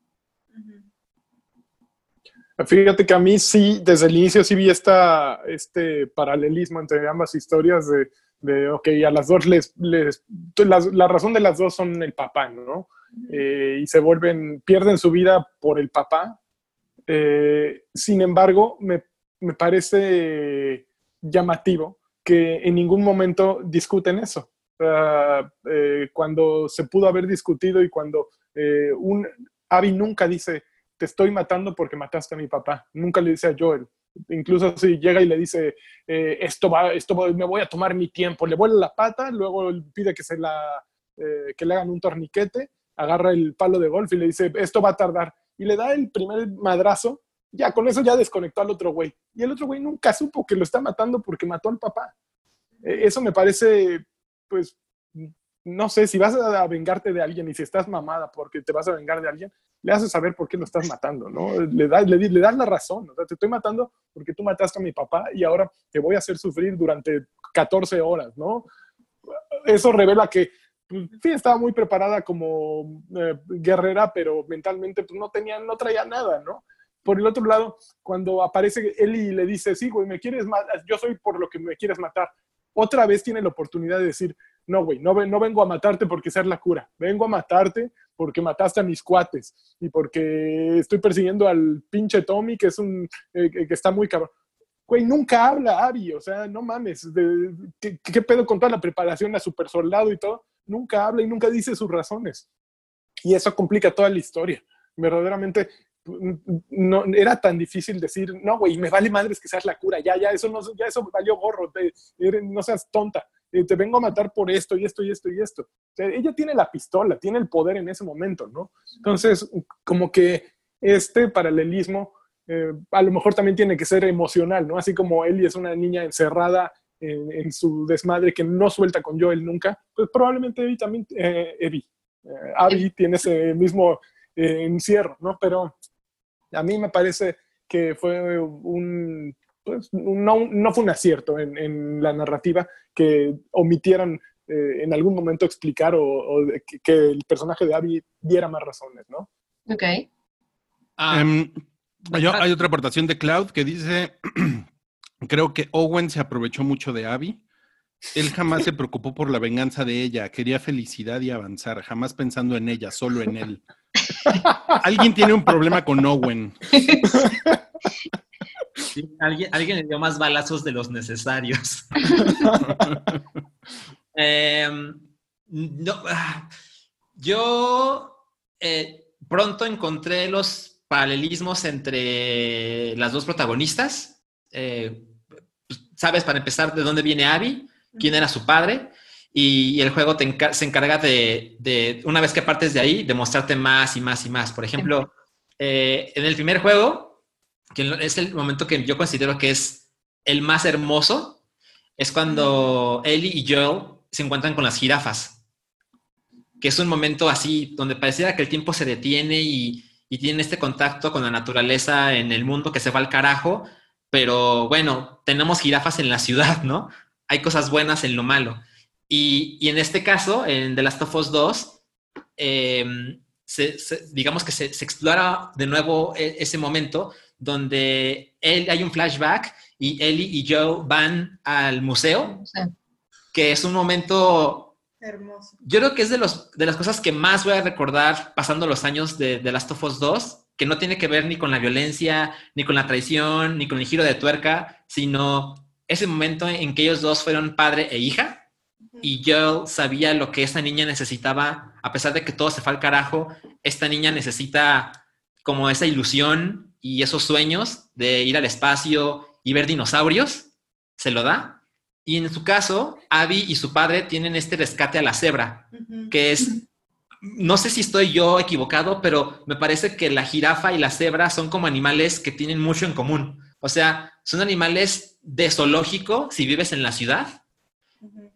Fíjate que a mí sí, desde el inicio sí vi esta, este paralelismo entre ambas historias de de, ok, a las dos les, les la, la, razón de las dos son el papá, ¿no? Eh, y se vuelven, pierden su vida por el papá. Eh, sin embargo, me, me, parece llamativo que en ningún momento discuten eso. Uh, eh, cuando se pudo haber discutido y cuando eh, un Abby nunca dice, te estoy matando porque mataste a mi papá. Nunca le dice a Joel, incluso si llega y le dice, eh, esto va, esto me voy a tomar mi tiempo, le vuela la pata, luego pide que se la, eh, que le hagan un torniquete, agarra el palo de golf y le dice, esto va a tardar, y le da el primer madrazo, ya con eso ya desconectó al otro güey, y el otro güey nunca supo que lo está matando porque mató al papá. E, eso me parece, pues, no sé, si vas a vengarte de alguien y si estás mamada porque te vas a vengar de alguien, le haces saber por qué lo estás matando, ¿no? Le, da, le, das la razón, te estoy matando porque tú mataste a mi papá y ahora te voy a hacer sufrir durante 14 horas, ¿no? Eso revela que, pues, sí, estaba muy preparada como eh, guerrera, pero mentalmente pues, no, tenía, no traía nada, ¿no? Por el otro lado, cuando aparece él y le dice, sí, güey, me quieres matar, yo soy por lo que me quieres matar, otra vez tiene la oportunidad de decir, no, güey, no, no vengo a matarte porque ser la cura, vengo a matarte porque mataste a mis cuates y porque estoy persiguiendo al pinche Tommy, que es un, eh, que está muy cabrón. Güey, nunca habla Abby, o sea, no mames, de, ¿qué, ¿qué, pedo con toda la preparación a super soldado y todo? Nunca habla y nunca dice sus razones. Y eso complica toda la historia. Verdaderamente, no era tan difícil decir, no, güey, me vale madres que seas la cura, ya, ya, eso no, ya eso valió gorro, no seas tonta, eh, te vengo a matar por esto y esto y esto y esto. O sea, ella tiene la pistola, tiene el poder en ese momento, ¿no? Entonces, como que este paralelismo eh, a lo mejor también tiene que ser emocional, ¿no? Así como Ellie es una niña encerrada en, en su desmadre que no suelta con Joel nunca, pues probablemente Abby también, eh, Abby, eh, Abby tiene ese mismo encierro, ¿no? Pero a mí me parece que fue un, pues, no, no, fue un acierto en, en, la narrativa que omitieran eh, en algún momento explicar o, o que, que, el personaje de Abby diera más razones, ¿no? Ok. Ah, um, hay, hay, otra aportación de Cloud que dice, creo que Owen se aprovechó mucho de Abby. Él jamás se preocupó por la venganza de ella, quería felicidad y avanzar, jamás pensando en ella, solo en él. Alguien tiene un problema con Owen. Sí, alguien, alguien, le dio más balazos de los necesarios. eh, no, yo eh, pronto encontré los paralelismos entre las dos protagonistas. Eh, Sabes, para empezar, de dónde viene Abby, quién era su padre, y, el juego te encar se encarga de, de, una vez que partes de ahí, de mostrarte más y más y más. Por ejemplo, eh, en el primer juego, que es el momento que yo considero que es el más hermoso, es cuando Ellie y Joel se encuentran con las jirafas, que es un momento así donde pareciera que el tiempo se detiene y, y tienen este contacto con la naturaleza en el mundo que se va al carajo, pero bueno, tenemos jirafas en la ciudad, ¿no? Hay cosas buenas en lo malo. Y, y en este caso, en The Last of Us 2, eh, se, se- digamos que se, se explora de nuevo e- ese momento donde él, hay un flashback y Ellie y Joe van al museo, que es un momento, Hermoso. yo creo que es de, los, de las cosas que más voy a recordar pasando los años de, de Last of Us 2, que no tiene que ver ni con la violencia, ni con la traición, ni con el giro de tuerca, sino ese momento en que ellos dos fueron padre e hija y Joel sabía lo que esta niña necesitaba, a pesar de que todo se fue al carajo, esta niña necesita como esa ilusión y esos sueños de ir al espacio y ver dinosaurios, se lo da. Y en su caso, Abby y su padre tienen este rescate a la cebra, que es, no sé si estoy yo equivocado, pero me parece que la jirafa y la cebra son como animales que tienen mucho en común. O sea, son animales de zoológico si vives en la ciudad,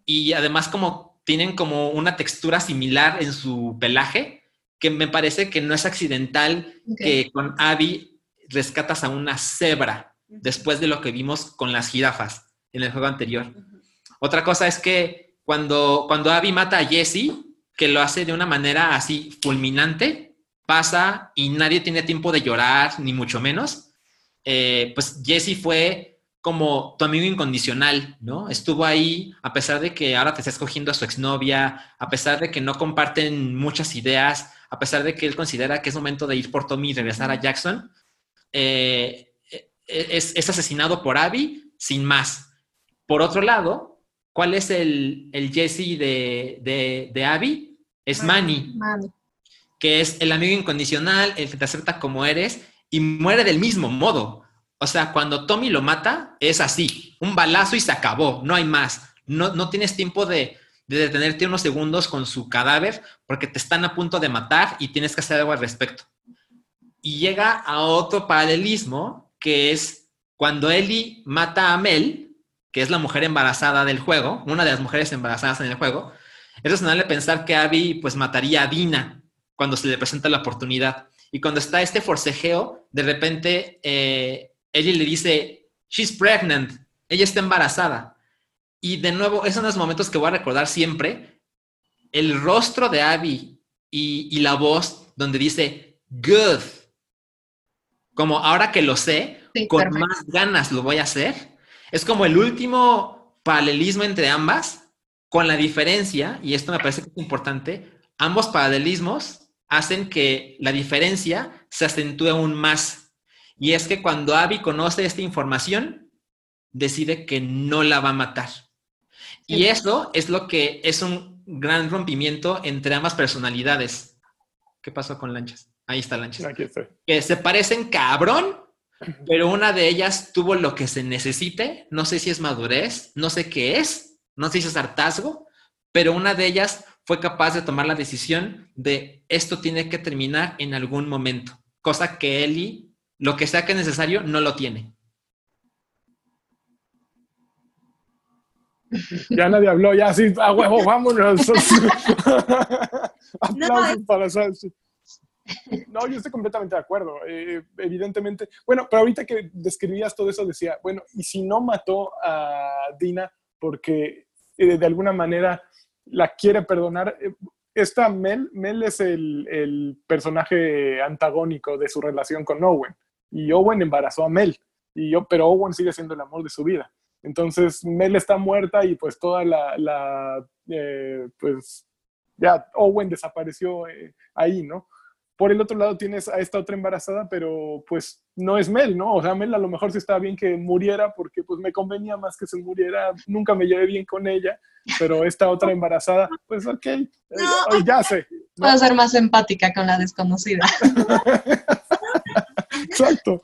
y además como tienen como una textura similar en su pelaje, que me parece que no es accidental que con Abby rescatas a una cebra después de lo que vimos con las jirafas en el juego anterior. Otra cosa es que cuando, cuando Abby mata a Jesse, que lo hace de una manera así fulminante, pasa y nadie tiene tiempo de llorar, ni mucho menos, eh, pues Jesse fue como tu amigo incondicional, ¿no? Estuvo ahí a pesar de que ahora te está escogiendo a su exnovia, a pesar de que no comparten muchas ideas, a pesar de que él considera que es momento de ir por Tommy y regresar a Jackson, eh, es, es asesinado por Abby sin más. Por otro lado, ¿cuál es el, el Jesse de, de, de Abby? Es Manny Mano. que es el amigo incondicional, el que te acepta como eres y muere del mismo modo. O sea, cuando Tommy lo mata, es así, un balazo y se acabó, no hay más. No, no tienes tiempo de, de detenerte unos segundos con su cadáver porque te están a punto de matar y tienes que hacer algo al respecto. Y llega a otro paralelismo que es cuando Ellie mata a Mel, que es la mujer embarazada del juego, una de las mujeres embarazadas en el juego, es razonable pensar que Abby pues mataría a Dina cuando se le presenta la oportunidad. Y cuando está este forcejeo, de repente eh, Ellie le dice, she's pregnant, ella está embarazada. Y de nuevo, es uno de los momentos que voy a recordar siempre, el rostro de Abby y, y la voz donde dice, good. Como ahora que lo sé, Sí, con perfecto. más ganas lo voy a hacer. Es como el último paralelismo entre ambas, con la diferencia, y esto me parece que es importante, ambos paralelismos hacen que la diferencia se acentúe aún más. Y es que cuando Abby conoce esta información, decide que no la va a matar. Y eso es lo que es un gran rompimiento entre ambas personalidades. ¿Qué pasó con Lanchas? Ahí está Lanchas Aquí estoy. que se parecen cabrón, pero una de ellas tuvo lo que se necesite. No sé si es madurez, no sé qué es, no sé si es hartazgo, pero una de ellas fue capaz de tomar la decisión de esto tiene que terminar en algún momento, cosa que Ellie, lo que sea que es necesario, no lo tiene. Ya nadie habló, ya sí, a huevo, vámonos. Aplausos es- para Sánchez. No, yo estoy completamente de acuerdo. eh, evidentemente. Bueno, pero ahorita que describías todo eso, decía, bueno, ¿y si no mató a Dina porque eh, de alguna manera la quiere perdonar? Eh, Esta Mel, Mel es el, personaje antagónico de su relación con Owen. Y Owen embarazó a Mel. Y yo, pero Owen sigue siendo el amor de su vida. Entonces, Mel está muerta y pues toda la, pues ya Owen desapareció ahí, ¿no? Por el otro lado tienes a esta otra embarazada, pero pues no es Mel, ¿no? O sea, Mel a lo mejor sí estaba bien que muriera porque pues me convenía más que se muriera, nunca me llevé bien con ella, pero esta otra embarazada, pues ok, eh, No. ya sé. ¿no? Puedo ser más empática con la desconocida. Exacto.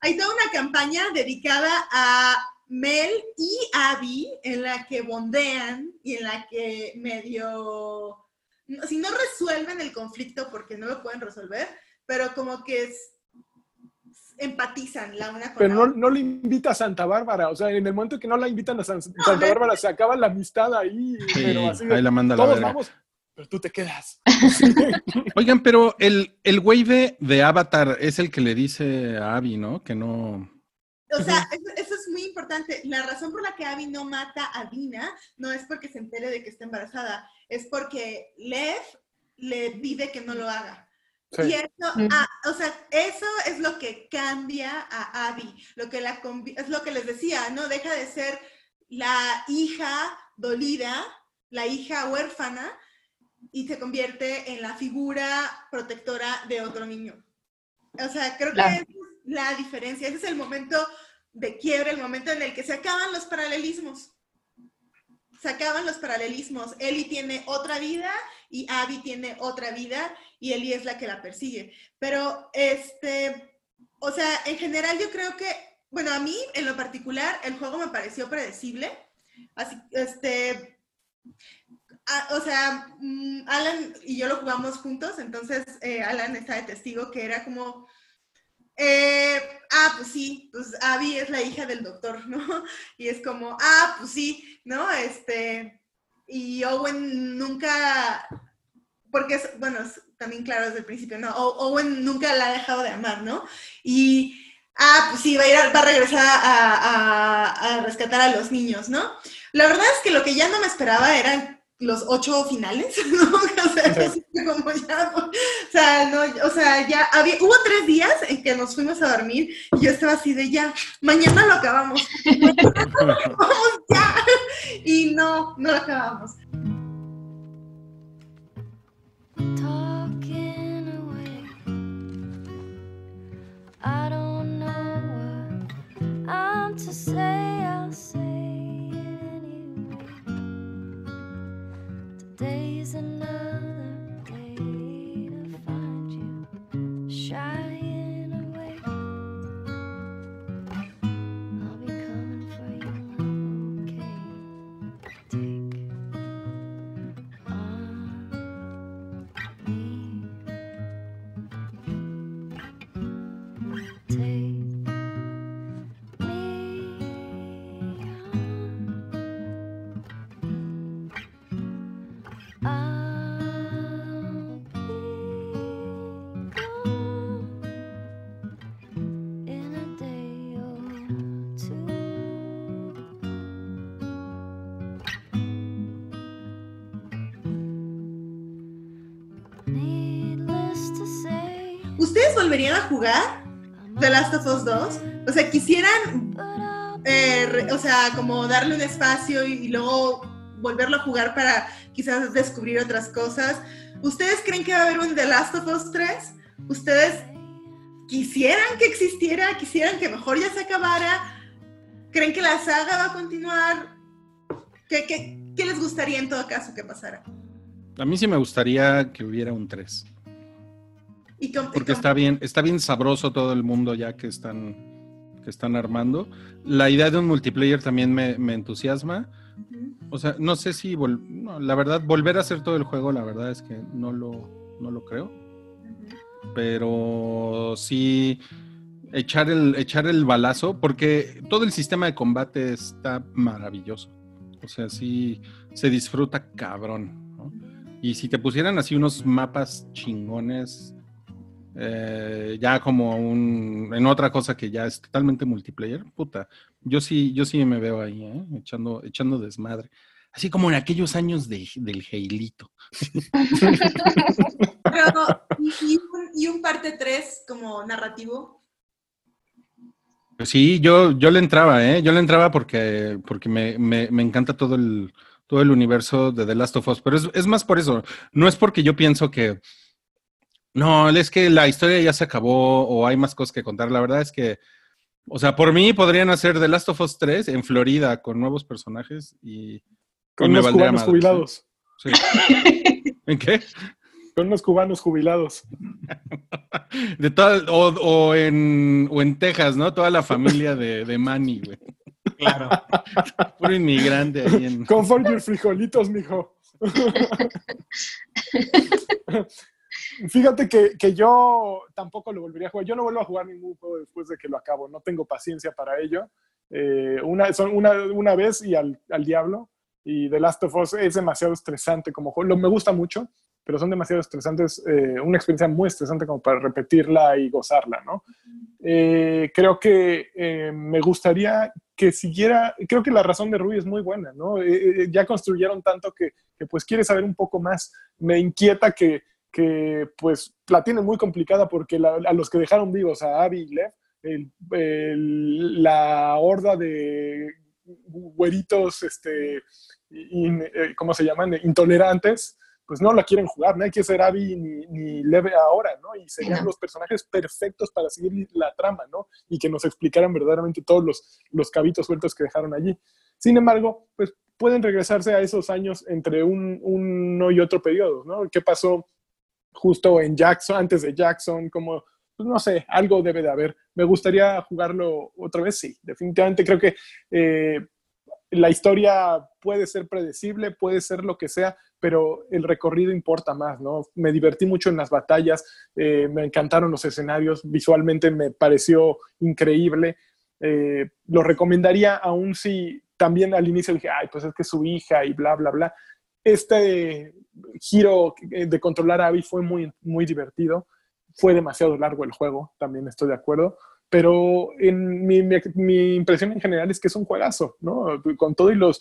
Hay toda una campaña dedicada a Mel y Abby en la que bondean y en la que medio, si no resuelven el conflicto porque no lo pueden resolver, pero como que es- empatizan la una con Pero la no, otra. no le invita a Santa Bárbara. O sea, en el momento que no la invitan a San- Santa Bárbara, se acaba la amistad ahí. Sí, pero así de, ahí la manda la todos verga. vamos, pero tú te quedas. Oigan, pero el, el güey de, de Avatar es el que le dice a Abby, ¿no? Que no. O sea, eso, eso es muy importante. La razón por la que Abby no mata a Dina no es porque se entere de que está embarazada, es porque Lev le pide que no lo haga. Sí. Y eso, ah, o sea, eso es lo que cambia a Abby, lo que la es lo que les decía, ¿no? Deja de ser la hija dolida, la hija huérfana, y se convierte en la figura protectora de otro niño. O sea, creo Claro. que esa es la diferencia. Ese es el momento de quiebre, el momento en el que se acaban los paralelismos. Se acaban los paralelismos. Ellie tiene otra vida y Abby tiene otra vida y Ellie es la que la persigue. Pero, este, o sea, en general yo creo que, bueno, a mí en lo particular el juego me pareció predecible. Así, este, o sea, mm, Alan y yo lo jugamos juntos, entonces eh, Alan está de testigo que era como, eh, ah, pues sí, pues Abby es la hija del doctor, ¿no? Y es como, ah, pues sí, ¿no? Este, y Owen nunca, porque es, bueno, es también claro desde el principio, ¿no? Owen nunca la ha dejado de amar, ¿no? Y, ah, pues sí, va a, ir a, va a regresar a, rescatar a los niños, ¿no? La verdad es que lo que ya no me esperaba eran los ocho finales, ¿no? O sea, Sí. así como ya, o sea, no, o sea, ya había, hubo tres días en que nos fuimos a dormir y yo estaba así de ya, mañana lo acabamos, vamos ya, y no, no lo acabamos. talking away. I don't know what I'm to say days and nights. Volverían a jugar The Last of Us 2? O sea, quisieran, eh, re- o sea, como darle un espacio y, y luego volverlo a jugar para quizás descubrir otras cosas. ¿Ustedes creen que va a haber un The Last of Us 3? ¿Ustedes quisieran que existiera? ¿Quisieran que mejor ya se acabara? ¿Creen que la saga va a continuar? ¿Qué, qué, qué les gustaría en todo caso que pasara? A mí sí me gustaría que hubiera un 3. Y com- y Porque está bien, está bien sabroso todo el mundo ya que están, que están armando. La idea de un multiplayer también me, me entusiasma. O sea, no sé si, vol- no, la verdad, volver a hacer todo el juego, la verdad es que no lo, no lo creo. Pero sí echar el, echar el balazo, porque todo el sistema de combate está maravilloso. O sea, sí se disfruta cabrón. ¿no? Y si te pusieran así unos mapas chingones, eh, ya como un, en otra cosa que ya es totalmente multiplayer, puta, yo sí, yo sí me veo ahí, ¿eh? echando, echando desmadre. Así como en aquellos años de, del Heilito. Pero, ¿y, un, y un parte 3 como narrativo? Pues sí, yo, yo le entraba, ¿eh? Yo le entraba porque, porque me, me- me encanta todo el, todo el universo de The Last of Us, pero es, es más por eso. No es porque yo pienso que, no, es que la historia ya se acabó o hay más cosas que contar. La verdad es que, o sea, por mí podrían hacer The Last of Us 3 en Florida con nuevos personajes y... Con unos cubanos madre, jubilados. sí. ¿En qué? Con unos cubanos jubilados. De toda, o, o en, o en Texas, ¿no? Toda la familia de, de Manny, güey. Claro. Puro inmigrante ahí en... Comfort your frijolitos, mijo. Fíjate que, que yo tampoco lo volvería a jugar. Yo no vuelvo a jugar ningún juego después de que lo acabo. No tengo paciencia para ello. Eh, una, son una, una vez y al, al diablo. Y The Last of Us es demasiado estresante como juego. Lo, me gusta mucho, pero son demasiado estresantes. eh, una experiencia muy estresante como para repetirla y gozarla, ¿no? Eh, creo que eh, me gustaría que siguiera, creo que la razón de Rui es muy buena, ¿no? Eh, eh, ya construyeron tanto que, que, pues quiere saber un poco más. Me inquieta que, que pues la tienen muy complicada porque la- a los que dejaron vivos, a Abby y Lev, el- el- la horda de güeritos, este, in- eh, ¿cómo se llaman? Intolerantes, pues no la quieren jugar, no hay que ser Abby ni, ni Lev ahora, ¿no? Y serían los personajes perfectos para seguir la trama, ¿no? Y que nos explicaran verdaderamente todos los, los cabitos sueltos que dejaron allí. Sin embargo, pues pueden regresarse a esos años entre un, uno y otro periodo, ¿no? ¿Qué pasó justo en Jackson, antes de Jackson? Como, pues no sé, algo debe de haber. Me gustaría jugarlo otra vez, sí. Definitivamente creo que eh, la historia puede ser predecible, puede ser lo que sea, pero el recorrido importa más, ¿no? Me divertí mucho en las batallas, eh, me encantaron los escenarios, visualmente me pareció increíble. Eh, lo recomendaría aún si también al inicio dije, ay, pues es que su hija y bla, bla, bla. Este giro de controlar a Abby fue muy, muy divertido. Fue demasiado largo el juego, también estoy de acuerdo. Pero en mi, mi, mi impresión en general es que es un juegazo, ¿no? Con todo y los...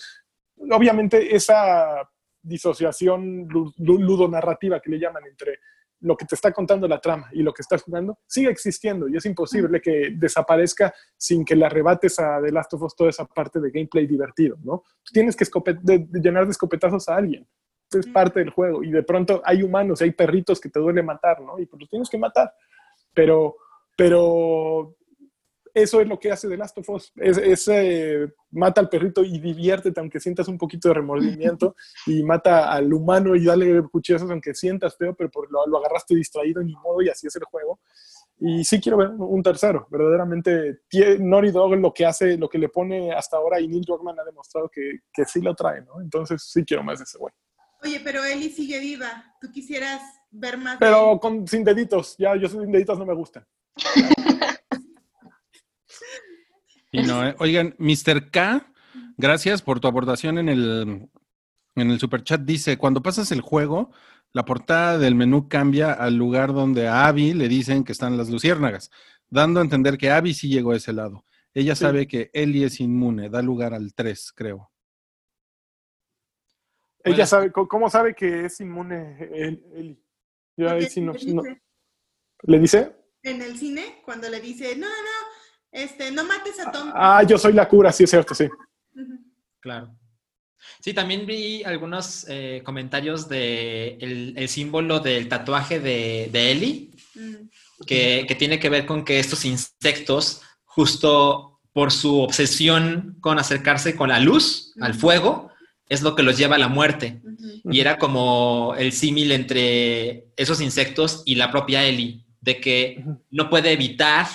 Obviamente esa disociación lu- lu- ludonarrativa que le llaman entre lo que te está contando la trama y lo que estás jugando sigue existiendo y es imposible que desaparezca sin que le arrebates a The Last of Us toda esa parte de gameplay divertido, ¿no? Tú tienes que de- de llenar de escopetazos a alguien. Es parte del juego y de pronto hay humanos, hay perritos que te duele matar, ¿no? Y pues los tienes que matar. Pero, pero eso es lo que hace The Last of Us. Es, es, eh, mata al perrito y diviértete aunque sientas un poquito de remordimiento y mata al humano y dale cuchillazos aunque sientas feo, pero por lo, lo agarraste distraído ni modo y así es el juego. Y sí quiero ver un tercero. Verdaderamente, Naughty Dog lo que hace, lo que le pone hasta ahora y Neil Druckmann ha demostrado que, que sí lo trae, ¿no? Entonces sí quiero más de ese güey. Oye, pero Eli sigue viva. ¿Tú quisieras ver más? de Pero él? con, sin deditos. Ya, yo sin deditos no me gustan. Y no, eh. Oigan, Mr. K, gracias por tu aportación en el, en el superchat. Dice, cuando pasas el juego, la portada del menú cambia al lugar donde a Abby le dicen que están las luciérnagas, dando a entender que Abby sí llegó a ese lado. Ella Sí. sabe que Ellie es inmune, da lugar al 3, creo. Ella Bueno. sabe, ¿cómo- ¿cómo sabe que es inmune él? Eli? Yo ahí Porque sí no, le no- dice ¿Le dice? En el cine, cuando le dice, no, no, no, este, no mates a Tom. Ah, yo soy la cura, sí es cierto, sí. Claro. Sí, también vi algunos eh, comentarios de el, el símbolo del tatuaje de, de Ellie, Mm. que, que tiene que ver con que estos insectos, justo por su obsesión con acercarse con la luz, al fuego, es lo que los lleva a la muerte. Y era como el símil entre esos insectos y la propia Ellie, de que no puede evitar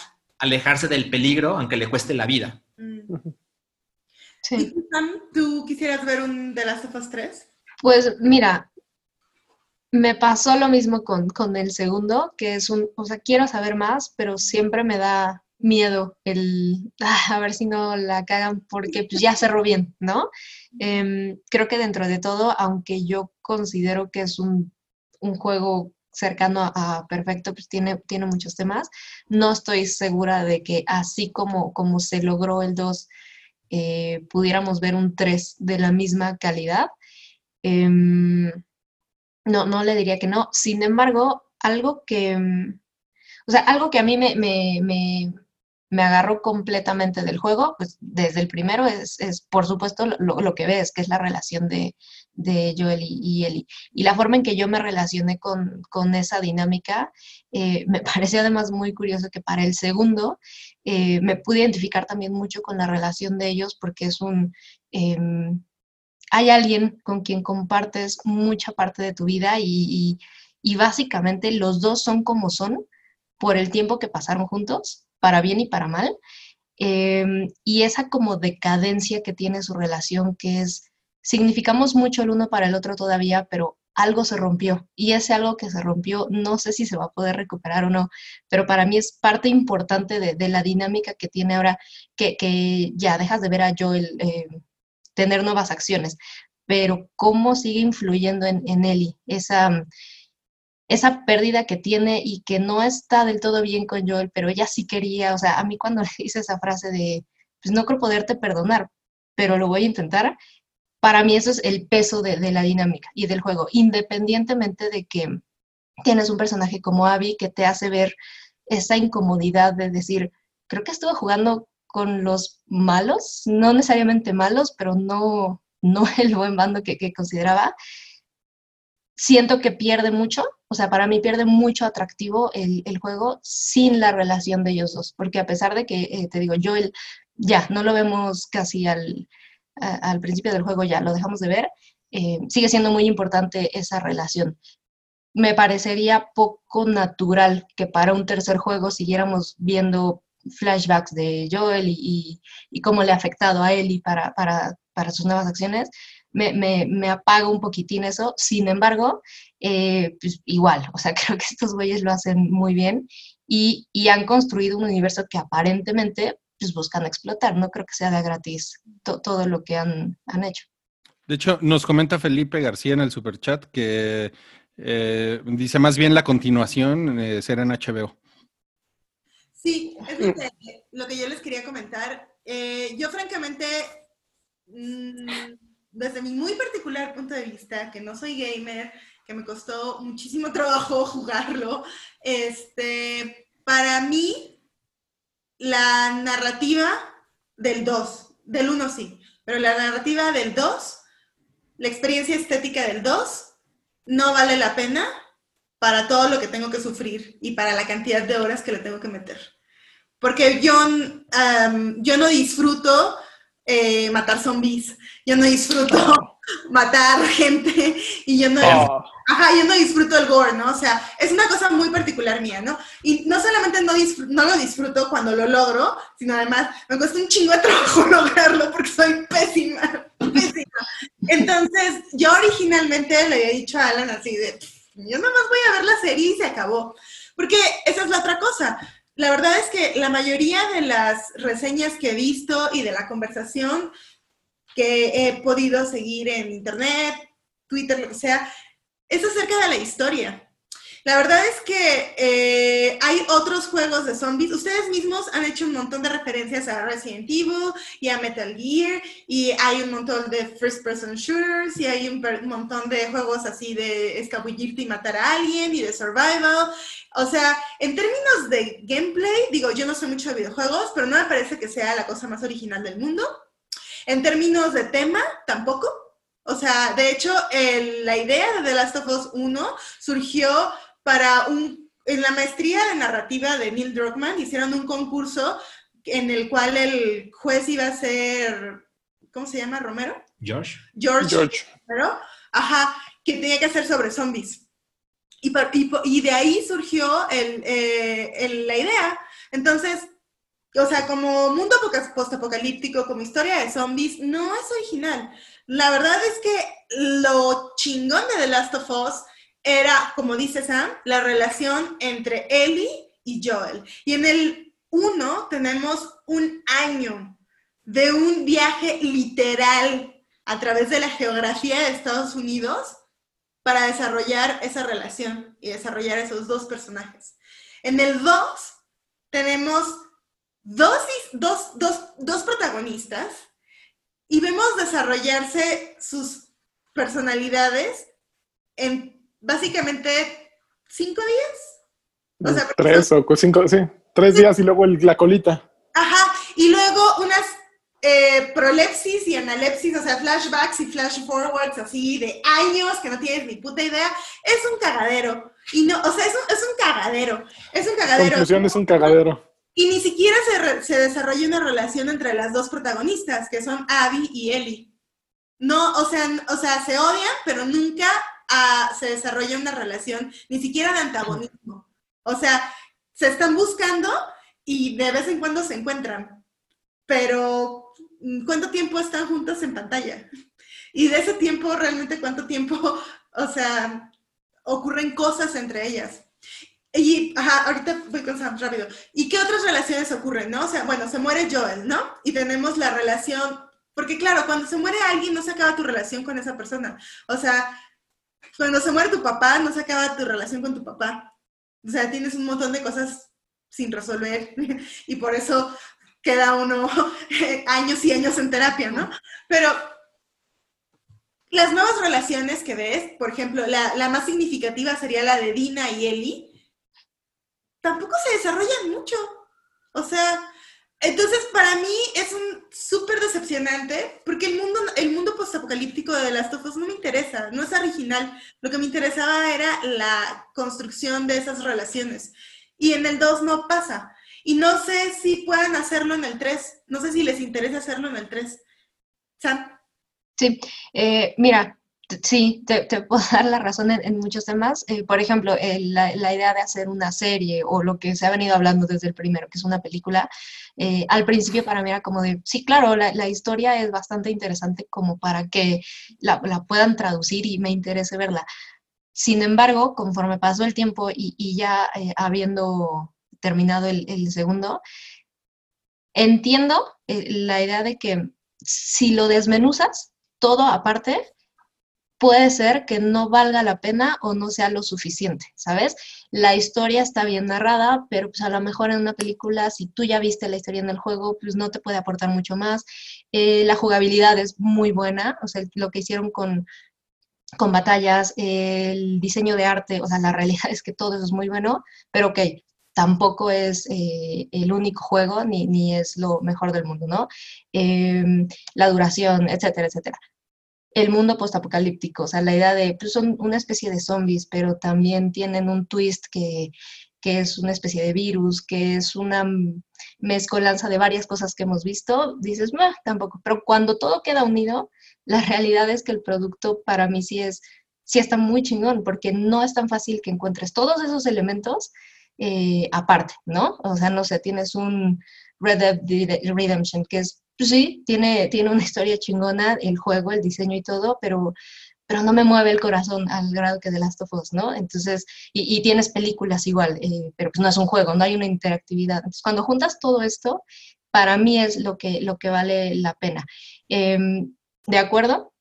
alejarse del peligro aunque le cueste la vida. Mm. ¿Y Sí. tú, Sam, tú quisieras ver un The Last of Us 3? Pues mira, me pasó lo mismo con, con el segundo, que es un, o sea, quiero saber más, pero siempre me da miedo el, ah, a ver si no la cagan, porque pues ya cerró bien, ¿no? Em, creo que dentro de todo, aunque yo considero que es un, un juego cercano a, perfecto, pues tiene, tiene muchos temas, no estoy segura de que así como, como se logró el 2, eh, pudiéramos ver un 3 de la misma calidad. Em, no, no le diría que no. Sin embargo, algo que, o sea, algo que a mí me, me, me, me agarró completamente del juego, pues desde el primero es, es por supuesto, lo- lo que ves, que es la relación de, de Joel y, y Ellie. Y la forma en que yo me relacioné con, con esa dinámica, eh, me pareció además muy curioso que para el segundo eh, me pude identificar también mucho con la relación de ellos porque es un... em, hay alguien con quien compartes mucha parte de tu vida y, y- y básicamente los dos son como son por el tiempo que pasaron juntos, para bien y para mal, em, y esa como decadencia que tiene su relación, que es, significamos mucho el uno para el otro todavía, pero algo se rompió y ese algo que se rompió no sé si se va a poder recuperar o no, pero para mí es parte importante de, de la dinámica que tiene ahora que, que ya dejas de ver a Joel eh, tener nuevas acciones, pero cómo sigue influyendo en, en Ellie esa, esa pérdida que tiene y que no está del todo bien con Joel, pero ella sí quería, o sea, a mí cuando le hice esa frase de, pues no creo poderte perdonar, pero lo voy a intentar, para mí eso es el peso de, la dinámica y del juego, independientemente de que tienes un personaje como Abby que te hace ver esa incomodidad de decir, creo que estuve jugando con los malos, no necesariamente malos, pero no, no el buen bando que, consideraba. Siento que pierde mucho, o sea, para mí pierde mucho atractivo el, el juego sin la relación de ellos dos, porque a pesar de que, eh, te digo, yo el, ya, no lo vemos casi al, al principio del juego, ya lo dejamos de ver, eh, sigue siendo muy importante esa relación. Me parecería poco natural que para un tercer juego siguiéramos viendo flashbacks de Joel y, cómo le ha afectado a Ellie para, para, sus nuevas acciones. Me, me, apaga un poquitín eso. Sin embargo, eh, pues igual, o sea, creo que estos güeyes lo hacen muy bien y han construido un universo que aparentemente pues, buscan explotar. No creo que sea de gratis to- todo lo que han, han hecho. De hecho, nos comenta Felipe García en el superchat que eh, dice más bien la continuación eh, será en HBO. Sí, es lo que, lo que yo les quería comentar. Eh, yo francamente, mm, desde mi muy particular punto de vista, que no soy gamer, que me costó muchísimo trabajo jugarlo, este, para mí, la narrativa del 2, del 1 sí, pero la narrativa del 2, la experiencia estética del 2, no vale la pena para todo lo que tengo que sufrir y para la cantidad de horas que le tengo que meter. Porque yo, yo no disfruto eh, matar zombies, yo no disfruto matar gente y yo no, Oh, ajá, yo no disfruto el gore, ¿no? O sea, es una cosa muy particular mía, ¿no? Y no solamente no, disfr- no lo disfruto cuando lo logro, sino además me cuesta un chingo de trabajo lograrlo porque soy pésima, pésima. Entonces, yo originalmente le había dicho a Alan así de, yo nada más voy a ver la serie y se acabó. Porque esa es la otra cosa. La verdad es que la mayoría de las reseñas que he visto y de la conversación que he podido seguir en internet, Twitter, lo que sea, es acerca de la historia. La verdad es que eh, hay otros juegos de zombies. Ustedes mismos han hecho un montón de referencias a Resident Evil y a Metal Gear, y hay un montón de first person shooters, y hay un montón de juegos así de escabullirte y matar a alguien, y de survival. O sea, en términos de gameplay, digo, yo no sé mucho de videojuegos, pero no me parece que sea la cosa más original del mundo. En términos de tema, tampoco. O sea, de hecho, el- la idea de The Last of Us 1 surgió para un, en la maestría de narrativa de Neil Druckmann, hicieron un concurso en el cual el juez iba a ser, ¿cómo se llama? ¿Romero? George. George, George. Romero, ajá, que tenía que hacer sobre zombies. Y, y y de ahí surgió el, eh, el- la idea. Entonces, o sea, como mundo poca- postapocalíptico, como historia de zombies, no es original. La verdad es que lo chingón de The Last of Us era, como dice Sam, la relación entre Ellie y Joel. Y en el 1 tenemos un año de un viaje literal a través de la geografía de Estados Unidos para desarrollar esa relación y desarrollar esos dos personajes. En el 2 tenemos dos, dos, dos, dos protagonistas y vemos desarrollarse sus personalidades en básicamente cinco días. O sea, Tres o cinco, sí. Tres días y luego el- la colita. Ajá, y luego unas eh, prolepsis y analepsis, o sea, flashbacks y flash forwards así de años que no tienes ni puta idea. Es un cagadero. Y no, o sea, es un, es un cagadero. Es un cagadero. Conclusión es un cagadero. Y ni siquiera se, re- se desarrolla una relación entre las dos protagonistas, que son Abby y Ellie. No, o sea, o sea se odian, pero nunca se desarrolla una relación, ni siquiera de antagonismo. O sea, se están buscando y de vez en cuando se encuentran. Pero, mm, ¿cuánto tiempo están juntos en pantalla? Y de ese tiempo, realmente, ¿cuánto tiempo O sea, ocurren cosas entre ellas. Y, ahorita voy con Sam rápido. ¿Y qué otras relaciones ocurren, no? O sea, bueno, se muere Joel, ¿no? Y tenemos la relación, porque claro, cuando se muere alguien no se acaba tu relación con esa persona. O sea, cuando se muere tu papá, no se acaba tu relación con tu papá. O sea, tienes un montón de cosas sin resolver y por eso queda uno años y años en terapia, ¿no? Pero las nuevas relaciones que ves, por ejemplo, la, la más significativa sería la de Dina y Ellie, tampoco se desarrollan mucho. O sea, entonces para mí es un súper decepcionante porque el mundo, el mundo postapocalíptico de The Last of Us no me interesa, no es original. Lo que me interesaba era la construcción de esas relaciones. Y en el 2 no pasa. Y no sé si puedan hacerlo en el 3. No sé si les interesa hacerlo en el 3. Sam. Sí, eh, mira, sí, te, te puedo dar la razón en, en muchos temas. Eh, por ejemplo, eh, la, la idea de hacer una serie o lo que se ha venido hablando desde el primero, que es una película, eh, al principio para mí era como de, sí, claro, la, la historia es bastante interesante como para que la, la puedan traducir y me interese verla. Sin embargo, conforme pasó el tiempo y, y ya eh, habiendo terminado el, el segundo, entiendo eh, la idea de que si lo desmenuzas, todo aparte, puede ser que no valga la pena o no sea lo suficiente, ¿sabes? La historia está bien narrada, pero pues a lo mejor en una película, si tú ya viste la historia en el juego, pues no te puede aportar mucho más. Eh, la jugabilidad es muy buena, o sea, lo que hicieron con, con batallas, el diseño de arte, o sea, la realidad es que todo eso es muy bueno, pero ok, tampoco es eh, el único juego ni, ni es lo mejor del mundo, ¿no? Em, la duración, etcétera, etcétera. El mundo postapocalíptico, o sea, la idea de, pues son una especie de zombies, pero también tienen un twist que, que es una especie de virus, que es una mezcolanza de varias cosas que hemos visto, dices, "Meh, tampoco. Pero cuando todo queda unido, la realidad es que el producto para mí sí es, sí está muy chingón, porque no es tan fácil que encuentres todos esos elementos eh, aparte, ¿no? O sea, no sé, tienes un Red Redemption, que es, sí, tiene, tiene una historia chingona, el juego, el diseño y todo, pero, pero no me mueve el corazón al grado que The Last of Us, ¿no? Entonces, y, tienes películas igual, eh, pero pues no es un juego, no hay una interactividad. Entonces, cuando juntas todo esto, para mí es lo que, lo que vale la pena. Em, ¿De acuerdo?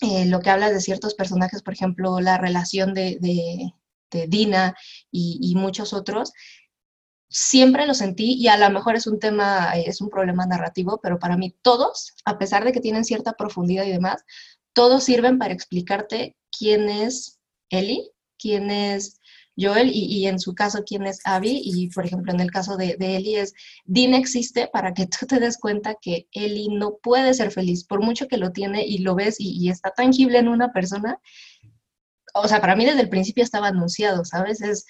Eh, lo que hablas de ciertos personajes, por ejemplo, la relación de, de- Dina y muchos otros, siempre lo sentí y a lo mejor es un tema, es un problema narrativo, pero para mí todos, a pesar de que tienen cierta profundidad y demás, todos sirven para explicarte quién es Ellie, quién es Joel y, y en su caso quién es Abby y por ejemplo en el caso de, de Ellie es Dean existe para que tú te des cuenta que Ellie no puede ser feliz por mucho que lo tiene y lo ves y, y está tangible en una persona. O sea, para mí desde el principio estaba anunciado, ¿sabes? Es,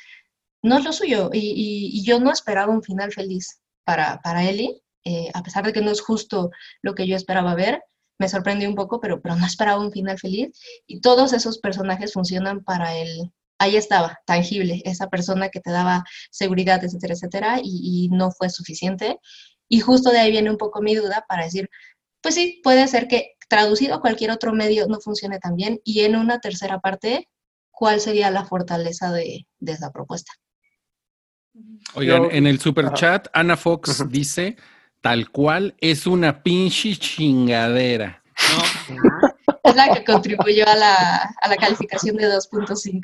no es lo suyo y, yo no esperaba un final feliz para, para Ellie, eh, a pesar de que no es justo lo que yo esperaba ver, me sorprendió un poco, pero, pero no esperaba un final feliz y todos esos personajes funcionan para el, ahí estaba, tangible, esa persona que te daba seguridad, etcétera, etcétera, y, y no fue suficiente. Y justo de ahí viene un poco mi duda para decir, pues sí, puede ser que traducido a cualquier otro medio no funcione tan bien y en una tercera parte, ¿cuál sería la fortaleza de, de esa propuesta? Oigan, Yo- en el super Ajá. chat, Ana Fox dice, tal cual, es una pinche chingadera. No, Es la que contribuyó a la, a la calificación de 2.5. sí.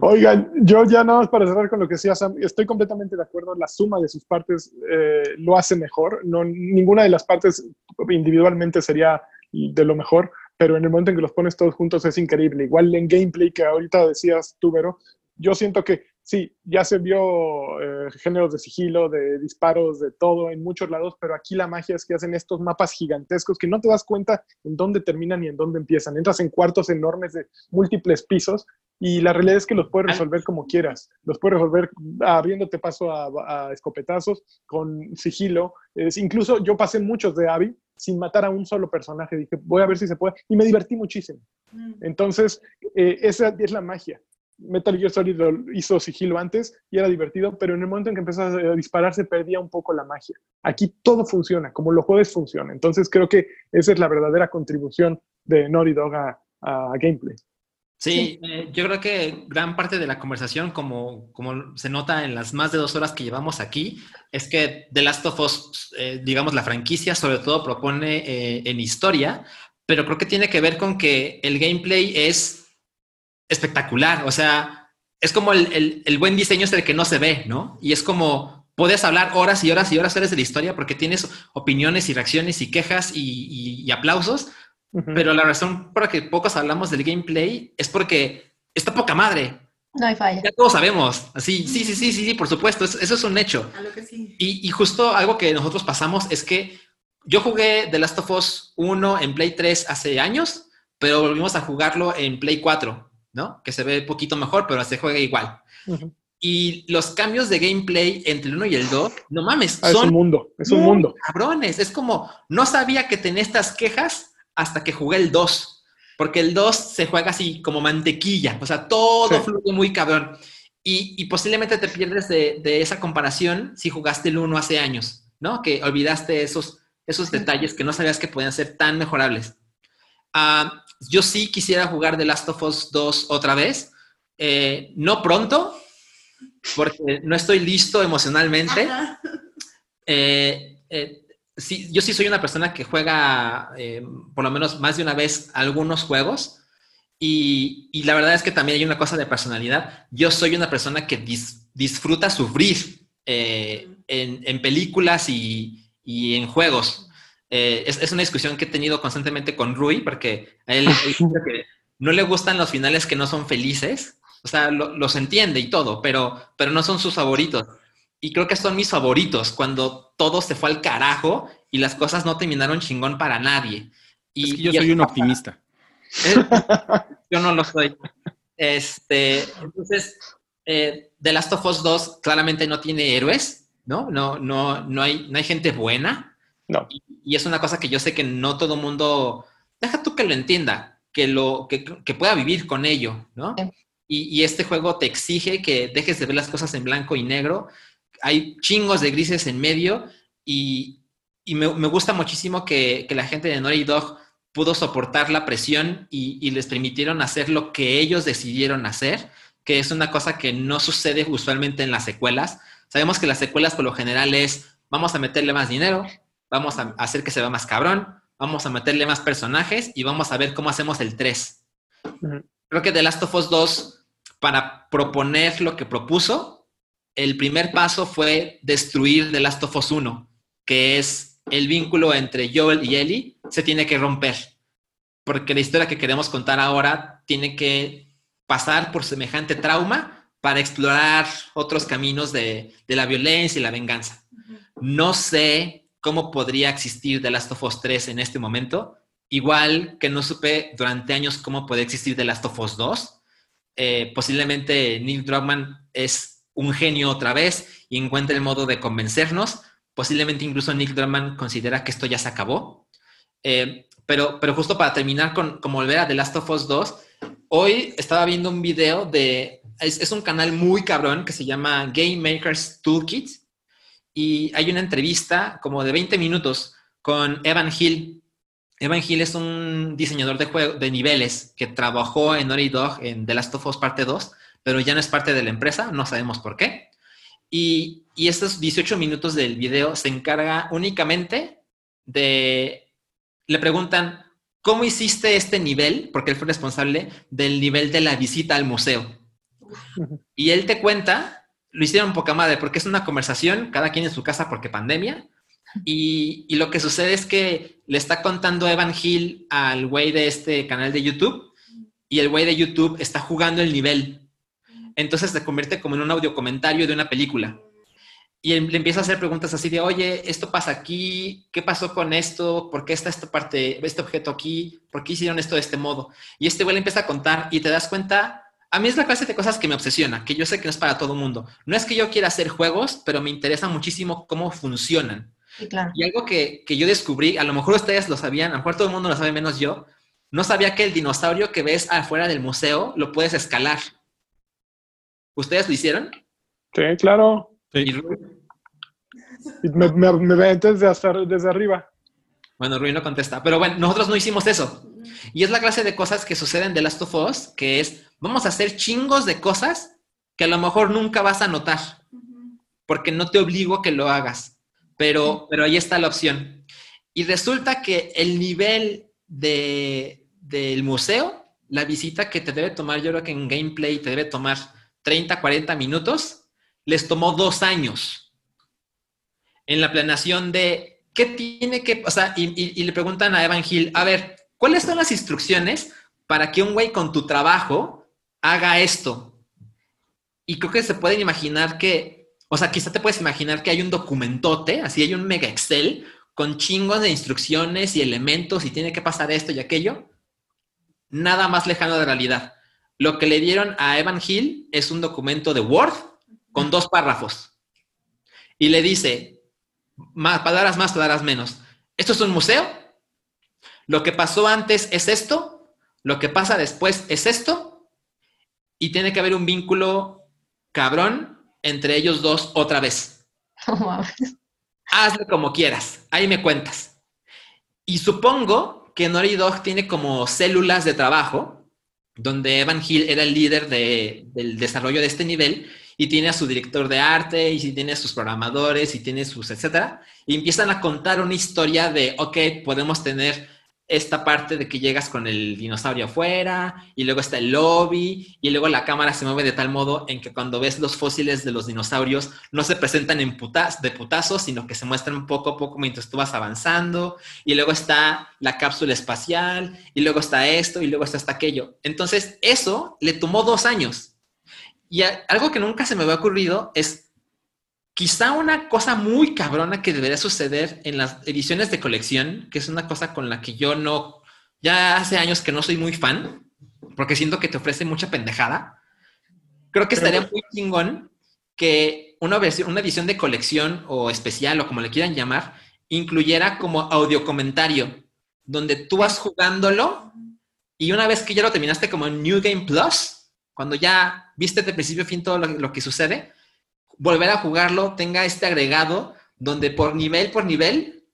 Oigan, yo ya nada más para cerrar con lo que decía Sam, estoy completamente de acuerdo, la suma de sus partes eh, lo hace mejor, no, ninguna de las partes individualmente sería de lo mejor, pero en el momento en que los pones todos juntos es increíble. Igual en gameplay que ahorita decías tú, Vero, yo siento que sí, ya se vio eh, géneros de sigilo, de disparos, de todo en muchos lados, pero aquí la magia es que hacen estos mapas gigantescos que no te das cuenta en dónde terminan y en dónde empiezan. Entras en cuartos enormes de múltiples pisos y la realidad es que los puedes resolver como quieras. Los puedes resolver abriéndote paso a, a escopetazos, con sigilo. Es, incluso yo pasé muchos de Abby sin matar a un solo personaje. Dije, voy a ver si se puede. Y me divertí muchísimo. Mm. Entonces, eh, esa es la magia. Metal Gear Solid lo hizo sigilo antes y era divertido, pero en el momento en que empezó a disparar se perdía un poco la magia. Aquí todo funciona, como lo juegues funciona. Entonces creo que esa es la verdadera contribución de Naughty Dog a, a gameplay. Sí, eh, yo creo que gran parte de la conversación, como, como se nota en las más de dos horas que llevamos aquí, es que The Last of Us, eh, digamos, la franquicia sobre todo propone eh, en historia, pero creo que tiene que ver con que el gameplay es espectacular, o sea, es como el, el- el buen diseño es el que no se ve, ¿no? Y es como, puedes hablar horas y horas y horas de la historia porque tienes opiniones y reacciones y quejas y, y- y aplausos, pero la razón por la que pocos hablamos del gameplay es porque está poca madre. No hay falla. Ya todos sabemos. Así, sí, sí, sí, sí, sí, por supuesto. Eso, eso es un hecho. A lo que sí. Y, y justo algo que nosotros pasamos es que yo jugué The Last of Us 1 en Play 3 hace años, pero volvimos a jugarlo en Play 4, ¿no? Que se ve poquito mejor, pero se juega igual. Y los cambios de gameplay entre el 1 y el 2, no mames, Ah, es son un mundo, es un mundo. Cabrones, es como, no sabía que tenía estas quejas hasta que jugué el 2. Porque el 2 se juega así como mantequilla, o sea, todo Sí. fluye muy cabrón. Y, y posiblemente te pierdes de, de esa comparación si jugaste el 1 hace años, ¿no? Que olvidaste esos, esos detalles que no sabías que podían ser tan mejorables. Ah, yo sí quisiera jugar The Last of Us 2 otra vez. Eh, no pronto, porque no estoy listo emocionalmente. Eh, eh, sí, yo sí soy una persona que juega eh, por lo menos más de una vez algunos juegos y, y la verdad es que también hay una cosa de personalidad. Yo soy una persona que dis- disfruta sufrir eh, en, en películas y, y en juegos. Eh, es, es una discusión que he tenido constantemente con Rui porque a él, que no le gustan los finales que no son felices. O sea, lo- los entiende y todo, pero, pero no son sus favoritos. Y creo que son mis favoritos, cuando todo se fue al carajo y las cosas no terminaron chingón para nadie. Y, Es que yo y soy un optimista. Yo no lo soy. Este, entonces, eh, The Last of Us 2 claramente no tiene héroes, ¿no? No, no, no, hay, no hay gente buena. No. Y, y es una cosa que yo sé que no todo mundo, deja tú que lo entienda, que, lo, que, que pueda vivir con ello, ¿no? Sí. Y, y este juego te exige que dejes de ver las cosas en blanco y negro. Hay chingos de grises en medio y, y me, me gusta muchísimo que, que la gente de Naughty Dog pudo soportar la presión y, y les permitieron hacer lo que ellos decidieron hacer, que es una cosa que no sucede usualmente en las secuelas. Sabemos que las secuelas por lo general es, vamos a meterle más dinero, vamos a hacer que se vea más cabrón, vamos a meterle más personajes y vamos a ver cómo hacemos el 3. Ujú. Creo que The Last of Us 2, para proponer lo que propuso, el primer paso fue destruir The Last of Us 1, que es el vínculo entre Joel y Ellie, se tiene que romper. Porque la historia que queremos contar ahora tiene que pasar por semejante trauma para explorar otros caminos de, de la violencia y la venganza. No sé cómo podría existir The Last of Us 3 en este momento, igual que no supe durante años cómo puede existir The Last of Us 2. Eh, posiblemente Neil Druckmann es un genio otra vez y encuentra el modo de convencernos. Posiblemente incluso Neil Druckmann considera que esto ya se acabó. Eh, pero, pero justo para terminar con, con volver a The Last of Us 2, hoy estaba viendo un video de... Es, es un canal muy cabrón que se llama Game Makers Toolkit y hay una entrevista como de 20 minutos con Evan Hill. Evan Hill es un diseñador de, juego, de niveles que trabajó en Naughty Dog en The Last of Us Parte 2, pero ya no es parte de la empresa, no sabemos por qué. Y, y estos 18 minutos del video se encarga únicamente de... Le preguntan, ¿cómo hiciste este nivel? Porque él fue responsable del nivel de la visita al museo. Y él te cuenta, lo hicieron poca madre, porque es una conversación, cada quien en su casa porque pandemia, y, lo que sucede es que le está contando Evan Hill al güey de este canal de YouTube, y el güey de YouTube está jugando el nivel. Entonces se convierte como en un audio comentario de una película. Y él le empieza a hacer preguntas así de, oye, esto pasa aquí, ¿qué pasó con esto? ¿Por qué está esta parte, este objeto aquí? ¿Por qué hicieron esto de este modo? Y este güey le empieza a contar y te das cuenta, a mí es la clase de cosas que me obsesiona, que yo sé que no es para todo mundo. No es que yo quiera hacer juegos, pero me interesa muchísimo cómo funcionan. Sí, claro. Y algo que, que yo descubrí, a lo mejor ustedes lo sabían, a lo mejor todo el mundo lo sabe menos yo, no sabía que el dinosaurio que ves afuera del museo lo puedes escalar. ¿Ustedes lo hicieron? Sí, claro. Sí. Y me, me, me ven desde, hasta- desde arriba. bueno, Rui no contesta. Pero bueno, nosotros no hicimos eso. Y es la clase de cosas que suceden de Last of Us, que es, vamos a hacer chingos de cosas que a lo mejor nunca vas a notar, porque no te obligo a que lo hagas, pero, pero ahí está la opción. Y resulta que el nivel de, del museo, la visita que te debe tomar, yo creo que en gameplay te debe tomar 30, 40 minutos, les tomó dos años en la planeación de qué tiene que, o sea, y, y- y le preguntan a Evan Hill, a ver, ¿cuáles son las instrucciones para que un güey con tu trabajo haga esto? Y creo que se pueden imaginar que, o sea, quizá te puedes imaginar que hay un documentote, así hay un mega Excel con chingos de instrucciones y elementos y tiene que pasar esto y aquello. Nada más lejano de realidad. Lo que le dieron a Evan Hill es un documento de Word con dos párrafos. Y le dice, más, palabras más, palabras menos. Esto es un museo. Lo que pasó antes es esto. Lo que pasa después es esto. Y tiene que haber un vínculo cabrón entre ellos dos otra vez. Hazlo como quieras. Ahí me cuentas. Y supongo que Naughty Dog tiene como células de trabajo, donde Evan Hill era el líder de- del desarrollo de este nivel, y tiene a su director de arte, y tiene a sus programadores, y tiene sus, etcétera, y empiezan a contar una historia de, ok, podemos tener esta parte de que llegas con el dinosaurio afuera, y luego está el lobby, y luego la cámara se mueve de tal modo en que cuando ves los fósiles de los dinosaurios no se presentan en putas, de putazos, sino que se muestran poco a poco mientras tú vas avanzando, y luego está la cápsula espacial, y luego está esto, y luego está hasta aquello. Entonces, eso le tomó dos años. Y algo que nunca se me había ocurrido es quizá una cosa muy cabrona que debería suceder en las ediciones de colección, que es una cosa con la que yo no, ya hace años que no soy muy fan, porque siento que te ofrece mucha pendejada. Creo que Pero- estaría muy chingón que una, versión, una edición de colección o especial o como le quieran llamar, incluyera como audio comentario, donde tú vas jugándolo y una vez que ya lo terminaste como en New Game Plus, cuando ya viste de principio a fin todo lo, lo que sucede, volver a jugarlo tenga este agregado donde por nivel por nivel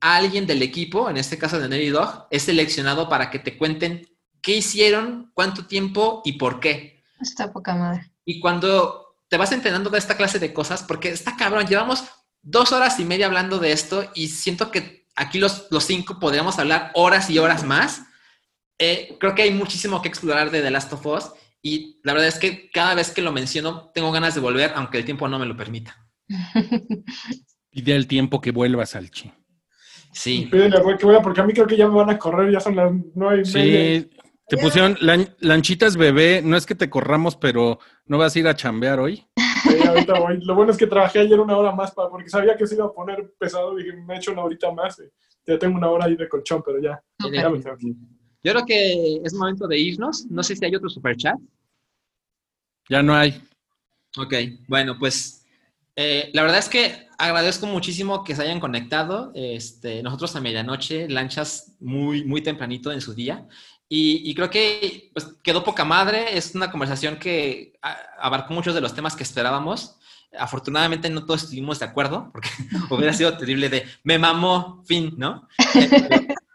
alguien del equipo, en este caso de Naughty Dog, es seleccionado para que te cuenten qué hicieron, cuánto tiempo y por qué. Está poca madre. Y cuando te vas enterando de esta clase de cosas, porque está cabrón, llevamos dos horas y media hablando de esto y siento que aquí los, los cinco podríamos hablar horas y horas más. Eh, creo que hay muchísimo que explorar de The Last of Us y la verdad es que cada vez que lo menciono tengo ganas de volver, aunque el tiempo no me lo permita. Pide el tiempo que vuelva, Salchi. Sí. Pídele a que vaya, porque a mí creo que ya me van a correr, ya son las nueve y media. Sí, te pusieron lan- lanchitas bebé. No es que te corramos, pero no vas a ir a chambear hoy. Sí, ahorita voy. Lo bueno es que trabajé ayer una hora más para, porque sabía que se iba a poner pesado. Dije, me he hecho una horita más. y ya tengo una hora ahí de colchón, pero ya. ya me tengo que ir. Yo creo que es momento de irnos. No sé si hay otro super chat. Ya no hay. Ok, bueno, pues eh, la verdad es que agradezco muchísimo que se hayan conectado. Este, nosotros a medianoche, lanchas muy, muy tempranito en su día. Y, y creo que pues, quedó poca madre. Es una conversación que a- abarcó muchos de los temas que esperábamos. Afortunadamente no todos estuvimos de acuerdo, porque hubiera sido terrible de me mamó, fin, ¿no?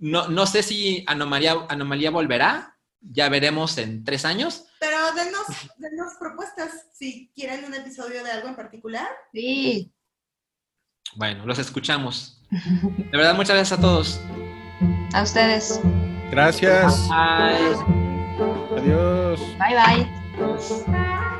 No, no sé si Anomalía, Anomalía volverá. Ya veremos en tres años. Pero denos, denos propuestas si quieren un episodio de algo en particular. Sí. Bueno, los escuchamos. De verdad, muchas gracias a todos. A ustedes. Gracias. Bye. Adiós. Bye bye.